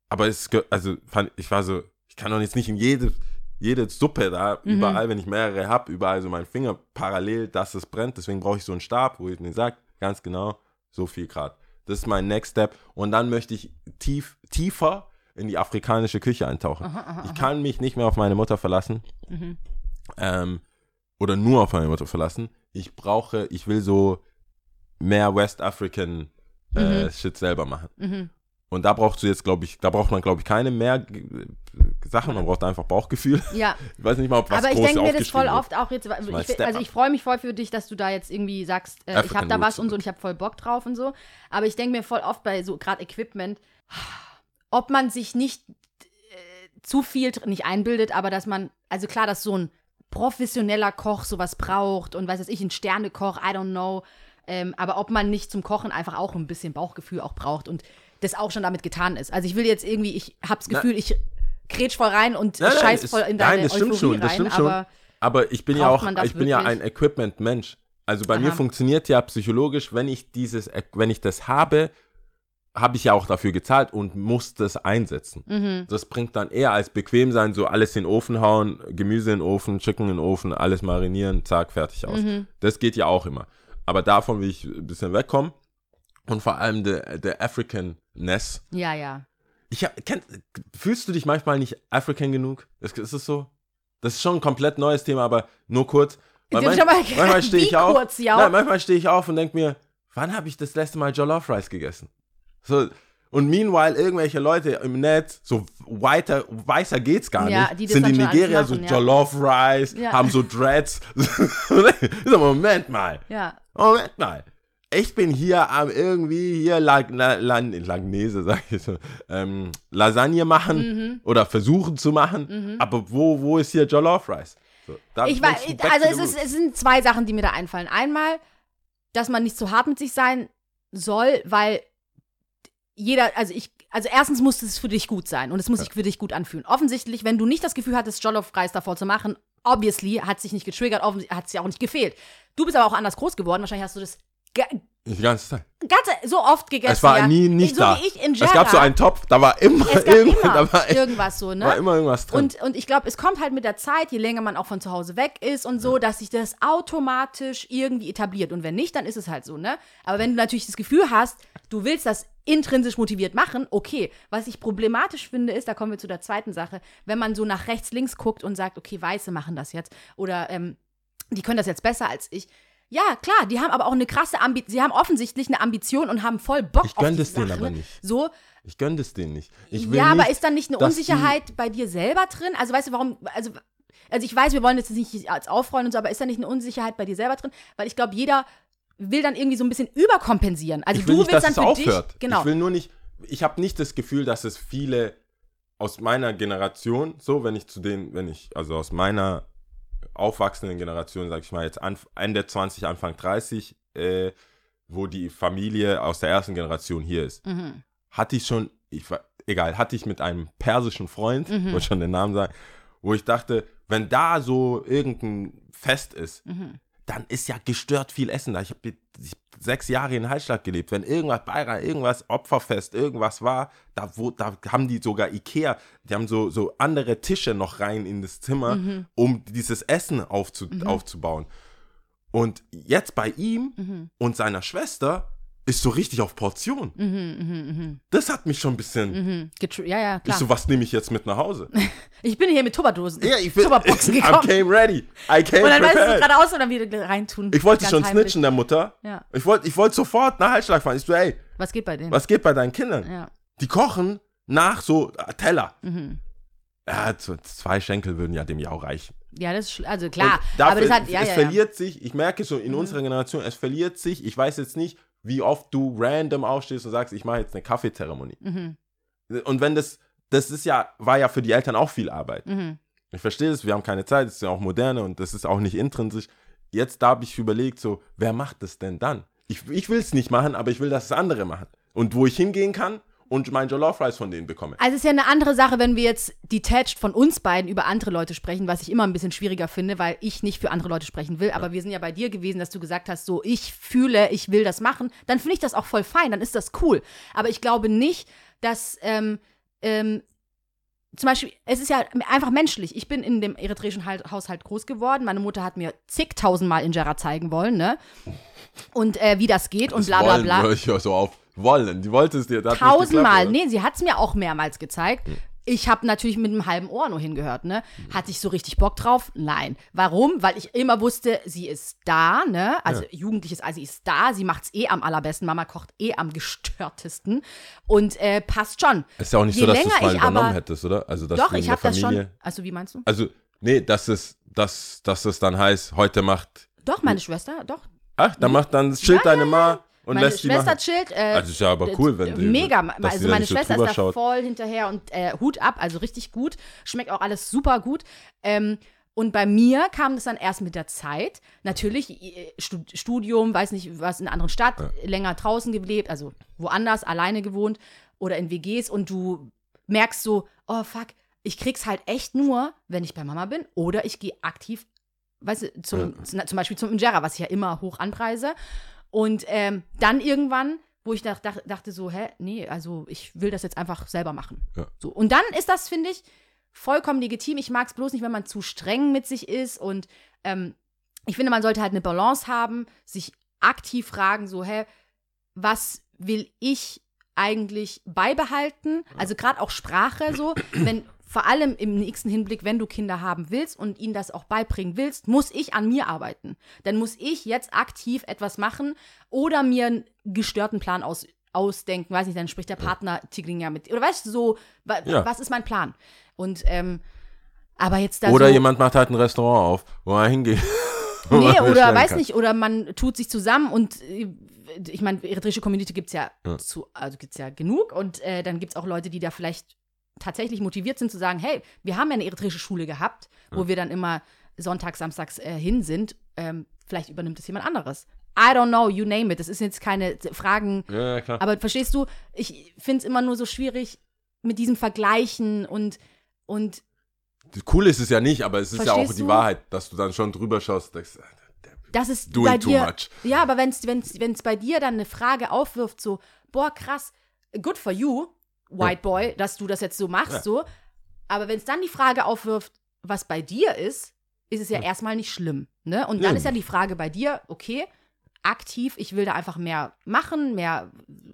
D: aber es, also fand, ich war so, ich kann doch jetzt nicht in jede, jede Suppe da,
B: Mhm.
D: überall, wenn ich mehrere habe, überall so meinen Finger parallel, dass es brennt. Deswegen brauche ich so einen Stab, wo ich mir sage, ganz genau, so viel Grad. Das ist mein Next Step. Und dann möchte ich tief, tiefer in die afrikanische Küche eintauchen. ich kann mich nicht mehr auf meine Mutter verlassen.
B: Mhm.
D: Ähm, oder nur auf meine Mutter verlassen. Ich brauche, ich will so mehr West African äh,
B: Mhm.
D: Shit selber machen.
B: Mhm.
D: Und da brauchst du jetzt, glaube ich, da braucht man, glaube ich, keine mehr g- Sachen, man braucht einfach Bauchgefühl.
B: Ja,
D: Ich weiß nicht mal, ob was
B: aber ich denke mir das voll
D: aufgeschrieben
B: oft auch jetzt, ich, also ich freue mich voll für dich, dass du da jetzt irgendwie sagst, äh, ich habe da was und so und ich habe voll Bock drauf und so. Aber ich denke mir voll oft bei so gerade Equipment, ob man sich nicht äh, zu viel nicht einbildet, aber dass man, also klar, dass so ein professioneller Koch sowas braucht und weiß jetzt ich, ein Sternekoch, I don't know. Ähm, aber ob man nicht zum Kochen einfach auch ein bisschen Bauchgefühl auch braucht und das auch schon damit getan ist. Also ich will jetzt irgendwie, ich hab's
D: Na-
B: Gefühl, ich kretsch voll rein und
D: Nein, nein,
B: scheiß voll in
D: nein,
B: deine
D: das stimmt
B: Euphorie
D: schon, das
B: rein,
D: stimmt schon.
B: aber
D: Aber ich bin ja auch,
B: das
D: ich bin ja ein Equipment-Mensch. Also bei mir
B: Aha.
D: funktioniert ja psychologisch, wenn ich dieses, wenn ich das habe, habe ich ja auch dafür gezahlt und muss das einsetzen.
B: Mhm.
D: Das bringt dann eher als bequem sein, so alles in den Ofen hauen, Gemüse in den Ofen, Chicken in den Ofen, alles marinieren, zack, fertig aus.
B: Mhm.
D: Das geht ja auch immer. Aber davon will ich ein bisschen wegkommen. Und vor allem der, der African-Ness.
B: ja, ja.
D: Ich hab, kenn, fühlst du dich manchmal nicht African genug? Ist, ist es so? Das ist schon ein komplett neues Thema, aber nur kurz. Weil manch- manchmal stehe ich auf.
B: kurz, ja?
D: Nein, manchmal stehe ich auf und denke mir, wann habe ich das letzte Mal Jollof Rice gegessen? So, und meanwhile irgendwelche Leute im Netz, so weiter, weißer geht's gar
B: Ja,
D: nicht,
B: die
D: sind in Nigeria
B: machen,
D: so
B: ja.
D: Jollof Rice,
B: Ja.
D: haben so Dreads. Moment mal.
B: Ja.
D: Moment mal. Ich bin hier am irgendwie hier Lag, La, La, Lagnese, sag ich so, ähm, Lasagne machen
B: Mhm.
D: oder versuchen zu machen, aber wo, wo ist hier Jollof Rice? So,
B: Ich
D: back
B: also es, ist, es sind zwei Sachen, die mir da einfallen. Einmal, dass man nicht zu hart mit sich sein soll, weil jeder, also ich, also erstens muss es für dich gut sein und es muss sich für dich gut anfühlen. Offensichtlich, wenn du nicht das Gefühl hattest, Jollof Reis davor zu machen, obviously hat sich nicht getriggert, hat es ja auch nicht gefehlt. Du bist aber auch anders groß geworden, wahrscheinlich hast du das ga-
D: Die ganze Zeit.
B: ganze so oft gegessen.
D: Es war
B: ja.
D: nie nicht
B: so
D: da.
B: Wie ich in
D: es gab so
B: Jera.
D: einen Topf, da war immer, irgend-
B: immer
D: da war, echt,
B: irgendwas so, ne?
D: war immer irgendwas drin.
B: Und, und ich glaube, es kommt halt mit der Zeit, je länger man auch von zu Hause weg ist und so, dass sich das automatisch irgendwie etabliert. Und wenn nicht, dann ist es halt so, ne? Aber wenn du natürlich das Gefühl hast, du willst das intrinsisch motiviert machen, okay. Was ich problematisch finde, ist, da kommen wir zu der zweiten Sache, wenn man so nach rechts, links guckt und sagt, okay, Weiße machen das jetzt oder ähm, die können das jetzt besser als ich. Ja, klar, die haben aber auch eine krasse Ambition. Sie haben offensichtlich eine Ambition und haben voll Bock
D: Ich
B: auf
D: gönn
B: die
D: das denen aber nicht.
B: So,
D: ich gönne das denen nicht. Ich will
B: ja,
D: nicht,
B: aber ist dann nicht eine Unsicherheit bei dir selber drin? Also weißt du, warum, also, also ich weiß, wir wollen jetzt nicht als aufrollen und so, aber ist da nicht eine Unsicherheit bei dir selber drin? Weil ich glaube, jeder will dann irgendwie so ein bisschen überkompensieren. Also
D: ich will
B: du
D: nicht,
B: willst
D: dass
B: dann
D: es
B: für
D: aufhört.
B: dich, genau.
D: Ich will nur nicht, ich habe nicht das Gefühl, dass es viele aus meiner Generation, so, wenn ich zu den, wenn ich, also aus meiner aufwachsenden Generation, sag ich mal, jetzt Ende 20, Anfang 30, äh, wo die Familie aus der ersten Generation hier ist,
B: Mhm.
D: hatte ich schon, ich war, egal, hatte ich mit einem persischen Freund,
B: Mhm.
D: wollte schon den Namen sagen, wo ich dachte, wenn da so irgendein Fest ist,
B: Mhm.
D: Dann ist ja gestört viel Essen da. Ich habe sechs Jahre in Hallstatt gelebt. Wenn irgendwas Beirat, irgendwas Opferfest, irgendwas war, da, wo, da haben die sogar Ikea, die haben so, so andere Tische noch rein in das Zimmer,
B: Mhm.
D: um dieses Essen aufzu, aufzubauen. Und jetzt bei ihm
B: Mhm.
D: und seiner Schwester ist so richtig auf Portion.
B: Mhm, mhm, mhm,
D: Das hat mich schon ein bisschen.
B: mhm. Ja, ja,
D: Ich
B: klar.
D: so, was nehme ich jetzt mit nach Hause?
B: Ich bin hier mit Tupperdosen.
D: ja, ich bin.
B: Tupperboxen
D: I
B: gekommen.
D: came ready. I came
B: Und dann weißt du
D: prepared.
B: gerade aus und dann wieder reintun.
D: Ich wollte schon
B: heimlich.
D: snitchen der Mutter.
B: Ja.
D: Ich wollte ich wollt sofort nach Halsschlag fahren. Ich so, ey,
B: Was geht bei denen?
D: was geht bei deinen Kindern?
B: Ja.
D: Die kochen nach so äh, Teller.
B: Mhm.
D: Ja, zwei Schenkel würden ja dem ja auch reichen.
B: Ja, das ist, also klar,
D: dafür,
B: aber das hat, ja,
D: es
B: ja, Mhm. ja.
D: verliert sich, ich merke so in unserer Generation, es verliert sich, ich weiß jetzt nicht, wie oft du random aufstehst und sagst, ich mache jetzt eine Kaffeezeremonie.
B: Mhm.
D: Und wenn das, das ist ja, war ja für die Eltern auch viel Arbeit.
B: Mhm.
D: Ich verstehe das, wir haben keine Zeit, es ist ja auch moderne und das ist auch nicht intrinsisch. Jetzt da habe ich überlegt, so, wer macht das denn dann? Ich, ich will es nicht machen, aber ich will, dass es andere machen. Und wo ich hingehen kann und mein Jollof Rice von denen bekomme.
B: Also es ist ja eine andere Sache, wenn wir jetzt detached von uns beiden über andere Leute sprechen, was ich immer ein bisschen schwieriger finde, weil ich nicht für andere Leute sprechen will. Aber wir sind ja bei dir gewesen, dass du gesagt hast, so ich fühle, ich will das machen. Dann finde ich das auch voll fein, dann ist das cool. Aber ich glaube nicht, dass ähm, ähm, zum Beispiel, es ist ja einfach menschlich. Ich bin in dem eritreischen Halt- Haushalt groß geworden. Meine Mutter hat mir zigtausendmal Injera zeigen wollen, ne? Und äh, wie das geht und bla bla bla.
D: Wollen, ich höre so auf. Wollen. Die wollte es dir.
B: Tausendmal. Nee, sie hat es mir auch mehrmals gezeigt. Ich habe natürlich mit einem halben Ohr nur hingehört, ne? Hatte ich so richtig Bock drauf? Nein. Warum? Weil ich immer wusste, sie ist da, ne? Also jugendliches, also sie ist da, sie macht's eh am allerbesten, Mama kocht eh am gestörtesten und äh, passt schon.
D: Ist ja auch nicht
B: Je
D: so, dass du es mal
B: ich
D: übernommen
B: aber-
D: hättest, oder? Also, dass
B: Doch,
D: du in
B: ich habe das schon. Also wie meinst du?
D: Also, nee, dass es, dass, dass es dann heißt, heute macht.
B: Doch, meine Schwester, doch.
D: Ach, dann macht dann chillt deine Ma und
B: meine
D: lässt die
B: Schwester
D: machen.
B: chillt. Äh,
D: Also ist ja aber cool, wenn die-
B: Mega. Also meine
D: so
B: Schwester
D: drüber
B: ist da
D: schaut.
B: voll hinterher und äh, Hut ab, also richtig gut. Schmeckt auch alles super gut. Ähm, und bei mir kam das dann erst mit der Zeit. Natürlich, äh, Stud- Studium, weiß nicht, was in einer anderen Stadt, länger draußen gelebt, also woanders, alleine gewohnt oder in WGs und du merkst so, oh fuck, ich krieg's halt echt nur, wenn ich bei Mama bin oder ich gehe aktiv, weißt du, zum, zum, zum Beispiel zum Injera, was ich ja immer hoch anpreise. Und ähm, dann irgendwann, wo ich dach, dach, dachte so, hä, nee, also ich will das jetzt einfach selber machen.
D: Ja.
B: So. Und dann ist das, finde ich, vollkommen legitim. Ich mag es bloß nicht, wenn man zu streng mit sich ist. Und ähm, ich finde, man sollte halt eine Balance haben, sich aktiv fragen, so, hä, was will ich eigentlich beibehalten? Also gerade auch Sprache so, wenn vor allem im nächsten Hinblick, wenn du Kinder haben willst und ihnen das auch beibringen willst, muss ich an mir arbeiten. Dann muss ich jetzt aktiv etwas machen oder mir einen gestörten Plan aus, ausdenken. Weiß nicht, dann spricht der Partner Tigrinya mit. Oder weißt du, so, wa,
D: Ja.
B: was ist mein Plan? Und, ähm, aber jetzt da
D: Oder
B: so,
D: jemand macht halt ein Restaurant auf, wo er hingeht.
B: Nee, oder weiß
D: kann.
B: nicht, oder man tut sich zusammen und äh, ich meine, eritreische Community gibt es ja, zu, also gibt's ja genug und äh, dann gibt es auch Leute, die da vielleicht tatsächlich motiviert sind zu sagen, hey, wir haben ja eine eritreische Schule gehabt, wo wir dann immer sonntags, samstags äh, hin sind, ähm, vielleicht übernimmt es jemand anderes. I don't know, you name it. Das ist jetzt keine Fragen,
D: Ja, ja, klar.
B: aber verstehst du, ich finde es immer nur so schwierig mit diesem Vergleichen und, und
D: Cool ist es ja nicht, aber es ist ja auch die
B: du?
D: Wahrheit, dass du dann schon drüber schaust denkst, der
B: das ist
D: Doing
B: bei
D: too
B: dir.
D: much.
B: Ja, aber wenn es bei dir dann eine Frage aufwirft, so, boah, krass, good for you, white boy, dass du das jetzt so machst,
D: Ja.
B: so. Aber wenn es dann die Frage aufwirft, was bei dir ist, ist es ja erstmal nicht schlimm. Ne? Und dann
D: Ja.
B: ist ja die Frage bei dir, okay, aktiv, ich will da einfach mehr machen, mehr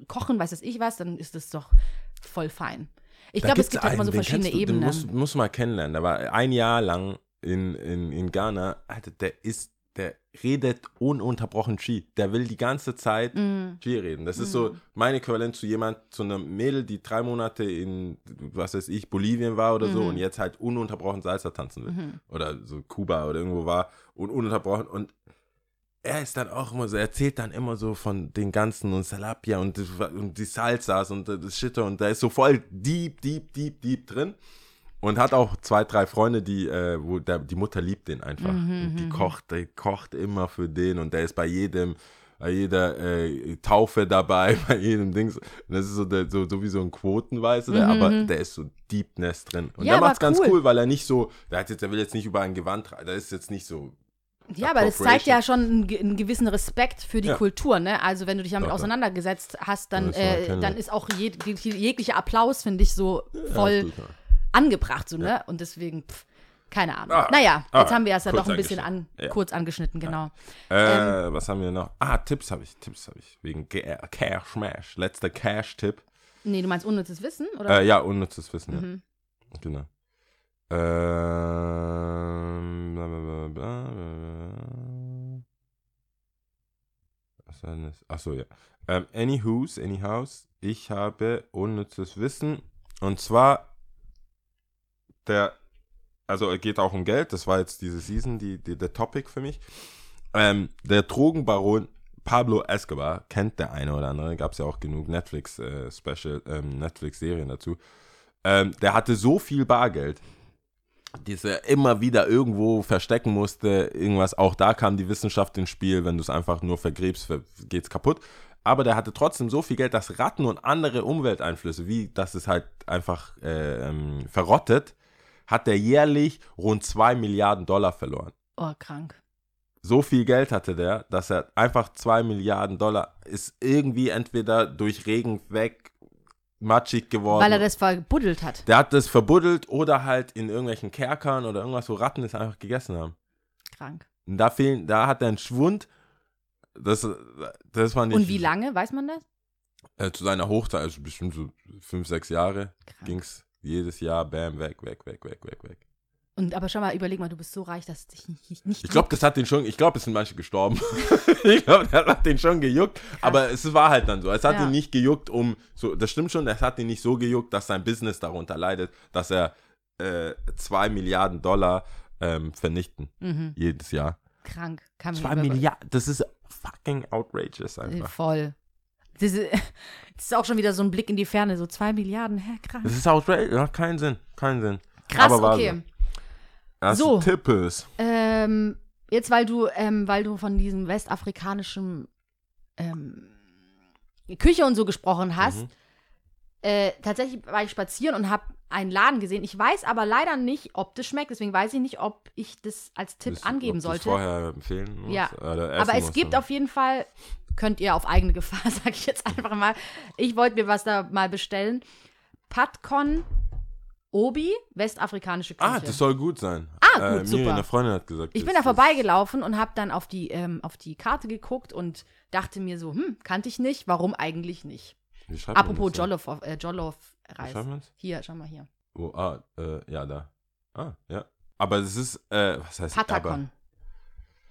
B: kochen, weiß das ich was, dann ist das doch voll fein. Ich
D: Da
B: glaube, es gibt halt immer so
D: den
B: verschiedene
D: du,
B: Ebenen.
D: Den musst, musst du mal kennenlernen. Der war ein Jahr lang in, in, in Ghana. Alter, der ist, der redet ununterbrochen Ski. Der will die ganze Zeit
B: Mm.
D: Ski reden. Das ist so mein Äquivalent zu jemand, zu einer Mädel, die drei Monate in, was weiß ich, Bolivien war oder
B: Mhm.
D: so und jetzt halt ununterbrochen Salsa tanzen will. Oder so Kuba oder irgendwo war und ununterbrochen. Und er ist dann auch immer so, er erzählt dann immer so von den ganzen und Salapia und, und die Salsas und das Shit und da ist so voll deep, deep, deep, deep drin. Und hat auch zwei, drei Freunde, die, äh, wo der, die Mutter liebt den einfach. und die kocht, die kocht immer für den und der ist bei jedem, bei jeder äh, Taufe dabei, bei jedem Dings. Und das ist so, der, so, so wie so ein Quotenweise, der, aber der ist so Deepness drin. Und
B: Ja,
D: der macht's ganz
B: cool.
D: cool, weil er nicht so, der hat jetzt, der will jetzt nicht über ein Gewand, tra- der ist jetzt nicht so
B: Ja, aber das zeigt ja schon einen, ge- einen gewissen Respekt für die
D: Ja.
B: Kultur, ne? Also wenn du dich damit
D: Doch,
B: auseinandergesetzt hast, dann,
D: Das ist
B: äh, dann ist auch jeg jeglicher Applaus, finde ich, so voll
D: ja.
B: Angebracht, so, ne? Und deswegen, pff, keine Ahnung.
D: Ah,
B: naja,
D: ah,
B: jetzt haben wir es ja doch ein bisschen an.
D: Ja.
B: kurz angeschnitten, genau.
D: Äh,
B: Ähm.
D: was haben wir noch? Ah, Tipps habe ich, Tipps habe ich. Wegen Ge- äh, Cash Smash. Letzter Cash-Tipp.
B: Nee, du meinst unnützes Wissen, oder?
D: Äh, ja, unnützes Wissen,
B: Mhm.
D: ja. Genau. Ähm, bla, bla, bla, bla, bla. Was war denn das? Achso, ja. Ähm, Anywho's, Anyhows, ich habe unnützes Wissen. Und zwar, der, also geht auch um Geld, das war jetzt diese Season, die, die, der Topic für mich. Ähm, der Drogenbaron Pablo Escobar, kennt der eine oder andere, gab es ja auch genug Netflix-Special, ähm, Netflix-Serien dazu. Ähm, der hatte so viel Bargeld, das er immer wieder irgendwo verstecken musste, irgendwas. Auch da kam die Wissenschaft ins Spiel, wenn du es einfach nur vergräbst, ver- geht's kaputt. Aber der hatte trotzdem so viel Geld, dass Ratten und andere Umwelteinflüsse, wie dass es halt einfach äh, ähm, verrottet, hat der jährlich rund 2 Milliarden Dollar verloren.
B: Oh, krank.
D: So viel Geld hatte der, dass er einfach 2 Milliarden Dollar ist irgendwie entweder durch Regen weg, matschig geworden.
B: Weil er das verbuddelt hat.
D: Der hat das verbuddelt oder halt in irgendwelchen Kerkern oder irgendwas, wo Ratten es einfach gegessen haben.
B: Krank.
D: Und da fehlen, da hat er einen Schwund. Das, das war nicht.
B: Und wie lange, weiß man das?
D: Äh, zu seiner Hochzeit, also bestimmt so fünf, sechs Jahre,
B: Krank.
D: ging's jedes Jahr, bam, weg, weg, weg, weg, weg, weg.
B: Und aber schau mal, überleg mal, du bist so reich, dass es dich nicht, nicht
D: Ich glaube, das hat den schon, ich glaube, es sind manche gestorben. ich glaube, das hat den schon gejuckt. Aber es war halt dann so. Es hat
B: Ja.
D: ihn nicht gejuckt, um, so, das stimmt schon, es hat ihn nicht so gejuckt, dass sein Business darunter leidet, dass er äh, zwei Milliarden Dollar ähm, vernichten
B: Mhm.
D: jedes Jahr.
B: krank. Kann man
D: Zwei Milliarden, das ist fucking outrageous
B: Äh,
D: einfach.
B: Voll. Das ist, das ist auch schon wieder so ein Blick in die Ferne, so zwei Milliarden, hä, krass.
D: Das ist outrageous, ja, keinen Sinn, keinen Sinn.
B: Krass,
D: Aber
B: okay.
D: Also,
B: So.
D: Tippes.
B: Ähm, jetzt, weil du, ähm, weil du von diesem westafrikanischen ähm, Küche und so gesprochen hast,
D: Mhm.
B: äh, tatsächlich war ich spazieren und habe einen Laden gesehen. Ich weiß aber leider nicht, ob das schmeckt. Deswegen weiß ich nicht, ob ich das als Tipp
D: Bis-
B: angeben
D: ob
B: sollte.
D: vorher empfehlen muss,
B: Ja.
D: essen
B: Aber es
D: musst
B: gibt
D: dann.
B: auf jeden Fall, könnt ihr auf eigene Gefahr, sage ich jetzt einfach mal. Ich wollte mir was da mal bestellen. Patcon Obi, westafrikanische Küche.
D: Ah, das soll gut sein.
B: Ah, gut,
D: äh,
B: super.
D: eine Freundin hat gesagt.
B: Ich bin da vorbeigelaufen und habe dann auf die, ähm, auf die Karte geguckt und dachte mir so, hm, kannte ich nicht, warum eigentlich nicht? Apropos? Jollof, äh, Jollof Reis.
D: man's?
B: Hier, schau mal hier.
D: Wo, ah, äh, ja, da. Ah, ja. Aber es ist, äh, was heißt
B: Patakon.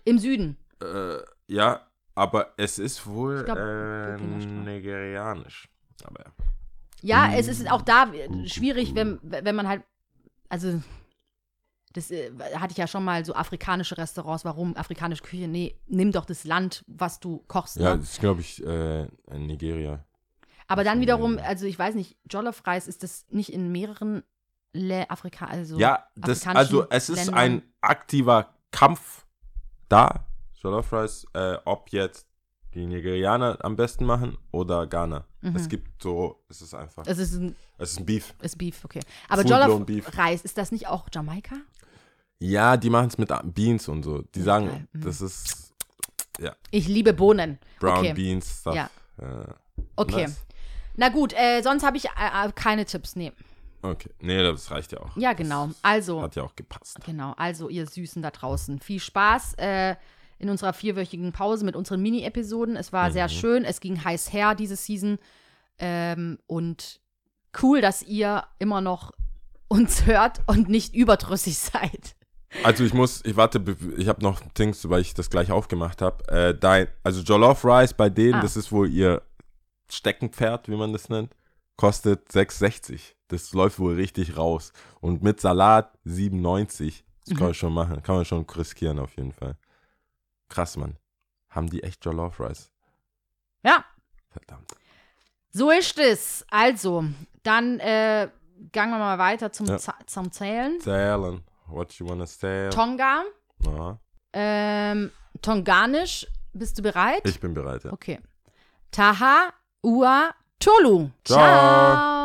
B: Im Süden.
D: Aber, äh, ja, aber es ist wohl
B: glaub,
D: äh, nigerianisch. Aber
B: Ja,
D: Mm.
B: es ist auch da äh, schwierig, wenn, wenn man halt, also das äh, hatte ich ja schon mal so afrikanische Restaurants. Warum afrikanische Küche? Nee, nimm doch das Land, was du kochst.
D: ja,
B: Ne?
D: das ist, glaube ich, äh, Nigeria.
B: Aber dann wiederum, also ich weiß nicht, Jollof Reis ist das nicht in mehreren Le Afrika, also
D: ja, das, also es ist
B: Ländern.
D: ein aktiver Kampf da, Jollof Rice, äh, ob jetzt die Nigerianer am besten machen oder Ghana.
B: Mhm.
D: Es gibt so, es ist einfach,
B: Es ist ein
D: es ist ein Beef.
B: ist Beef, okay. Aber Jollof. Reis, ist das nicht auch Jamaika?
D: Ja, die machen es mit Beans und so. Die sagen.
B: Mhm.
D: das ist
B: Ich liebe Bohnen.
D: Brown
B: okay.
D: Beans Stuff.
B: Ja.
D: Äh,
B: Okay.
D: nice.
B: Na gut, äh, sonst habe ich äh, äh, keine Tipps. Nee.
D: Okay. Nee, das reicht ja auch.
B: Ja, genau. Also,
D: Hat ja auch gepasst.
B: genau. Also, ihr Süßen da draußen. Viel Spaß äh, in unserer vierwöchigen Pause mit unseren Mini-Episoden. Es war
D: Mhm.
B: sehr schön. Es ging heiß her diese Season. Ähm, und cool, dass ihr immer noch uns hört und nicht überdrüssig seid.
D: Also ich muss, ich warte, ich habe noch Dings, weil ich das gleich aufgemacht habe. Äh, dein, also Jollof Rice bei denen,
B: Ah.
D: das ist wohl ihr Steckenpferd, wie man das nennt, kostet 6,60. Das läuft wohl richtig raus. Und mit Salat 7,90. Das kann
B: Mhm.
D: man schon machen. Kann man schon riskieren auf jeden Fall. Krass, Mann. haben die echt Jollof Rice.
B: Ja,
D: Verdammt.
B: so ist es. Also, dann äh, gehen wir mal weiter zum,
D: Ja.
B: Zum Zählen.
D: Zählen. What you wanna say?
B: Tonga,
D: Na,
B: ähm, Tonganisch. Bist du bereit?
D: ich bin bereit, ja.
B: Okay. Taha, Ua, Tolu.
D: Ciao.
B: Ciao.